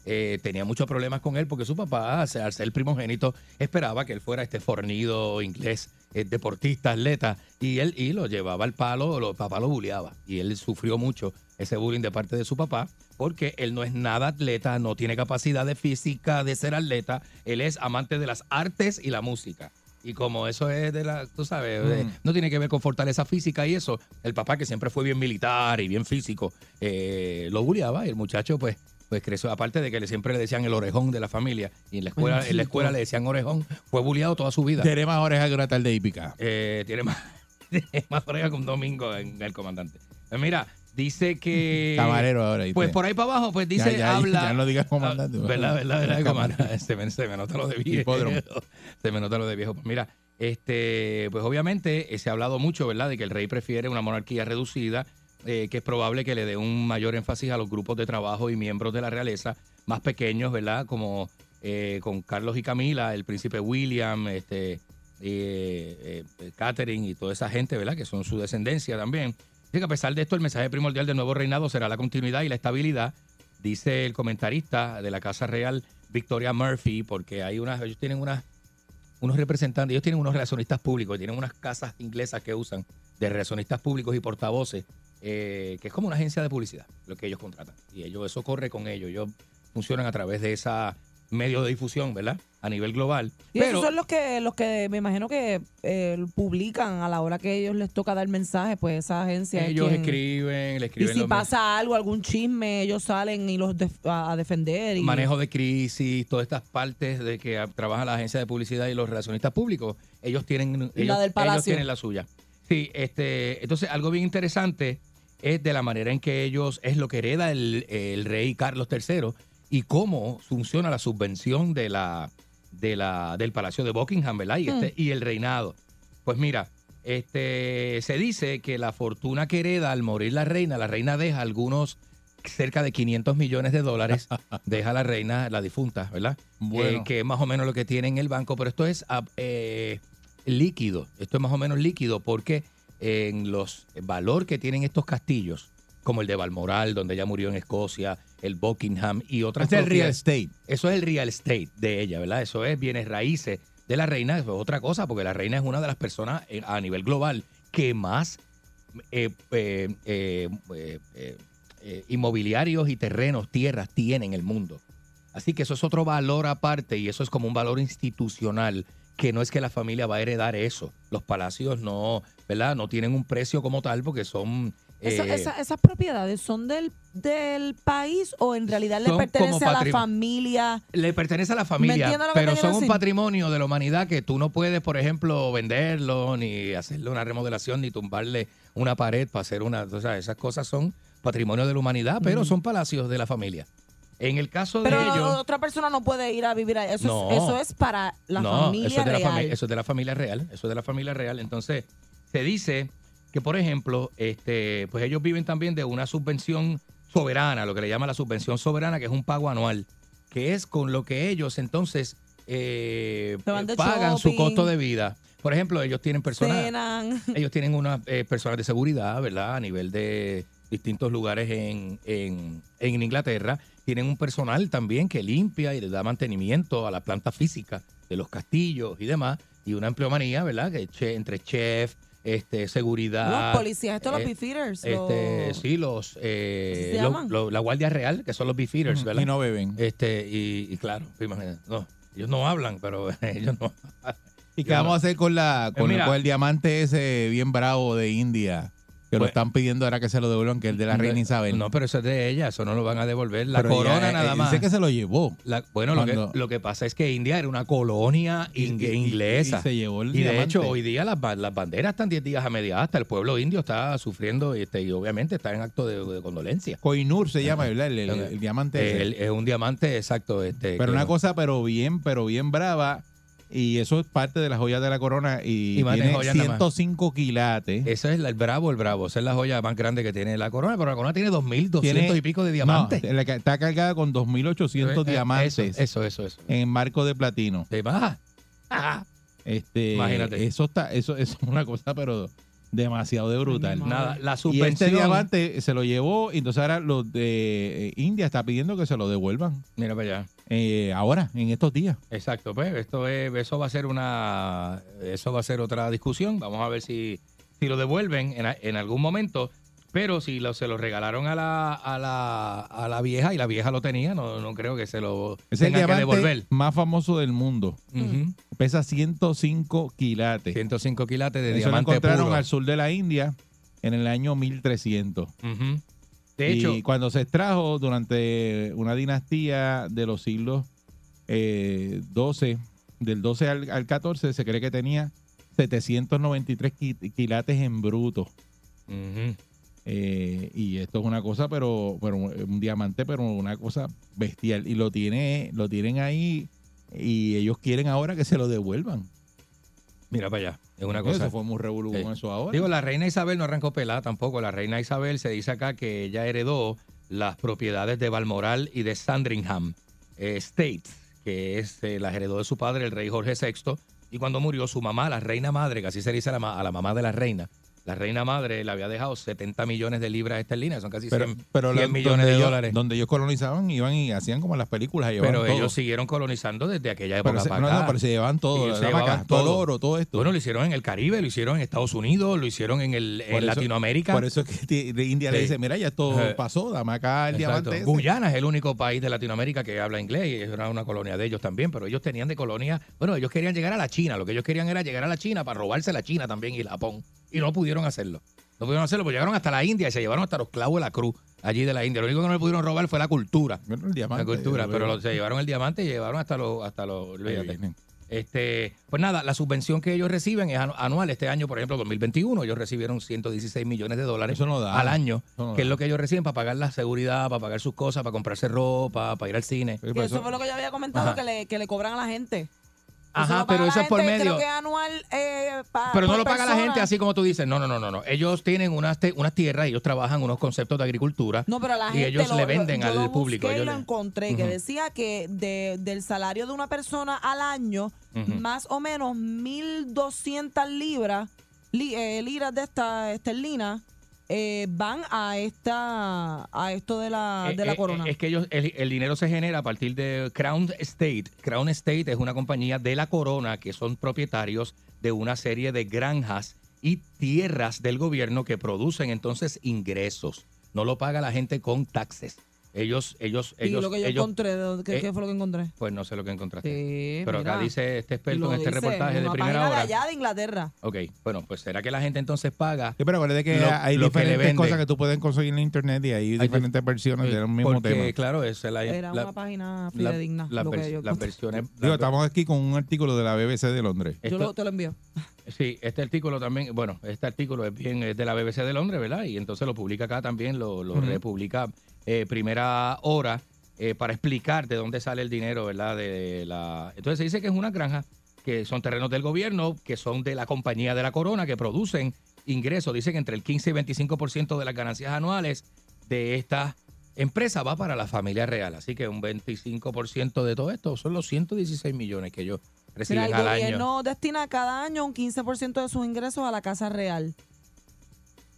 eh, tenía muchos problemas con él porque su papá, al ser ser primogénito, esperaba que él fuera este fornido inglés, eh, deportista, atleta, y él y lo llevaba al palo, lo, papá lo bulleaba. Y él sufrió mucho ese bullying de parte de su papá, porque él no es nada atleta, no tiene capacidad de física de ser atleta, él es amante de las artes y la música. Y como eso es de la, tú sabes, de- Mm. no tiene que ver con fortaleza física y eso, el papá que siempre fue bien militar y bien físico, eh, lo bulleaba y el muchacho pues pues creció, aparte de que le, siempre le decían el orejón de la familia y en la escuela, en la escuela le decían orejón, fue bulleado toda su vida. Tiene más orejas que una tarde hípica. Eh, tiene más, tiene más oreja que un domingo en el comandante. Pues mira, dice que. Camarero ahora. ¿viste? Pues por ahí para abajo, pues dice, Ya, ya, habla. ya no digas comandante. Ah, ¿Verdad, verdad, verdad, comandante? Se me, se me nota lo de viejo. Se me nota lo de viejo. Pues mira, este, pues obviamente eh, se ha hablado mucho, ¿verdad?, de que el rey prefiere una monarquía reducida, eh, que es probable que le dé un mayor énfasis a los grupos de trabajo y miembros de la realeza más pequeños, ¿verdad?, como eh, con Carlos y Camila, el príncipe William, este, Catherine y toda esa gente, ¿verdad?, que son su descendencia también. Dice que a pesar de esto, el mensaje primordial del nuevo reinado será la continuidad y la estabilidad, dice el comentarista de la Casa Real, Victoria Murphy, porque hay unas, ellos tienen unas, unos representantes, ellos tienen unos relacionistas públicos, tienen unas casas inglesas que usan de relacionistas públicos y portavoces, eh, que es agencia de ellos. Y ellos, ellos, ellos difusión, ¿verdad? A nivel global. Y Pero, esos son los que, los que me imagino que eh, publican a la hora que ellos les toca dar mensajes, pues esa agencia es ellos quien- escriben, le Y escriben si los pasa algo, algún chisme, ellos salen y los def- a, defender. Y, manejo de crisis, todas estas partes de que trabaja la agencia de publicidad y los relacionistas públicos, ellos tienen, Y la ellos, del Palacio. ellos tienen la suya. Sí, este, entonces algo bien interesante es de la manera en que ellos, es lo que hereda el, el rey Carlos III, y cómo funciona la subvención de la, de la, del Palacio de Buckingham, ¿verdad? Y, este, y el reinado. Pues mira, este, se dice que la fortuna que hereda al morir la reina, la reina deja algunos cerca de 500 millones de dólares, deja la reina, la difunta, ¿verdad? Bueno. Eh, que es más o menos lo que tiene en el banco, pero esto es ah, eh, líquido, esto es más o menos líquido porque en los el valor que tienen estos castillos, como el de Balmoral, donde ella murió en Escocia, el Buckingham y otras Este es el real estate. eso es el real estate de ella, ¿verdad? Eso es bienes raíces de la reina. Eso es otra cosa, porque la reina es una de las personas eh, a nivel global que más eh, eh, inmobiliarios y terrenos, tierras tiene en el mundo. Así que eso es otro valor aparte y eso es como un valor institucional que no es que la familia va a heredar eso. Los palacios no, ¿verdad? No tienen un precio como tal porque son... Eso- eh, esa- ¿Esas propiedades son del, del país o en realidad le pertenece a la familia? Le pertenece a la ¿Me familia, lo pero son un patrimonio de la humanidad que tú no puedes, por ejemplo, venderlo, ni hacerle una remodelación, ni tumbarle una pared para hacer una... O sea, esas cosas son patrimonio de la humanidad, pero son palacios de la familia. En el caso de Pero ellos... otra persona no puede ir a vivir ahí. Eso, No. es, eso es para la no, familia eso es, de la fami- eso es de la familia real. Eso es de la familia real. Entonces, se dice que, por ejemplo, este, pues ellos viven también de una subvención soberana, lo que le llama la subvención soberana, que es un pago anual, que es con lo que ellos entonces eh, pagan su costo de vida. Por ejemplo, ellos tienen personas, Cenan. ellos tienen unas eh, personas de seguridad, ¿verdad? A nivel de distintos lugares en, en, en Inglaterra. Tienen un personal también que limpia y le da mantenimiento a la planta física de los castillos y demás. Y una empleomanía, ¿verdad? Que che- entre chef, este, seguridad. Los policías, estos los eh, beefeaters. Este, los- sí, los, eh, ¿Así se los- la Guardia Real, que son los beefeaters, ¿verdad? Y no beben. Este, y, y claro, imagínate, no, ellos no hablan, pero ellos no. ¿Y qué vamos a hacer con la con, Eh, mira. con el diamante ese bien bravo de India? Que lo Pues- están pidiendo ahora que se lo devuelvan, que es el de la reina Isabel. No, pero eso es de ella, eso no lo van a devolver. La Pero corona eh, nada más. Dice que se lo llevó. La- bueno, lo que, lo que pasa es que India era una colonia y- y- inglesa. y se llevó el Y de hecho, hoy día las, las banderas están 10 días a media hasta. El pueblo indio está sufriendo este, y obviamente está en acto de, de condolencia. Koinur se llama, ¿verdad? El, el- el diamante es un diamante exacto. Este, Pero una no- cosa, pero bien, pero bien brava. Y eso es parte de las joyas de la corona. Y, Y tiene joyas nada más. 105 quilates. Eso es la- el bravo, el bravo. Esa es la joya más grande que tiene la corona, pero la corona tiene 2.200 Tiene- y pico de diamantes. No, la está cargada con 2.800 Eh, eh, diamantes Eso, eso, eso. eso. en marco de platino. ¿Te vas? Este, Imagínate. Eso está, eso, eso es una cosa, pero demasiado de brutal. Nada, la Y subvención. este diamante se lo llevó y entonces ahora los de eh, India está pidiendo que se lo devuelvan. Mira para allá. eh, ahora, en estos días. Exacto, pues esto es, eso va a ser una, eso va a ser otra discusión. Vamos a ver si, si lo devuelven en, en algún momento. Pero si lo, se lo regalaron a la, a, la, a la vieja y la vieja lo tenía, no, no creo que se lo Es el tengan que diamante devolver. más famoso del mundo. Ujú. Pesa 105 quilates. 105 quilates de Eso lo diamante encontraron puro. al sur de la India en el año 1300. Ujú. De y hecho, cuando se extrajo durante una dinastía de los siglos eh, 12, del 12 al, al 14, se cree que tenía 793 qui- quilates en bruto. ujú. Eh, y esto es una cosa, pero, pero un diamante, pero una cosa bestial. Y lo tiene, lo tienen ahí y ellos quieren ahora que se lo devuelvan. mira para allá, es una cosa. Eso fue muy Sí. con eso ahora. Digo, la reina Isabel no arrancó pelada tampoco. La reina Isabel se dice acá que ella heredó las propiedades de Balmoral y de Sandringham eh, Estates, que es, eh, las heredó de su padre, el rey Jorge VI. Y cuando murió su mamá, la reina madre, que así se dice a la, a la mamá de la reina, la reina madre le había dejado 70 millones de libras esterlinas, son casi 100, pero, pero 100 la- millones de ellos- dólares. Donde ellos colonizaban, iban y hacían como en las películas. Pero todo. ellos siguieron colonizando desde aquella época Pero se, para no, acá. no, pero se llevaban todo. Se acá, llevaban todo el todo. oro, todo esto. Bueno, lo hicieron en el Caribe, lo hicieron en Estados Unidos, lo hicieron en, el, en eso- Latinoamérica. Por eso es que de India le dice, mira, ya Eh, pasó, dame acá el Exacto. diamante. ese". Guyana es el único país de Latinoamérica que habla inglés y era una colonia de ellos también, pero ellos tenían de colonia, bueno, ellos querían llegar a la China, lo que ellos querían era llegar a la China para robarse la China también y Japón, y no pudieron hacerlo. No pudieron hacerlo, pues llegaron hasta la India y se llevaron hasta los clavos de la cruz allí de la India. Lo único que no le pudieron robar fue la cultura. Bueno, el diamante, La cultura, pero lo- se llevaron el diamante y llevaron hasta los, hasta los. Este, pues nada, la subvención que ellos reciben es anu- anual. Este año, por ejemplo, 2021, ellos recibieron 116 millones de dólares Eso no da. al año, Eso no que es lo que ellos reciben para pagar la seguridad, para pagar sus cosas, para comprarse ropa, para ir al cine. Que eso fue lo que yo había comentado, que le, que le cobran a la gente. Ajá, pero eso es por medio. Que eh, Pero no lo paga la gente así como tú dices. No, no, no, no, no. Ellos tienen unas, unas tierras, ellos trabajan unos conceptos de agricultura. No, pero la y gente ellos lo- le venden yo al lo público. busqué y ellos lo encontré que Ujú. decía que de- del salario de una persona al año, Ujú. más o menos 1.200 libras, li- eh, liras de esta esterlina, eh, van a esta a esto de la, de la Eh, eh, corona. Es que ellos, el, el dinero se genera a partir de Crown State. Crown State es una compañía de la corona que son propietarios de una serie de granjas y tierras del gobierno que producen entonces ingresos. No lo paga la gente con taxes. Ellos, ellos, y ellos, lo que yo ellos- encontré, ¿de ¿qué, eh, qué fue lo que encontré? pues no sé lo que encontraste. Sí, Pero acá mira. dice este experto en este dice, reportaje de una primera hora. de allá de Inglaterra. Ok, bueno, pues será que la gente entonces paga. Sí, pero acuérdate que lo- hay lo que diferentes venden. cosas que tú puedes conseguir en internet y hay diferentes versiones del mismo Porque, tema. claro, es la, Era la- una página la- fidedigna. las lo que vers- yo las encontré. versiones. Digo, estamos aquí con un artículo de la BBC de Londres. Yo esto- lo, te lo envío. Sí, este artículo también, bueno, este artículo es bien es de la BBC de Londres, ¿verdad? Y entonces lo publica acá también, lo, lo republica eh, primera hora eh, para explicar de dónde sale el dinero, ¿verdad? De la Entonces se dice que es una granja, que son terrenos del gobierno, que son de la compañía de la corona, que producen ingresos. Dice que entre el 15 y 25% de las ganancias anuales de esta empresa va para la familia real. Así que un 25% de todo esto son los 116 millones que ellos reciben Mira, el al año. gobierno destina cada año un 15% de sus ingresos a la Casa Real.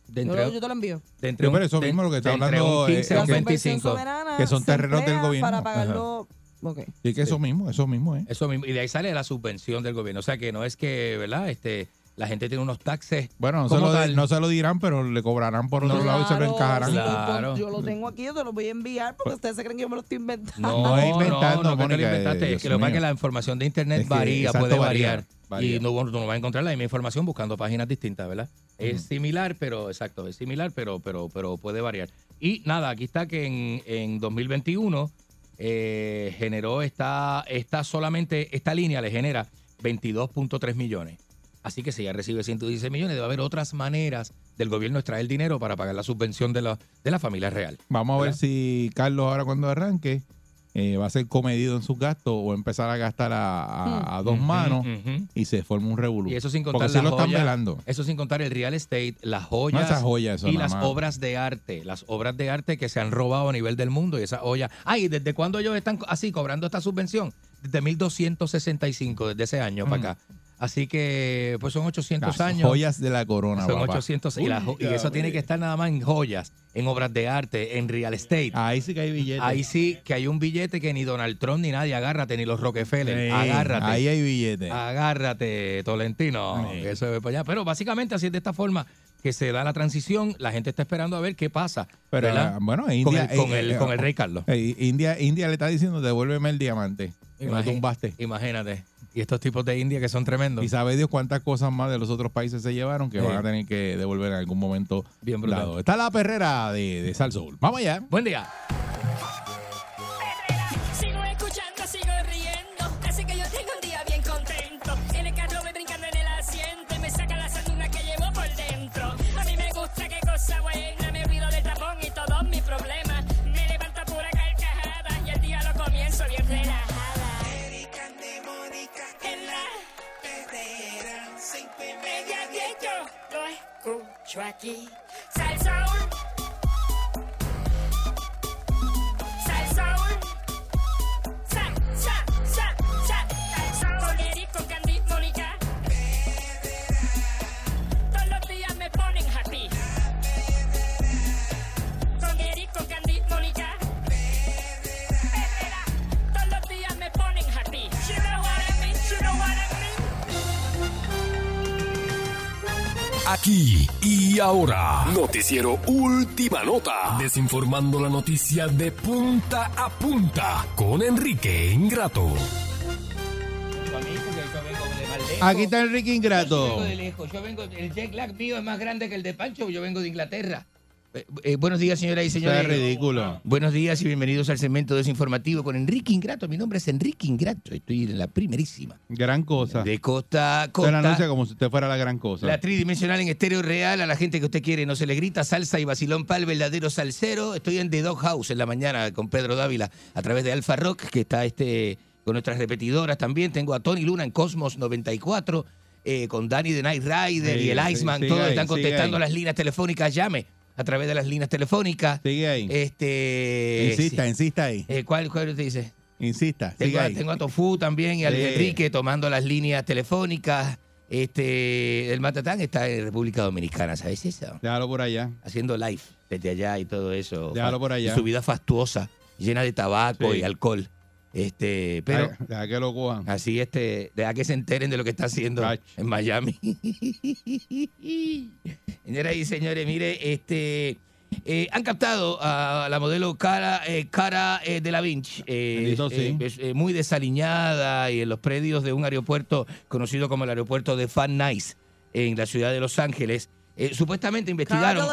De Yo, entre- lo- yo te lo envío. de entre un- pero eso de- mismo lo que está hablando, un eh, 15 a un que- La subvención 25. soberana que son terrenos del gobierno. Para pagarlo. Ok. Sí, que eso mismo, eso mismo, ¿eh? Eso mismo. Y de ahí sale la subvención del gobierno. O sea que no es que, ¿verdad? Este, la gente tiene unos taxes. Bueno, no se, lo, no se lo dirán, pero le cobrarán por otro No. lado y se lo Claro, encajarán. sí, yo- Claro. Yo, lo tengo aquí, yo te lo voy a enviar porque ustedes se creen que yo me lo estoy inventando. No, es inventando, no, que te lo Mónica, inventaste. Dios que lo que es que la información de internet Es que, varía, exacto, puede varía, variar. Y no, tú no vas a encontrar la misma información buscando páginas distintas, ¿verdad? Es similar, pero, exacto, es similar, pero, pero, pero puede variar. Y nada, aquí está que en, en 2021 eh, generó esta, esta solamente, esta línea le genera 22.3 millones. Así que si ya recibe 116 millones, debe haber otras maneras del gobierno extraer dinero para pagar la subvención de la, de la familia real. Vamos a ver si Carlos ahora cuando arranque eh, va a ser comedido en sus gastos o empezar a gastar a, a- a dos manos y se forma un revolú. Y eso sin Porque contar lo están velando. Eso sin contar el real estate, las joyas No, eso y las más. obras de arte, las obras de arte que se han robado a nivel del mundo y esas joyas. Ay, ¿desde cuándo ellos están así cobrando esta subvención? Desde 1265, desde ese año para acá. Así que pues son 800 Las años. joyas de la corona, Son papá. 800 y, la jo- y eso tiene que estar nada más en joyas, en obras de arte, en real estate. Ahí sí que hay billetes. Ahí sí que hay un billete que ni Donald Trump ni nadie, agárrate, ni los Rockefeller, Sí, agárrate. Ahí hay billetes. Agárrate, Tolentino. Sí. que eso es para allá. Pero básicamente así es de esta forma que se da la transición. La gente está esperando a ver qué pasa. Pero ¿verdad? bueno, con, India, el, con, eh, el, eh, con el rey Carlos. eh, India, India le está diciendo devuélveme el diamante. Que lo Imagi- tumbaste. Imagínate. Y estos tipos de India que son tremendos. Y sabe Dios cuántas cosas más de los otros países se llevaron que Sí. van a tener que devolver en algún momento. Bien brutal. Está la perrera de, de. Vamos allá. Buen día. Tracky. Aquí y ahora, Noticiero Última Nota, desinformando la noticia de punta a punta con Enrique Ingrato. Aquí está Enrique Yo Ingrato. vengo de lejos. Yo vengo, el jet lag mío es más grande que el de Pancho. Yo vengo de Inglaterra. Eh, eh, buenos días, señoras y señores. es ridículo. Buenos días y bienvenidos al segmento desinformativo con Enrique Ingrato. Mi nombre es Enrique Ingrato. Estoy en la primerísima. Gran cosa. De costa a costa. la anuncia como si usted fuera la gran cosa. La tridimensional en estéreo real, a la gente que usted quiere no se le grita, salsa y vacilón pal, verdadero salsero. Estoy en The Dog House en la mañana con Pedro Dávila a través de Alfa Rock, que está este con nuestras repetidoras también. Tengo a Tony Luna en Cosmos 94, eh, con Danny de Night Rider Sí, y el Iceman. Todos ahí, están contestando las líneas telefónicas. Llame a través de las líneas telefónicas. Sigue ahí. Este, insista, sí. insista ahí. Eh, ¿Cuál, cuál te dice? Insista, Tengo, sigue a- ahí. tengo a Tofu también y al Sí. Enrique tomando las líneas telefónicas. Este, el Matatán está en República Dominicana, ¿sabes eso? Déjalo por allá. Haciendo live desde allá y todo eso. Déjalo por allá. Su vida fastuosa, llena de tabaco Sí. y alcohol. Este, pero Deja- deja que lo cojan. así este, deja que se enteren de lo que está haciendo en Miami. Señoras y señores, mire, este eh, han captado a la modelo Cara, eh, Cara eh, de la Vinci, eh, sí. muy desaliñada y en los predios de un aeropuerto conocido como el aeropuerto de Van Nuys en la ciudad de Los Ángeles. Eh, supuestamente investigaron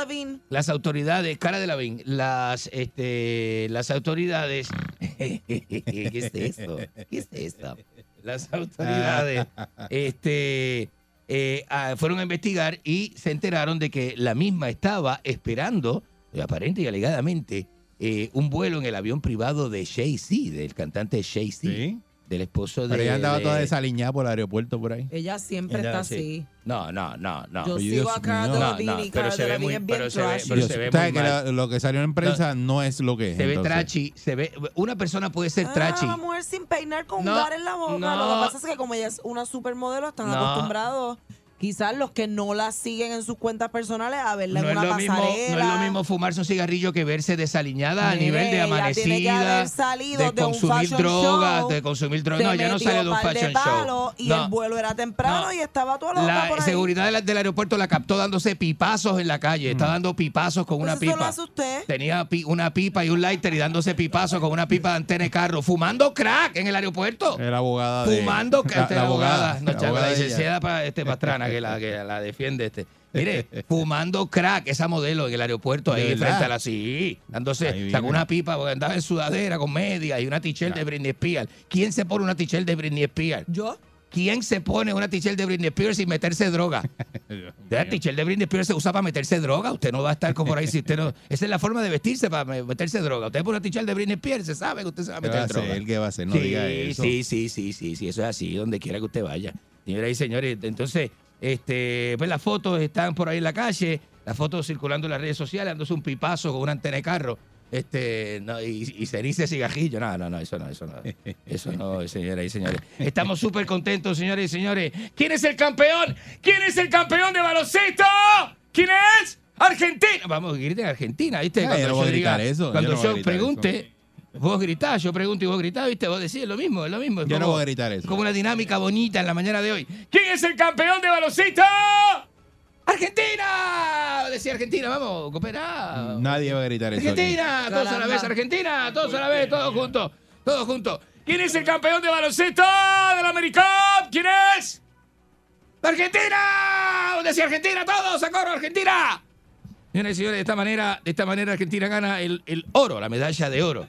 las autoridades, cara de la Vin, las, este, las autoridades, ¿qué es eso? ¿Qué es eso? Las autoridades, este, eh, ah, fueron a investigar y se enteraron de que la misma estaba esperando, aparente y alegadamente, eh, un vuelo en el avión privado de Jay-Z, del cantante Jay-Z, Sí. Del esposo de... Pero ella andaba de- toda desaliñada por el aeropuerto por ahí. Ella siempre Ella, está sí. así. No, no, no, no. Yo sigo Dios a mío. No, Delevingne no, y pero se ve muy- pero se ve- pero Dios, se ve ¿sabes muy que mal. la- lo que salió en prensa no es lo que es. Se ve entonces. trachi, se ve. Una persona puede ser Ah, trachi. la mujer sin peinar con No, un gar en la boca. no. Lo que pasa es que como ella es una supermodelo, están No. acostumbrados, quizás los que no la siguen en sus cuentas personales, a verla No en una lo mismo, no pasarela. es lo mismo fumarse un cigarrillo que verse desaliñada a nivel de amanecida, haber salido de de consumir drogas, show, de consumir drogas. No, ya no sale de un de fashion palos show. Y No. el vuelo era temprano No. y estaba toda loca La por ahí. seguridad de la- del aeropuerto la captó dándose pipazos en la calle. Está dando pipazos con Pues una eso lo pipa. hace usted. Tenía pi- una pipa y un lighter y dándose pipazos con una pipa de antena de carro. Fumando crack en el aeropuerto. Era abogada de... Fumando que la, la abogada, abogada. no, la abogada la de licenciada pa- este, Pastrana que la, que la defiende este. Mire, fumando crack esa modelo en el aeropuerto ¿De ahí verdad? frente a la sí, dándose, sacó una pipa porque andaba en sudadera con media y una t-shirt de Britney Spears. ¿Quién se pone una t-shirt de Britney Spears? ¿Yo? ¿Quién se pone una t-shirt de Britney Spears sin meterse droga? La t-shirt de Britney Spears se usa para meterse droga. Usted no va a estar como por ahí si usted no. Esa es la forma de vestirse para me- meterse droga. Usted pone una t-shirt de Britney Spears, se sabe que usted se va a ¿Qué va meter a droga. hacer? ¿Qué va a hacer? No sí, diga eso. sí, sí, sí, sí, sí, eso es así, donde quiera que usted vaya. Señoras y señores, entonces, este, pues las fotos están por ahí en la calle, las fotos circulando en las redes sociales, dándose un pipazo con una antena de carro. Este, no, y, y ceniza de cigarrillo. No, no, no, eso no, eso no. Eso no, señoras y señores. Estamos súper contentos, señores y señores. ¿Quién es el campeón? ¿Quién es el campeón de baloncesto? ¿Quién es? Argentina. Vamos, griten Argentina, ¿viste? Yo yo eso, Cuando yo pregunte, vos gritás, yo pregunto y vos gritás, ¿viste? Vos decís, es lo mismo, es lo mismo. es Yo no como- voy a gritar eso. Como una dinámica bonita en la mañana de hoy. ¿Quién es el campeón de baloncesto? ¡Argentina! Decía Argentina, vamos, cooperar. Nadie va a gritar eso. aquí. Argentina, todos a la vez, Argentina, todos a la vez, todos juntos, todos juntos. ¿Quién es el campeón de baloncesto de la Americup? ¿Quién es? ¡Argentina! Decía Argentina, todos, a coro, Argentina. Señoras y señores, de esta manera, de esta manera Argentina gana el, el oro, la medalla de oro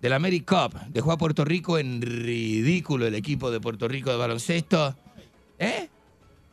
de la AmeriCup. Dejó a Puerto Rico en ridículo el equipo de Puerto Rico de baloncesto. ¿Eh?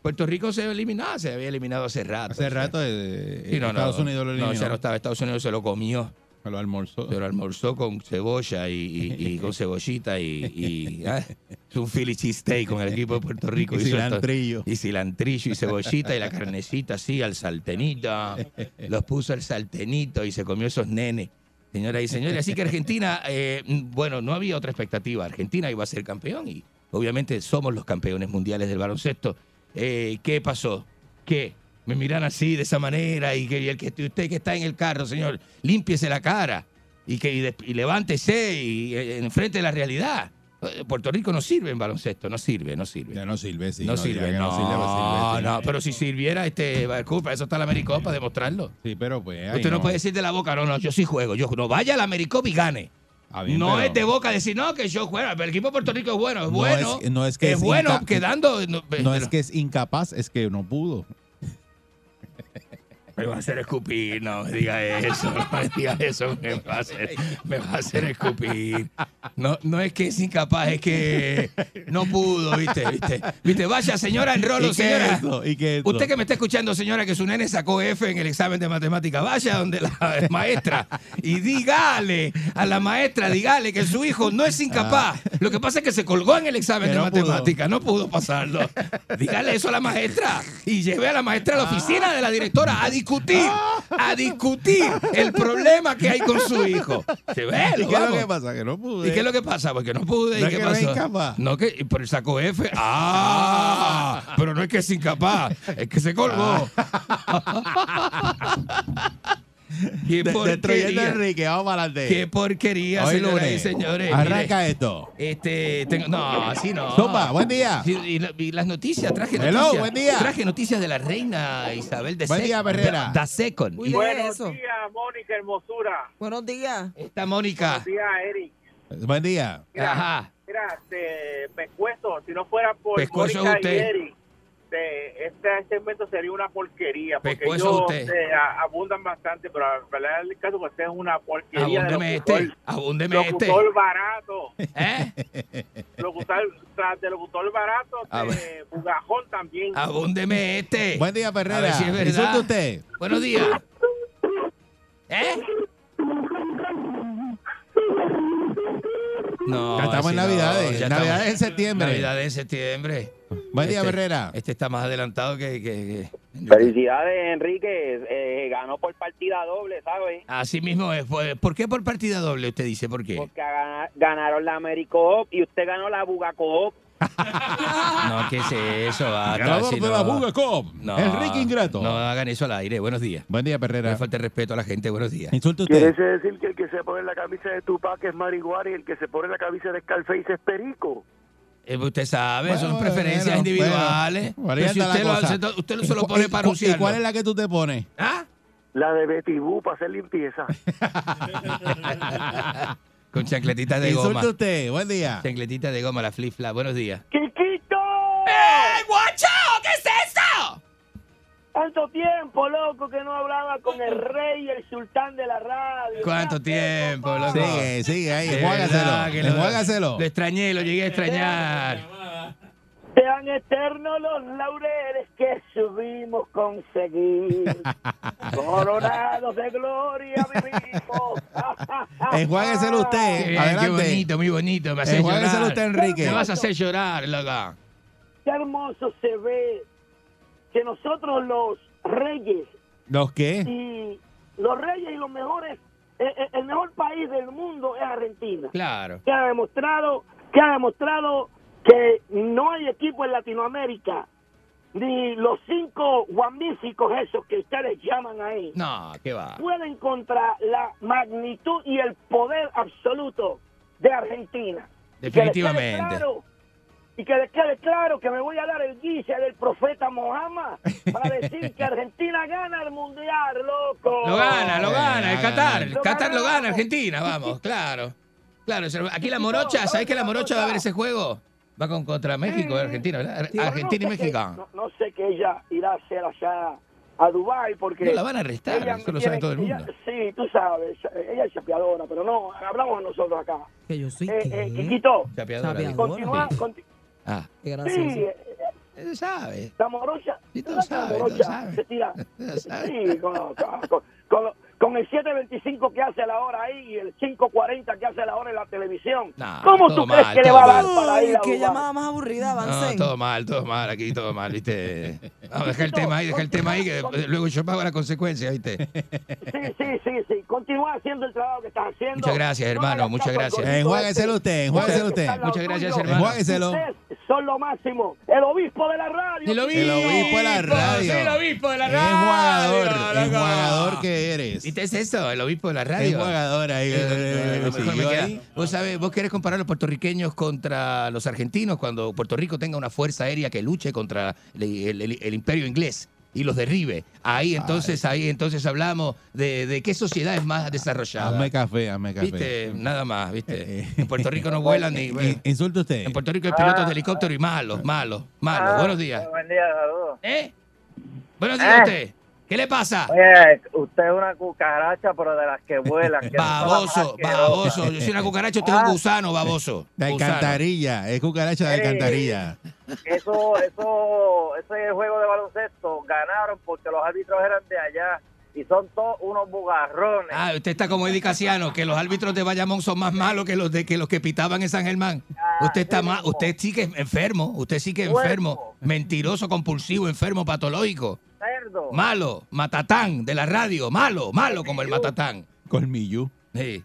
Puerto Rico se eliminó, se había eliminado hace rato. Hace rato eh, Sí, no, no, Estados Unidos lo eliminó. No, ya no estaba. Estados Unidos se lo comió. Se lo almorzó. Se lo almorzó con cebolla y, y- y con cebollita y, y, es un Philly cheesesteak con el equipo de Puerto Rico. Y Hizo esto- cilantrillo. Y cilantrillo y cebollita y la carnecita así al saltenito. Los puso al saltenito y se comió esos nenes. Señoras y señores, así que Argentina, eh, bueno, no había otra expectativa. Argentina iba a ser campeón y obviamente somos los campeones mundiales del baloncesto. Eh, ¿Qué pasó? ¿Qué? Me miran así, de esa manera, y que el que usted que está en el carro, señor, límpiese la cara y que y, y levántese y eh, enfrente la realidad. Eh, Puerto Rico no sirve en baloncesto, no sirve, no sirve. Ya no sirve, sí. no, sirve, que no, sirve, sirve, sí. no, pero si sirviera, este, culpa, eso está la Americop para demostrarlo. Sí, pero pues. Usted no. puede decir de la boca, no, no, yo sí juego, yo no vaya a la Americop y gane. Bien, no es de boca decir, no, que yo juego, el equipo de Puerto Rico es bueno, es No bueno. es- no es que es bueno quedando. No, No es que es incapaz, es que no pudo. Me va a hacer escupir, no me diga eso, no me diga eso, me va a hacer, me va a hacer escupir. No, no es que es incapaz, es que no pudo, ¿viste? ¿Viste? ¿Viste? Vaya, señora, ¿Y enrolo, señora. ¿Y qué es eso? Usted que me está escuchando, señora, que su nene sacó F en el examen de matemática, vaya donde la maestra y dígale a la maestra, dígale que su hijo no es incapaz. Lo que pasa es que se colgó en el examen Que de no pudo. matemática, no pudo pasarlo. Dígale eso a la maestra y lleve a la maestra a la oficina de la directora a discutir, a discutir el problema que hay con su hijo. Llévelo, ¿Y qué es lo que pasa? Que no pude. ¿Y qué es lo que pasa? Porque no pude. ¿Y No es qué que no es pasó? incapaz. No, que pero sacó F. Ah, pero no es que es incapaz, es que se colgó. Qué De- Destruyendo a porquería. Enrique, vamos para adelante. Qué porquería, Hoy señoras y lunes. señores. Arranca Mire, esto. Este, tengo, no, así no. Zumba, buen día. Sí, y, la- y las noticias, traje Hello, noticias. buen día. Traje noticias de la reina Isabel de Buen Sec- día, Perrera. Da Second. Uy, lee Buenos días, Mónica Hermosura. Buenos días. Está Mónica. Buenos días, Eric. Buen día. Mira, Ajá. mira, este, pescuezo, si no fuera por Pescuezo Mónica usted. y Eric, este, este segmento sería una porquería, porque Pescuezo ellos usted. eh, a- abundan bastante, pero la verdad del caso que usted es una porquería de Abúndeme locutor, este. Abúndeme este. locutor barato, ¿Eh? locutor, tras de locutor barato, A de bugajón también. Abúndeme este. Buen día, A ver Perrera. si es usted. Buenos días. ¿Eh? No. Ya estamos en así no, Navidades. Navidades estamos- en septiembre. Navidades en septiembre. Buen día, Este- Herrera. Este está más adelantado que. que- que- Felicidades, Enrique. Eh, ganó por partida doble, ¿sabes? Así mismo es. Pues, ¿Por qué por partida doble? Usted dice, ¿por qué? Porque gana- ganaron la Americoop y usted ganó la Bugacoop. No, ¿qué es eso? basta, Ganador si de no- la. No, Enrique Ingrato. No hagan eso al aire. Buenos días. Buen día, No Perrera. le falta el respeto a la gente. Buenos días. Insulte ¿Quiere usted. decir que el que se pone la camisa de Tupac es marihuana y el que se pone la camisa de Scarface es perico? Eh, usted sabe, Bueno, son preferencias bueno, individuales. bueno, Pero si usted, lo, hace- usted ¿Y se lo cu- pone para cu- ¿Y cuál es la que tú te pones? ¿Ah? La de Betty Boo para hacer limpieza. Con chancletitas de goma. Insulte usted. Buen día. Chancletitas de goma, la flip flap. Buenos días. ¡Quiquito! ¡Eh, guacho! ¿Qué es eso? Tanto tiempo, loco, que no hablaba con el rey y el sultán de la radio. ¿Cuánto tiempo, loco? Sigue, sigue ahí. Enjuágaselo. Enjuágaselo. Lo extrañé, lo llegué a extrañar. Sean eternos los laureles que subimos conseguir. Coronados de gloria vivimos. Enjuágueselo usted. bien, qué bonito, muy bonito. Me Enjuágueselo usted, Enrique. Me vas a hacer llorar, loca. Qué hermoso se ve que nosotros los reyes ¿Los qué? y los reyes y los mejores, eh, eh, el mejor país del mundo es Argentina. Claro. que ha demostrado que ha demostrado que no hay equipo en Latinoamérica ni los cinco guamíficos esos que ustedes llaman ahí No, ¿qué va? pueden contra la magnitud y el poder absoluto de Argentina Y que les quede Definitivamente. claro- y que les quede claro que me voy a dar el guise del profeta Mohammed para decir que Argentina gana el mundial, loco. Lo gana, lo gana, el Qatar. gana. El Qatar lo gana, Argentina, vamos, claro. Claro, aquí la morocha, ¿sabes que la morocha va a ver ese juego? Va con contra México, Argentina, ¿verdad? Sí, bueno, Argentina y no sé México. que- no, no sé que ella irá a hacer allá a Dubái porque... No, la van a arrestar, ella eso lo sabe todo el ella- mundo. sí, tú sabes, ella es chapeadora, pero no, hablamos nosotros acá. Que yo soy Eh, qué? eh, Quiquito, Chapeadora. Chapeadora. continúa, Sí. conti- Ah, Qué sí, gracioso. eh, él sabe. la morocha, Sí, todo ¿verdad que la sabe, todo sabe. se tira, sí, con, con- con- con el 7.25 que hace la hora ahí y el 5.40 que hace la hora en la televisión. Nah, ¿Cómo tú crees mal, que le va a dar para ir a qué llamada más aburrida, No, avancen. todo mal, todo mal, aquí todo mal, ¿viste? Vamos, deja el tema ahí, deja el tema ahí, que luego yo pago la consecuencia, ¿viste? Sí, sí, sí, sí. Continúa haciendo el trabajo que estás haciendo. Muchas gracias, No hermano, muchas gracias. Enjuágueselo este. usted, enjuágueselo usted. Muchas gracias, hermano. Enjuágueselo. Ustedes son lo máximo. El obispo de la radio. El obispo, El obispo de la radio. Soy el obispo de la radio. Enjuagador. Enjuagador que eres. ¿Viste es eso? El obispo de la radio. Enjuagador ahí. Eh, eh, sí, me queda. ahí. Vos sabés, vos querés comparar a los puertorriqueños contra los argentinos cuando Puerto Rico tenga una fuerza aérea que luche contra el, el- el- el imperio inglés y los derribe. Ahí entonces, ahí entonces hablamos de, de qué sociedad es más desarrollada. Hazme café, hazme café. ¿Viste? Nada más, Eh, ¿viste? En Puerto Rico no vuelan ni... In- Insulte usted. En Puerto Rico hay pilotos de helicóptero y malos, malos, malos. Buenos días. Buen día, saludos. ¿Eh? Buenos días a usted. ¿Qué le pasa? Oye, usted es una cucaracha, pero de las que vuelan. que Baboso, baboso. Yo soy una cucaracha, usted es un Ah, gusano, baboso. De Gusano. alcantarilla, es cucaracha de alcantarilla. Eso, eso, ese juego de baloncesto ganaron porque los árbitros eran de allá y son todos unos bugarrones. Ah, usted está como Eddie Casiano, que los árbitros de Bayamón son más malos que los de que los que pitaban en San Germán. Usted está mal, usted sí que es enfermo, usted sí que es enfermo, mentiroso, compulsivo, enfermo, patológico, Cerdo. malo, matatán de la radio, malo, malo como el matatán. Colmillo. Sí.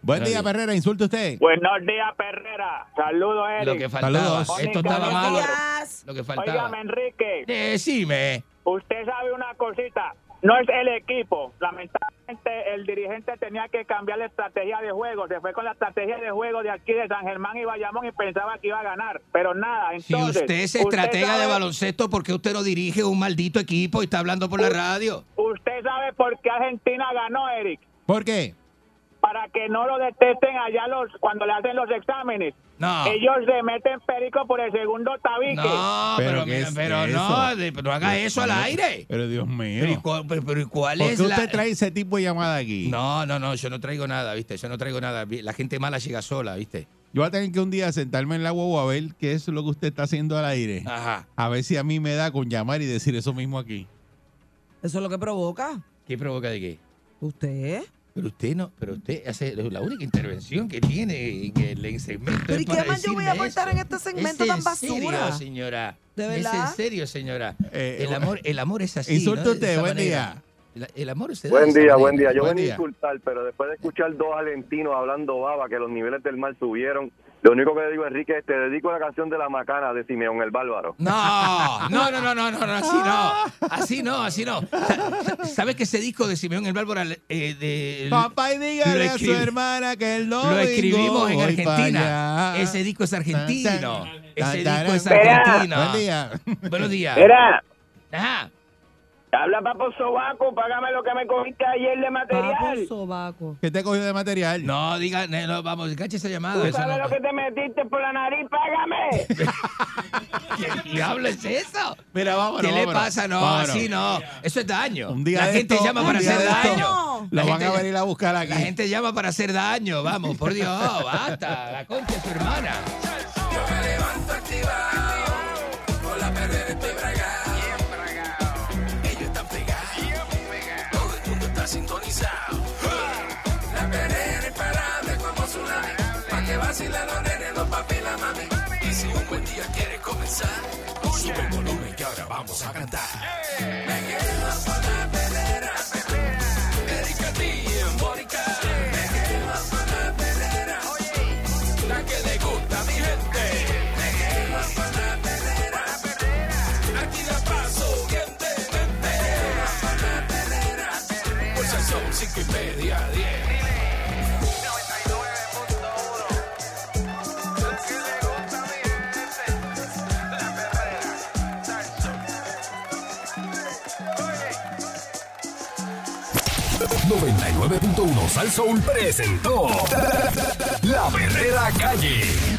Buen día, Perrera, insulte usted. Buenos días, Perrera. Saludos, Eric. Lo que faltaba, Saludos. esto estaba malo. Lo que faltaba. Óigame, Enrique. Decime. Usted sabe una cosita. No es el equipo. Lamentablemente, el dirigente tenía que cambiar la estrategia de juego. Se fue con la estrategia de juego de aquí de San Germán y Bayamón y pensaba que iba a ganar. Pero nada. Si Entonces, usted es estratega sabe- de baloncesto, ¿por qué usted no dirige un maldito equipo y está hablando por la radio? Usted sabe por qué Argentina ganó, Eric. ¿Por qué? Para que no lo detesten allá los cuando le hacen los exámenes. No. Ellos se meten perico por el segundo tabique. No, pero, ¿qué mira, es pero no, de- no haga eso al aire. Pero Dios mío. Pero, ¿y cuál- pero- pero ¿y cuál ¿Por es qué la...? usted trae ese tipo de llamada aquí? No, no, no, yo no traigo nada, ¿viste? Yo no traigo nada. La gente mala llega sola, ¿viste? Yo voy a tener que un día sentarme en la huevo a ver qué es lo que usted está haciendo al aire. Ajá. A ver si a mí me da con llamar y decir eso mismo aquí. Eso es lo que provoca. ¿Qué provoca de qué? ¿Usted? Pero usted no, pero usted hace la única intervención que tiene que el segmento ¿Pero es y qué para más yo voy a aportar en este segmento ¿Es tan en basura? Serio, señora. ¿De ¿Es en serio, señora? Eh, el amor, el amor es así. Insulte ¿no? Buen manera. día. El, el amor se da Buen día, buen día. Yo Buen venía a insultar, pero después de escuchar dos argentinos hablando baba que los niveles del mar subieron, lo único que le digo, Enrique, es te dedico la canción de la macana de Simeón el Bárbaro. No, no, no, no, no, no, no, así no. Así no, así no. Sa- ¿Sabes que ese disco de Simeón el Bárbara eh, de Papá, y dígale a su hermana que el domingo Lo escribimos en Argentina. Ese disco es argentino. Ese disco es argentino. Buen día. Buenos días. Mira, Ajá. Habla Papo Sobaco, págame lo que me cogiste ayer de material. Papo sobaco. ¿Qué te cogió de material? No, diga, no, no, vamos, cache esa llamada. Tú eso sabes no- lo que te metiste por la nariz, págame. ¿Qué diablo es eso? Mira, vámonos, ¿Qué le vámonos. pasa? No, Vámonos. así no. Eso es daño. Un día la de gente esto- llama para hacer daño. La Lo van gente- a venir a buscar aquí. La gente llama para hacer daño. Vamos, por Dios, basta. La concha es tu hermana. Yo me levanto activado, vacilen los nenes, los papi y la mami. Y si un buen día quieres comenzar, sube el volumen que ahora vamos a cantar. Me quedo con 100.1 Sal Soul presentó La Verdadera Calle.